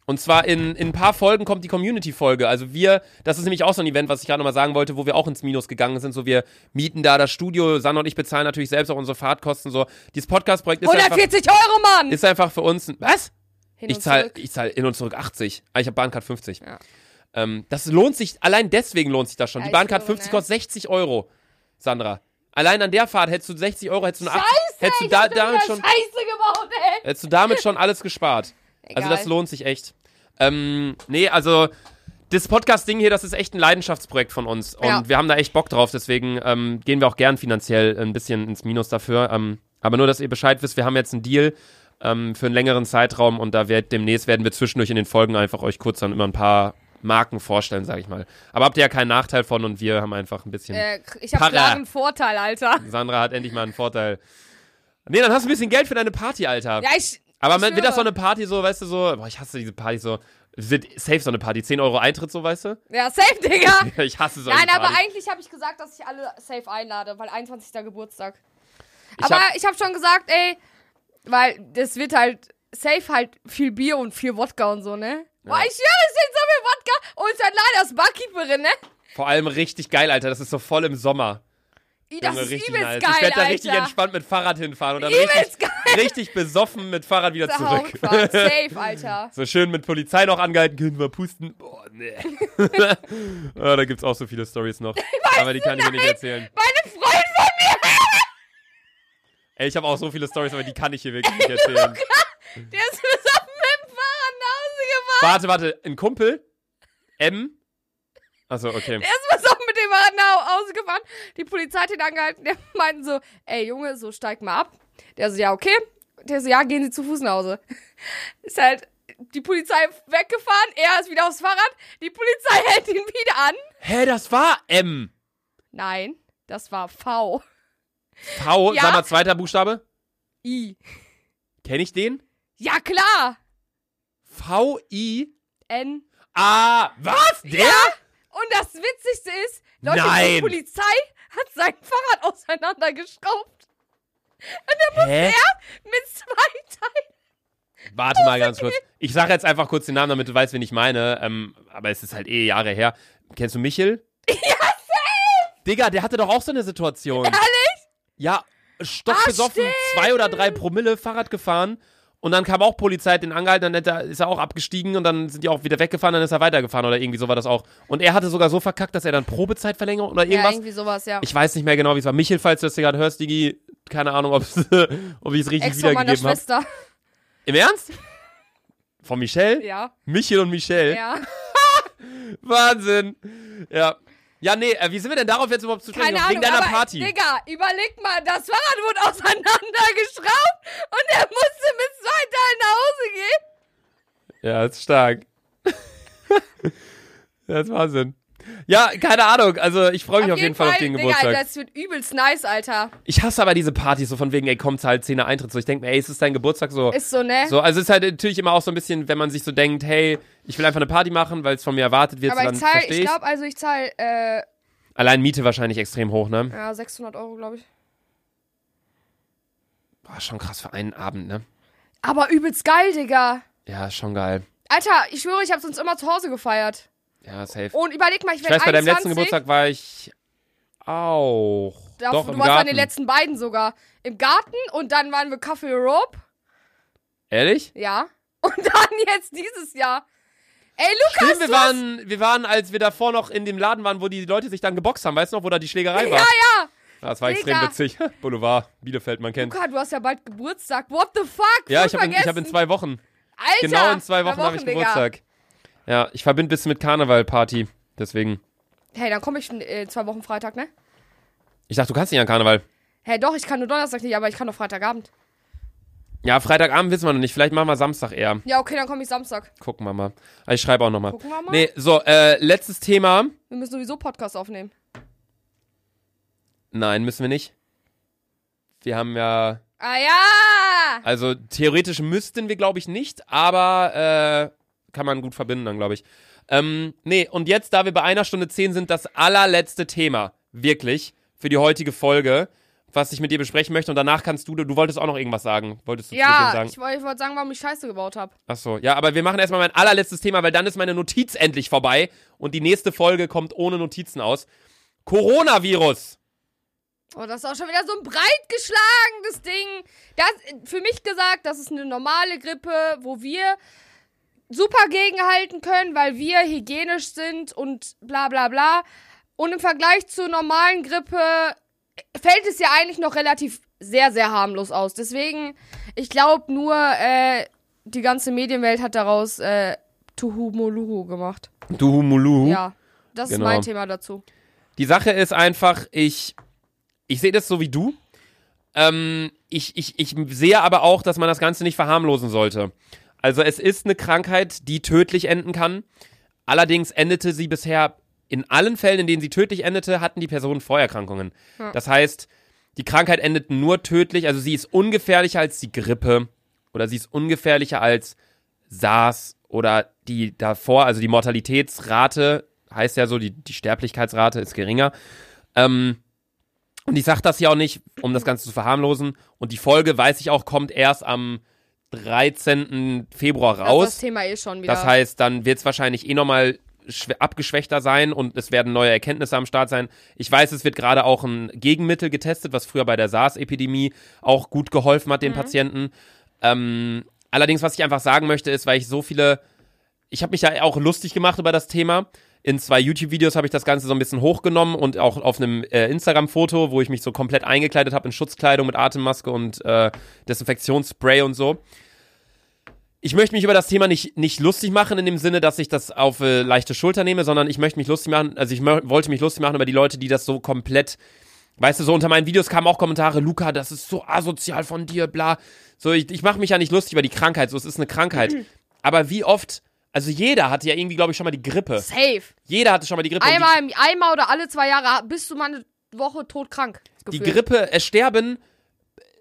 S1: Und zwar in, in ein paar Folgen kommt die Community-Folge. Also wir, das ist nämlich auch so ein Event, was ich gerade nochmal sagen wollte, wo wir auch ins Minus gegangen sind. So, wir mieten da das Studio, Sanna und ich bezahlen natürlich selbst auch unsere Fahrtkosten. So, dieses Podcast-Projekt ist einfach,
S2: 140 Euro, Mann!
S1: ist einfach für uns, ein- was?
S2: Hin
S1: Ich zahle ich zahl hin und zurück 80. Ah, ich habe Bahncard 50.
S2: Ja.
S1: Ähm, das lohnt sich, allein deswegen lohnt sich das schon. Die
S2: ich
S1: Bahncard
S2: glaube,
S1: 50
S2: ne?
S1: kostet 60 Euro, Sandra. Allein an der Fahrt hättest du 60 Euro, hättest du eine 80,
S2: Scheiße,
S1: hättest du da, damit schon,
S2: Scheiße gebaut,
S1: hättest du damit schon alles gespart. Also
S2: Egal.
S1: das lohnt sich echt. Ähm, nee, also das Podcast-Ding hier, das ist echt ein Leidenschaftsprojekt von uns. Und
S2: Ja.
S1: wir haben da echt Bock drauf, deswegen ähm, gehen wir auch gern finanziell ein bisschen ins Minus dafür. Ähm, aber nur, dass ihr Bescheid wisst, wir haben jetzt einen Deal ähm, für einen längeren Zeitraum und da wird demnächst werden wir zwischendurch in den Folgen einfach euch kurz dann immer ein paar Marken vorstellen, sag ich mal. Aber habt ihr ja keinen Nachteil von und wir haben einfach ein bisschen.
S2: Äh, ich hab
S1: Para.
S2: klar einen Vorteil, Alter.
S1: Sandra hat endlich mal einen Vorteil. Nee, dann hast du ein bisschen Geld für deine Party, Alter.
S2: Ja, ich.
S1: Aber
S2: ich
S1: wird das so eine Party so, weißt du, so, boah, ich hasse diese Party so, wird safe so eine Party, 10 Euro Eintritt so, weißt du?
S2: Ja, safe, Digga!
S1: Ich hasse solche
S2: Nein, aber eigentlich habe ich gesagt, dass ich alle safe einlade, weil 21. Geburtstag.
S1: Ich
S2: aber
S1: hab-
S2: ich habe schon gesagt, ey, weil das wird halt safe halt viel Bier und viel Wodka und so, ne? Boah, ich schwöre, es sind so viel Wodka und dann leider als Barkeeperin, ne?
S1: Vor allem richtig geil, Alter, das ist so voll im Sommer.
S2: Ih, Das
S1: Junge,
S2: ist
S1: richtig nice.
S2: geil,
S1: ich werde da
S2: Alter.
S1: richtig entspannt mit Fahrrad hinfahren und dann richtig, richtig besoffen mit Fahrrad wieder
S2: Zur
S1: zurück.
S2: Safe, Alter.
S1: So schön mit Polizei noch angehalten, können wir pusten. Boah, nee. oh, da gibt's auch so viele Stories noch. Aber die kann ich mir nicht erzählen.
S2: Meine Freundin von mir,
S1: Ey, ich habe auch so viele Stories, aber die kann ich hier wirklich nicht erzählen.
S2: Der ist besoffen mit dem Fahrrad nach Hause gefahren.
S1: Warte, warte, ein Kumpel, M. Achso, okay.
S2: Der ist besoffen mit dem Fahrrad nach Hause gefahren. Die Polizei hat ihn angehalten. Der meinten so, ey Junge, so steig mal ab. Der so, ja, okay. Der so, ja, gehen Sie zu Fuß nach Hause. Ist halt die Polizei weggefahren. Er ist wieder aufs Fahrrad. Die Polizei hält ihn wieder an.
S1: Hä, das war M.
S2: Nein, das war V.
S1: V,
S2: Ja?
S1: sag mal zweiter Buchstabe.
S2: I.
S1: Kenn ich den?
S2: Ja, klar.
S1: V, I.
S2: N.
S1: Ah, was? Der?
S2: Und das Witzigste ist, Leute,
S1: Nein.
S2: die Polizei hat sein Fahrrad auseinandergeschraubt. Und er muss
S1: Hä?
S2: er mit zwei Teilen.
S1: Warte mal ganz kurz. Ich sage jetzt einfach kurz den Namen, damit du weißt, wen ich meine. Ähm, aber es ist halt eh Jahre her. Kennst du Michel? Ja, safe! Digga, der hatte doch auch so eine Situation.
S2: Ehrlich?
S1: Ja, stockbesoffen,
S2: Ah,
S1: zwei oder drei Promille Fahrrad gefahren. Und dann kam auch Polizei, hat den angehalten, dann er- ist er auch abgestiegen und dann sind die auch wieder weggefahren, dann ist er weitergefahren oder irgendwie so war das auch. Und er hatte sogar so verkackt, dass er dann Probezeitverlängerung oder
S2: Ja,
S1: irgendwas.
S2: irgendwie sowas, ja.
S1: ich weiß nicht mehr genau, wie es war. Michel, falls du das gerade hörst, Digi, keine Ahnung, ob ich es richtig
S2: Ex
S1: wiedergegeben habe.
S2: Schwester.
S1: Im Ernst? Von Michel?
S2: Ja.
S1: Michel und Michel?
S2: Ja.
S1: Wahnsinn. Ja. Ja, nee, äh, wie sind wir denn darauf jetzt überhaupt zu sprechen?
S2: Keine
S1: Wegen
S2: Ahnung,
S1: deiner
S2: aber,
S1: Party.
S2: Digga, überleg mal, das Fahrrad wurde auseinandergeschraubt und er musste mit zwei Teilen nach Hause gehen.
S1: Ja, ist stark. das ist Wahnsinn. Ja, keine Ahnung. Also ich freue mich auf, jeden Fall, auf den
S2: Digga,
S1: Geburtstag.
S2: das wird übelst nice, Alter.
S1: ich hasse aber diese Partys so von wegen, ey, komm, zahl 10er Eintritt. So, ich denke mir, ey, es ist dein Geburtstag so.
S2: Ist so, ne?
S1: so, also es ist halt natürlich immer auch so ein bisschen, wenn man sich so denkt, hey, ich will einfach eine Party machen, weil es von mir erwartet wird,
S2: aber ich zahl,
S1: verstehe
S2: ich glaube, also ich zahl, äh,
S1: Allein Miete wahrscheinlich extrem hoch, ne?
S2: Ja, 600 Euro, glaube ich.
S1: Boah, schon krass für einen Abend, ne?
S2: Aber übelst geil, Digga.
S1: Ja, schon geil.
S2: Alter, ich schwöre, ich habe sonst immer zu Hause gefeiert.
S1: Ja, safe.
S2: Und überleg mal, ich
S1: Ich
S2: werde
S1: weiß, bei deinem letzten
S2: 21.
S1: Geburtstag war ich auch.
S2: Da,
S1: Doch,
S2: du
S1: im
S2: warst an
S1: Garten.
S2: den letzten beiden sogar. Im Garten und dann waren wir Café Europe.
S1: Ehrlich?
S2: Ja. Und dann jetzt dieses Jahr. Ey, Lukas,
S1: Stimmt, wir waren, wir waren, als wir davor noch in dem Laden waren, wo die Leute sich dann geboxt haben, weißt du noch, wo da die Schlägerei war?
S2: Ja, ja.
S1: Das war extrem
S2: Digga.
S1: witzig. Boulevard, Bielefeld, man kennt.
S2: Luca, du hast ja bald Geburtstag. What the fuck?
S1: Ja, ich habe in, ich hab in zwei Wochen.
S2: Alter,
S1: Genau in zwei Wochen
S2: zwei
S1: habe ich
S2: Digga.
S1: Ja, ich verbinde bisschen mit Karnevalparty. Deswegen.
S2: Hey, dann komme ich in äh, zwei Wochen Freitag, ne?
S1: Ich dachte, du kannst nicht an Karneval.
S2: Hey, doch, ich kann nur Donnerstag nicht, aber ich kann doch Freitagabend.
S1: Ja, Freitagabend wissen wir noch nicht. Vielleicht machen wir Samstag eher.
S2: Ja, okay, dann komme ich Samstag.
S1: Gucken wir mal. Aber ich schreibe auch noch mal.
S2: Gucken wir mal.
S1: Nee, so, äh, letztes Thema.
S2: Wir müssen sowieso Podcast aufnehmen.
S1: Nein, müssen wir nicht. Wir haben ja.
S2: Ah ja!
S1: Also theoretisch müssten wir, glaube ich, nicht, aber äh, kann man gut verbinden dann, glaube ich. Ähm, nee, und jetzt, da wir bei einer Stunde zehn sind, das allerletzte Thema, wirklich, für die heutige Folge, was ich mit dir besprechen möchte. Und danach kannst du, du wolltest auch noch irgendwas sagen. Wolltest du zu
S2: Ja,
S1: sagen?
S2: ich wollte ich wollte sagen, warum ich Scheiße gebaut habe.
S1: Ach so, ja, aber wir machen erstmal mein allerletztes Thema, weil dann ist meine Notiz endlich vorbei und die nächste Folge kommt ohne Notizen aus. Coronavirus.
S2: Oh, das ist auch schon wieder so ein breit geschlagenes Ding. Das, für mich gesagt, das ist eine normale Grippe, wo wir super gegenhalten können, weil wir hygienisch sind und bla bla bla. Und im Vergleich zur normalen Grippe fällt es ja eigentlich noch relativ sehr, sehr harmlos aus. Deswegen, ich glaube nur, äh, die ganze Medienwelt hat daraus äh, Tuhumoluhu gemacht.
S1: Du Humuluhu.
S2: Ja, das
S1: Genau.
S2: ist mein Thema dazu.
S1: Die Sache ist einfach, ich, ich sehe das so wie du. Ähm, ich, ich, ich sehe aber auch, dass man das Ganze nicht verharmlosen sollte. Also es ist eine Krankheit, die tödlich enden kann. Allerdings endete sie bisher in allen Fällen, in denen sie tödlich endete, hatten die Personen Vorerkrankungen.
S2: Ja.
S1: Das heißt, die Krankheit endet nur tödlich, also sie ist ungefährlicher als die Grippe oder sie ist ungefährlicher als SARS oder die davor, also die Mortalitätsrate, heißt ja so, die, die Sterblichkeitsrate ist geringer. Ähm, und ich sage das ja auch nicht, um das Ganze zu verharmlosen. Und die Folge, weiß ich auch, kommt erst am 13. Februar
S2: Das
S1: raus.
S2: das Thema eh schon wieder.
S1: Das heißt, dann wird es wahrscheinlich eh nochmal schw- abgeschwächter sein und es werden neue Erkenntnisse am Start sein. Ich weiß, es wird gerade auch ein Gegenmittel getestet, was früher bei der SARS-Epidemie auch gut geholfen hat den Patienten. Ähm, allerdings, was ich einfach sagen möchte, ist, weil ich so viele, ich habe mich ja auch lustig gemacht über das Thema. In zwei YouTube-Videos habe ich das Ganze so ein bisschen hochgenommen und auch auf einem äh, Instagram-Foto, wo ich mich so komplett eingekleidet habe in Schutzkleidung mit Atemmaske und äh, Desinfektionsspray und so. Ich möchte mich über das Thema nicht, nicht lustig machen, in dem Sinne, dass ich das auf äh, leichte Schulter nehme, sondern ich möchte mich lustig machen, also ich wollte mich lustig machen über die Leute, die das so komplett, weißt du, so unter meinen Videos kamen auch Kommentare, Luca, das ist so asozial von dir, bla. So, ich, ich mache mich ja nicht lustig über die Krankheit, so, es ist eine Krankheit. Aber wie oft, also jeder hatte ja irgendwie, glaube ich, schon mal die Grippe.
S2: Safe.
S1: Jeder hatte schon mal die Grippe. Und die-
S2: Einmal, einmal oder alle zwei Jahre bist du mal eine Woche todkrank.
S1: Die. Grippe, es sterben,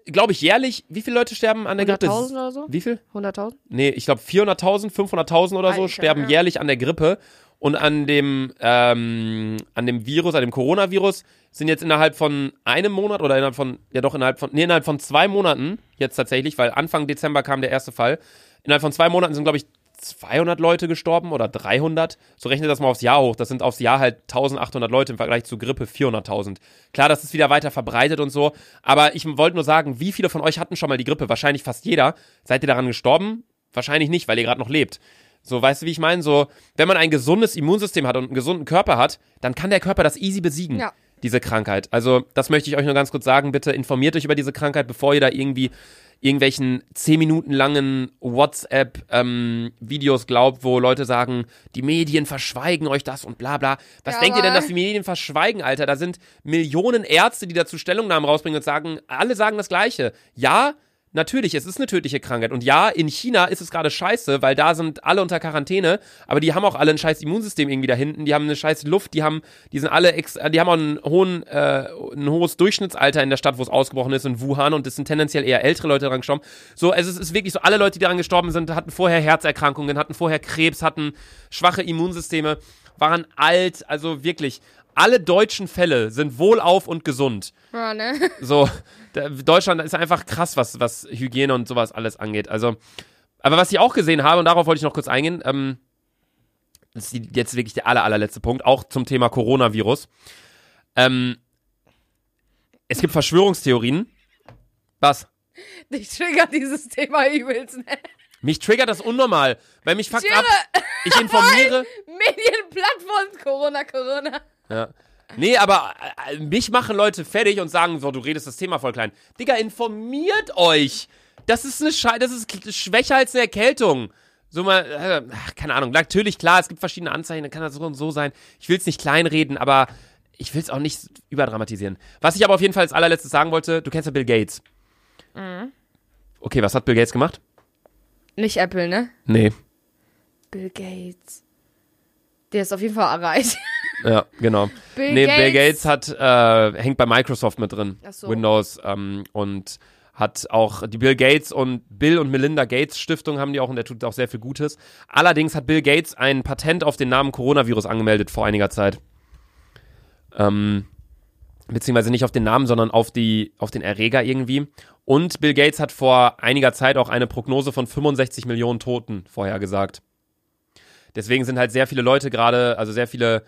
S1: glaube ich, jährlich, wie viele Leute sterben an der Grippe?
S2: 100.000 oder so?
S1: Wie viel?
S2: 100.000?
S1: Nee, ich glaube 400.000, 500.000 oder so
S2: Alter,
S1: sterben
S2: ja.
S1: jährlich an der Grippe. Und an dem, ähm, an dem Virus, an dem Coronavirus sind jetzt innerhalb von einem Monat oder innerhalb von, ja doch, innerhalb von, nee, innerhalb von zwei Monaten jetzt tatsächlich, weil Anfang Dezember kam der erste Fall. Innerhalb von zwei Monaten sind, glaube ich, 200 Leute gestorben oder 300. So rechnet das mal aufs Jahr hoch. Das sind aufs Jahr halt 1800 Leute im Vergleich zu Grippe 400.000. Klar, das ist wieder weiter verbreitet und so. Aber ich wollte nur sagen, wie viele von euch hatten schon mal die Grippe? Wahrscheinlich fast jeder. Seid ihr daran gestorben? Wahrscheinlich nicht, weil ihr gerade noch lebt. So, weißt du, wie ich meine? So, wenn man ein gesundes Immunsystem hat und einen gesunden Körper hat, dann kann der Körper das easy besiegen.
S2: Ja.
S1: Diese Krankheit. Also, das möchte ich euch nur ganz kurz sagen. Bitte informiert euch über diese Krankheit, bevor ihr da irgendwie irgendwelchen 10 Minuten langen WhatsApp-Videos glaubt, wo Leute sagen, die Medien verschweigen euch das und bla bla. Was
S2: Ja,
S1: denkt ihr denn, dass die Medien verschweigen, Alter? Da sind Millionen Ärzte, die dazu Stellungnahmen rausbringen und sagen, alle sagen das Gleiche. Ja, Natürlich, es ist eine tödliche Krankheit. Und ja, in China ist es gerade scheiße, weil da sind alle unter Quarantäne, aber die haben auch alle ein scheiß Immunsystem irgendwie da hinten, die haben eine scheiß Luft, die haben, die sind alle, ex die haben auch einen hohen, äh, ein hohes Durchschnittsalter in der Stadt, wo es ausgebrochen ist, in Wuhan, und es sind tendenziell eher ältere Leute daran gestorben. So, also es ist wirklich so, alle Leute, die daran gestorben sind, hatten vorher Herzerkrankungen, hatten vorher Krebs, hatten schwache Immunsysteme, waren alt, also wirklich. Alle deutschen Fälle sind wohlauf und gesund.
S2: Ja, ne?
S1: So, da, Deutschland ist einfach krass, was, was Hygiene und sowas alles angeht. Also, aber was ich auch gesehen habe, und darauf wollte ich noch kurz eingehen, ähm, das ist jetzt wirklich der aller, allerletzte Punkt, auch zum Thema Coronavirus. Ähm, es gibt Verschwörungstheorien. Was?
S2: Dich triggert dieses Thema übelst, ne?
S1: Mich triggert das unnormal, weil mich fuckt ab. Ich informiere.
S2: Medienplattform, Corona, Corona.
S1: Ja. Nee, aber äh, mich machen Leute fertig und sagen so, du redest das Thema voll klein. Digga, informiert euch. Das ist eine Schei das ist schwächer als eine Erkältung. So mal, äh, keine Ahnung. Natürlich, klar, es gibt verschiedene Anzeichen, dann kann das so und so sein. Ich will es nicht kleinreden, aber ich will es auch nicht überdramatisieren. Was ich aber auf jeden Fall als allerletztes sagen wollte, du kennst ja Bill Gates. Okay, was hat Bill Gates gemacht?
S2: Nicht Apple, ne?
S1: Nee.
S2: Bill Gates. Der ist auf jeden Fall erreicht.
S1: Ja, genau.
S2: Bill
S1: nee,
S2: Gates.
S1: Bill Gates hat, äh, hängt bei Microsoft mit drin.
S2: Ach so.
S1: Windows ähm, und hat auch die Bill Gates und Bill und Melinda Gates Stiftung haben die auch und der tut auch sehr viel Gutes. Allerdings hat Bill Gates ein Patent auf den Namen Coronavirus angemeldet vor einiger Zeit. Ähm, beziehungsweise nicht auf den Namen, sondern auf die, auf den Erreger irgendwie. Und Bill Gates hat vor einiger Zeit auch eine Prognose von 65 Millionen Toten vorhergesagt. Deswegen sind halt sehr viele Leute gerade, also sehr viele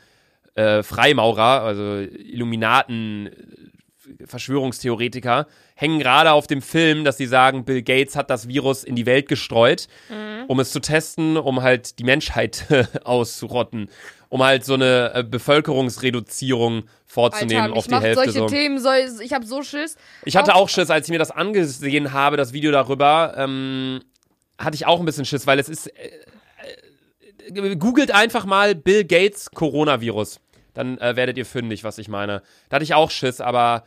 S1: äh, Freimaurer, also Illuminaten, äh, Verschwörungstheoretiker, hängen gerade auf dem Film, dass sie sagen, Bill Gates hat das Virus in die Welt gestreut, um es zu testen, um halt die Menschheit auszurotten, um halt so eine äh, Bevölkerungsreduzierung vorzunehmen
S2: Alter,
S1: auf die Hälfte.
S2: solche
S1: So.
S2: Themen, so, ich hab so Schiss.
S1: Ich hatte
S2: Auch-
S1: auch Schiss, als ich mir das angesehen habe, das Video darüber, ähm, hatte ich auch ein bisschen Schiss, weil es ist. Äh, äh, googelt einfach mal Bill Gates Coronavirus. Dann äh, werdet ihr fündig, was ich meine. Da hatte ich auch Schiss, aber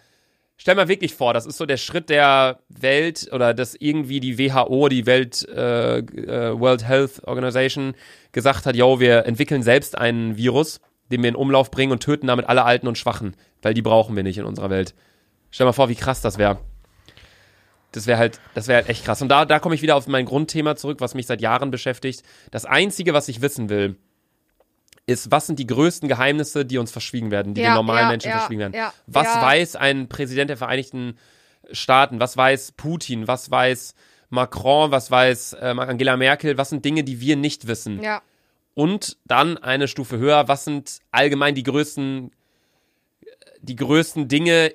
S1: stell mal wirklich vor, das ist so der Schritt der Welt oder dass irgendwie die WHO, die Welt äh, äh, World Health Organization, gesagt hat, yo, wir entwickeln selbst einen Virus, den wir in Umlauf bringen und töten damit alle Alten und Schwachen, weil die brauchen wir nicht in unserer Welt. Stell mal vor, wie krass das wäre. Das wäre halt, das wäre halt echt krass. Und da, da komme ich wieder auf mein Grundthema zurück, was mich seit Jahren beschäftigt. Das Einzige, was ich wissen will, ist, was sind die größten Geheimnisse, die uns verschwiegen werden, die
S2: Ja,
S1: den normalen
S2: ja,
S1: Menschen
S2: ja,
S1: verschwiegen werden. was weiß ein Präsident der Vereinigten Staaten? Was weiß Putin? Was weiß Macron? Was weiß äh, Angela Merkel? Was sind Dinge, die wir nicht wissen? Und dann eine Stufe höher, was sind allgemein die größten, die größten Dinge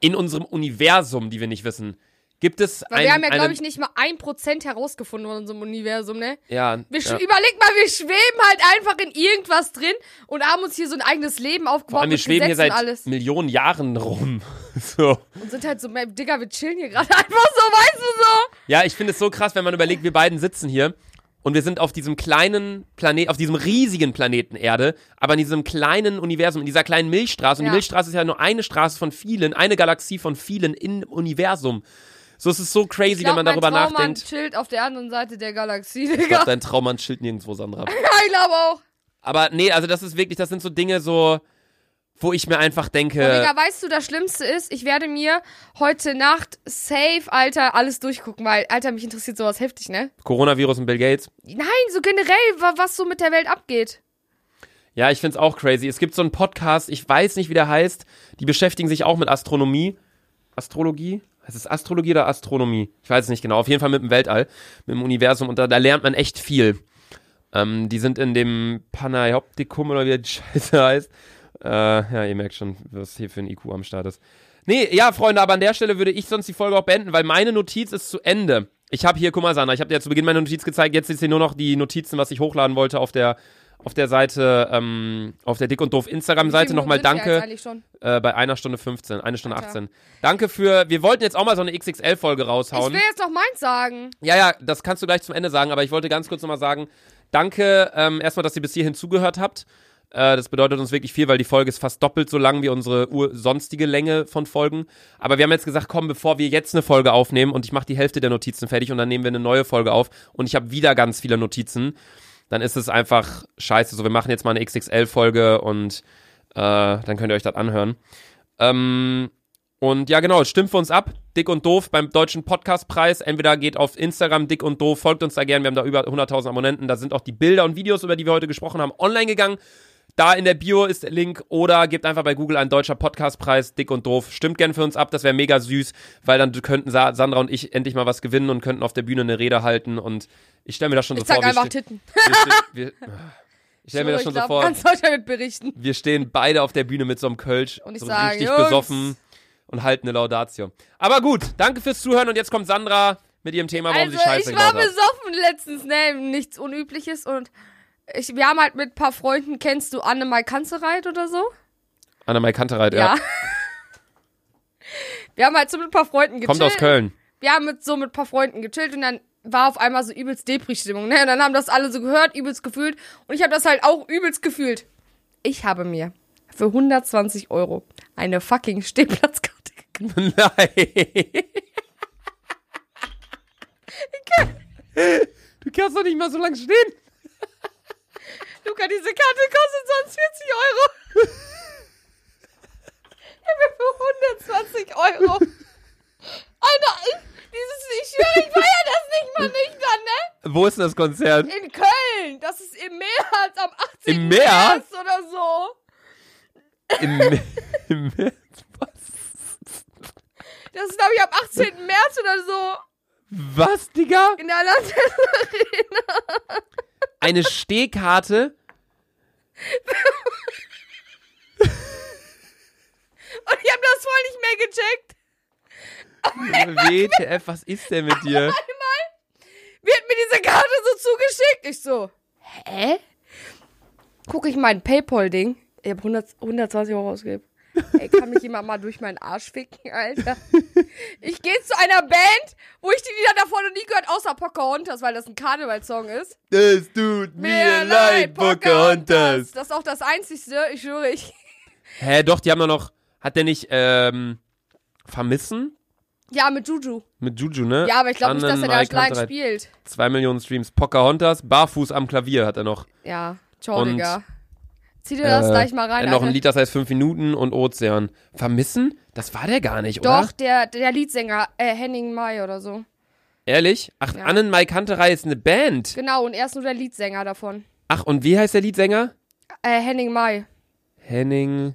S1: in unserem Universum, die wir nicht wissen? Gibt es
S2: Weil
S1: ein,
S2: wir haben ja, glaube ich, nicht mal ein Prozent herausgefunden von unserem Universum, ne?
S1: ja,
S2: Wir
S1: ja.
S2: Überleg mal, wir schweben halt einfach in irgendwas drin und haben uns hier so ein eigenes Leben aufgebaut
S1: Vor allem, wir schweben hier seit
S2: alles.
S1: Millionen Jahren rum. so.
S2: Und sind halt so, Digga, wir chillen hier gerade einfach so, weißt du so?
S1: Ja, ich finde es so krass, wenn man überlegt, wir beiden sitzen hier und wir sind auf diesem kleinen Planet, auf diesem riesigen Planeten Erde, aber in diesem kleinen Universum, in dieser kleinen Milchstraße. Und
S2: Ja.
S1: die Milchstraße ist ja nur eine Straße von vielen, eine Galaxie von vielen im Universum. So es ist so crazy,
S2: Ich glaub,
S1: wenn man darüber
S2: Traummann
S1: nachdenkt.
S2: chillt auf der anderen Seite der Galaxie,
S1: Ich
S2: Digga.
S1: glaube, dein Traummann chillt nirgendwo, Sandra.
S2: Ja, ich glaube auch.
S1: Aber nee, also das ist wirklich, das sind so Dinge so, wo ich mir einfach denke,
S2: Aber Digga, weißt du, das Schlimmste ist, ich werde mir heute Nacht safe, Alter, alles durchgucken, weil, Alter, mich interessiert sowas heftig, ne?
S1: Coronavirus und Bill Gates.
S2: Nein, so generell, wa- was so mit der Welt abgeht.
S1: Ja, ich find's auch crazy. Es gibt so einen Podcast, ich weiß nicht, wie der heißt. Die beschäftigen sich auch mit Astronomie. Astrologie? Heißt es Astrologie oder Astronomie? Ich weiß es nicht genau. Auf jeden Fall mit dem Weltall, mit dem Universum. Und da, da lernt man echt viel. Ähm, die sind in dem Panoptikum oder wie die Scheiße heißt. Äh, ja, ihr merkt schon, was hier für ein IQ am Start ist. Nee, ja, Freunde, aber an der Stelle würde ich sonst die Folge auch beenden, weil meine Notiz ist zu Ende. Ich habe hier, guck mal, Sandra, ich habe dir ja zu Beginn meine Notiz gezeigt. Jetzt ist hier nur noch die Notizen, was ich hochladen wollte auf der auf der Seite, ähm, auf der Dick und Doof Instagram-Seite. Nochmal danke äh, bei einer Stunde 15, eine Stunde
S2: Alter.
S1: 18. Danke für, wir wollten jetzt auch mal so eine XXL-Folge
S2: Ich
S1: raushauen.
S2: will jetzt noch meins sagen.
S1: Ja, ja, das kannst du gleich zum Ende sagen, aber ich wollte ganz kurz nochmal sagen, danke ähm, erstmal, dass ihr bis hierhin zugehört habt. Äh, das bedeutet uns wirklich viel, weil die Folge ist fast doppelt so lang wie unsere sonstige Länge von Folgen. Aber wir haben jetzt gesagt, komm, bevor wir jetzt eine Folge aufnehmen und ich mache die Hälfte der Notizen fertig und dann nehmen wir eine neue Folge auf und ich habe wieder ganz viele Notizen, dann ist es einfach scheiße. So, wir machen jetzt mal eine XXL-Folge und äh, dann könnt ihr euch das anhören. Ähm, und ja, genau, stimmt für uns ab. Dick und Doof beim Deutschen Podcastpreis. Entweder geht auf Instagram Dick und Doof, folgt uns da gerne. Wir haben da über 100.000 Abonnenten. Da sind auch die Bilder und Videos, über die wir heute gesprochen haben, online gegangen. Da in der Bio ist der Link oder gebt einfach bei Google ein deutscher Podcastpreis, dick und doof. Stimmt gern für uns ab, das wäre mega süß, weil dann könnten Sa Sandra und ich endlich mal was gewinnen und könnten auf der Bühne eine Rede halten und ich stelle mir das schon
S2: Ich
S1: so vor.
S2: sag
S1: wir
S2: einfach Titten.
S1: wir wir- ich stelle mir das schon so
S2: glaub,
S1: vor.
S2: Ganz Deutschland berichten.
S1: Wir stehen beide auf der Bühne mit so einem Kölsch,
S2: Und ich
S1: so
S2: sage,
S1: richtig
S2: Jungs.
S1: besoffen und halten eine Laudatio. Aber gut, danke fürs Zuhören und jetzt kommt Sandra mit ihrem Thema, warum
S2: Also
S1: sie Scheiße
S2: ich war besoffen letztens, ne, nichts Unübliches und ich, wir haben halt mit ein paar Freunden, kennst du Annemai Kanzereit oder so?
S1: Annemai Kantereit, ja.
S2: Ja. wir haben halt so mit ein paar Freunden gechillt.
S1: Kommt aus Köln.
S2: Wir haben mit, so mit ein paar Freunden gechillt und dann war auf einmal so übelst Depri-Stimmung, ne? Und dann haben das alle so gehört, übelst gefühlt und ich habe das halt auch übelst gefühlt. Ich habe mir für 120 Euro eine fucking Stehplatzkarte gekauft.
S1: Nein. Du kannst doch nicht mal so lange stehen.
S2: Luca, diese Karte kostet sonst 40 Euro. Ich habe für 120 Euro. Alter, ich, dieses, ich schwöre, ich feier das nicht mal nüchtern, ne?
S1: Wo ist denn das Konzert?
S2: In Köln. Das ist im März, am 18.
S1: Im März?
S2: März oder so.
S1: Im, im März.
S2: Das ist, glaube ich, am 18. März oder so.
S1: Was, Digga?
S2: In der Landes
S1: Eine Stehkarte?
S2: Und ich habe das voll nicht mehr gecheckt.
S1: WTF, was ist denn mit dir?
S2: Wird mir diese Karte so zugeschickt. Ich so, hä? Guck ich mein Paypal-Ding. Ich habe 100, 120 Euro ausgegeben. Ey, kann mich jemand mal durch meinen Arsch ficken, Alter? Ich gehe zu einer Band, wo ich die Lieder davor noch nie gehört, außer Pocahontas, weil das ein Karnevalssong ist.
S1: Es tut mir leid, Pocahontas.
S2: Das ist auch das Einzigste, ich schwöre, ich.
S1: Hä, doch, die haben doch noch. Hat der nicht, ähm, Vermissen?
S2: Ja, mit Juju.
S1: Mit Juju, ne?
S2: Ja, aber ich glaube nicht, dass er da
S1: Kantereit.
S2: spielt.
S1: Zwei Millionen Streams. Pocahontas, barfuß am Klavier hat er noch.
S2: Ja, ciao,
S1: Und,
S2: Digga. Zieh dir das
S1: Äh,
S2: gleich mal rein,
S1: noch
S2: Alter.
S1: ein Lied, das heißt fünf Minuten und Ozean. Vermissen? Das war der gar nicht,
S2: Doch,
S1: oder?
S2: der, der Leadsänger, äh, Henning Mai oder so.
S1: Ehrlich? Ach,
S2: Ja.
S1: Annenmai Kanterei ist eine Band.
S2: Genau, und er ist nur der Leadsänger davon.
S1: Ach, und wie heißt der Liedsänger?
S2: Äh, Henning Mai.
S1: Henning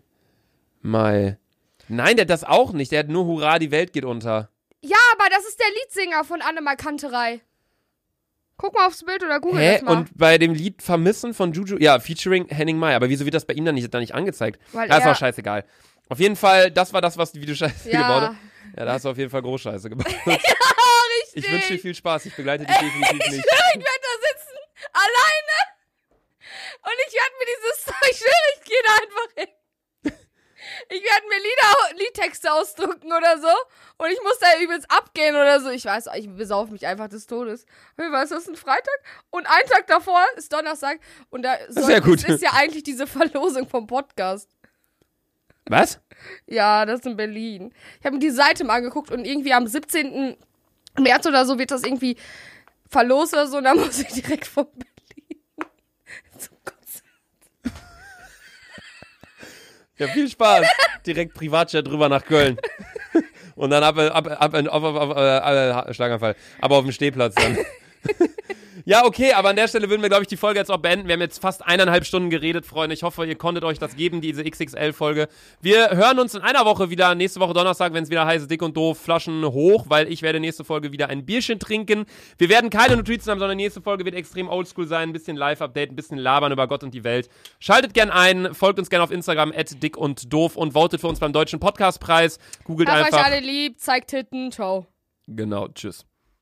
S1: Mai. Nein, der hat das auch nicht. Der hat nur Hurra, die Welt geht unter.
S2: Ja, aber das ist der Leadsänger von Annemai Kanterei. Guck mal aufs Bild oder google
S1: Hä?
S2: das mal.
S1: Und bei dem Lied Vermissen von Juju, ja, featuring Henning Mai. Aber wieso wird das bei ihm dann nicht, dann nicht angezeigt?
S2: Weil
S1: Ja, ist
S2: er-
S1: auch scheißegal. Auf jeden Fall, das war das, was wie du Scheiße
S2: Ja.
S1: gebaut hast. Ja, da hast du auf jeden Fall Großscheiße gebaut.
S2: Richtig.
S1: Ich wünsche dir viel Spaß. Ich begleite dich definitiv nicht.
S2: Ich werde da sitzen, alleine. Und ich werde mir dieses, ich schwöre, ich gehe da einfach hin. Ich werde mir Lieder, Liedtexte ausdrucken oder so. Und ich muss da übelst abgehen oder so. Ich weiß, ich besauf mich einfach des Todes. Ich weiß, das ist ein Freitag. Und ein Tag davor ist Donnerstag. Und da soll,
S1: gut.
S2: ist ja eigentlich diese Verlosung vom Podcast.
S1: Was?
S2: Ja, das ist in Berlin. Ich habe mir die Seite mal angeguckt und irgendwie am 17. März oder so wird das irgendwie verlost oder so. Und dann muss ich direkt von Berlin zum Konzert.
S1: Ja, viel Spaß. Direkt Privatjet drüber nach Köln. Und dann ab, ab, ab, ab, ab, ab, ab, äh, Schlaganfall. Aber auf dem Stehplatz dann. Ja, okay, aber an der Stelle würden wir, glaube ich, die Folge jetzt auch beenden. Wir haben jetzt fast eineinhalb Stunden geredet, Freunde. Ich hoffe, ihr konntet euch das geben, diese XXL-Folge. Wir hören uns in einer Woche wieder, nächste Woche Donnerstag, wenn es wieder heißt, dick und doof, Flaschen hoch, weil ich werde nächste Folge wieder ein Bierchen trinken. Wir werden keine Notizen haben, sondern nächste Folge wird extrem oldschool sein, ein bisschen Live-Update, ein bisschen labern über Gott und die Welt. Schaltet gern ein, folgt uns gerne auf Instagram, dick und doof und votet für uns beim Deutschen Podcastpreis. Googelt
S2: Hab euch
S1: einfach.
S2: alle lieb, zeigt Titten, ciao.
S1: Genau, tschüss.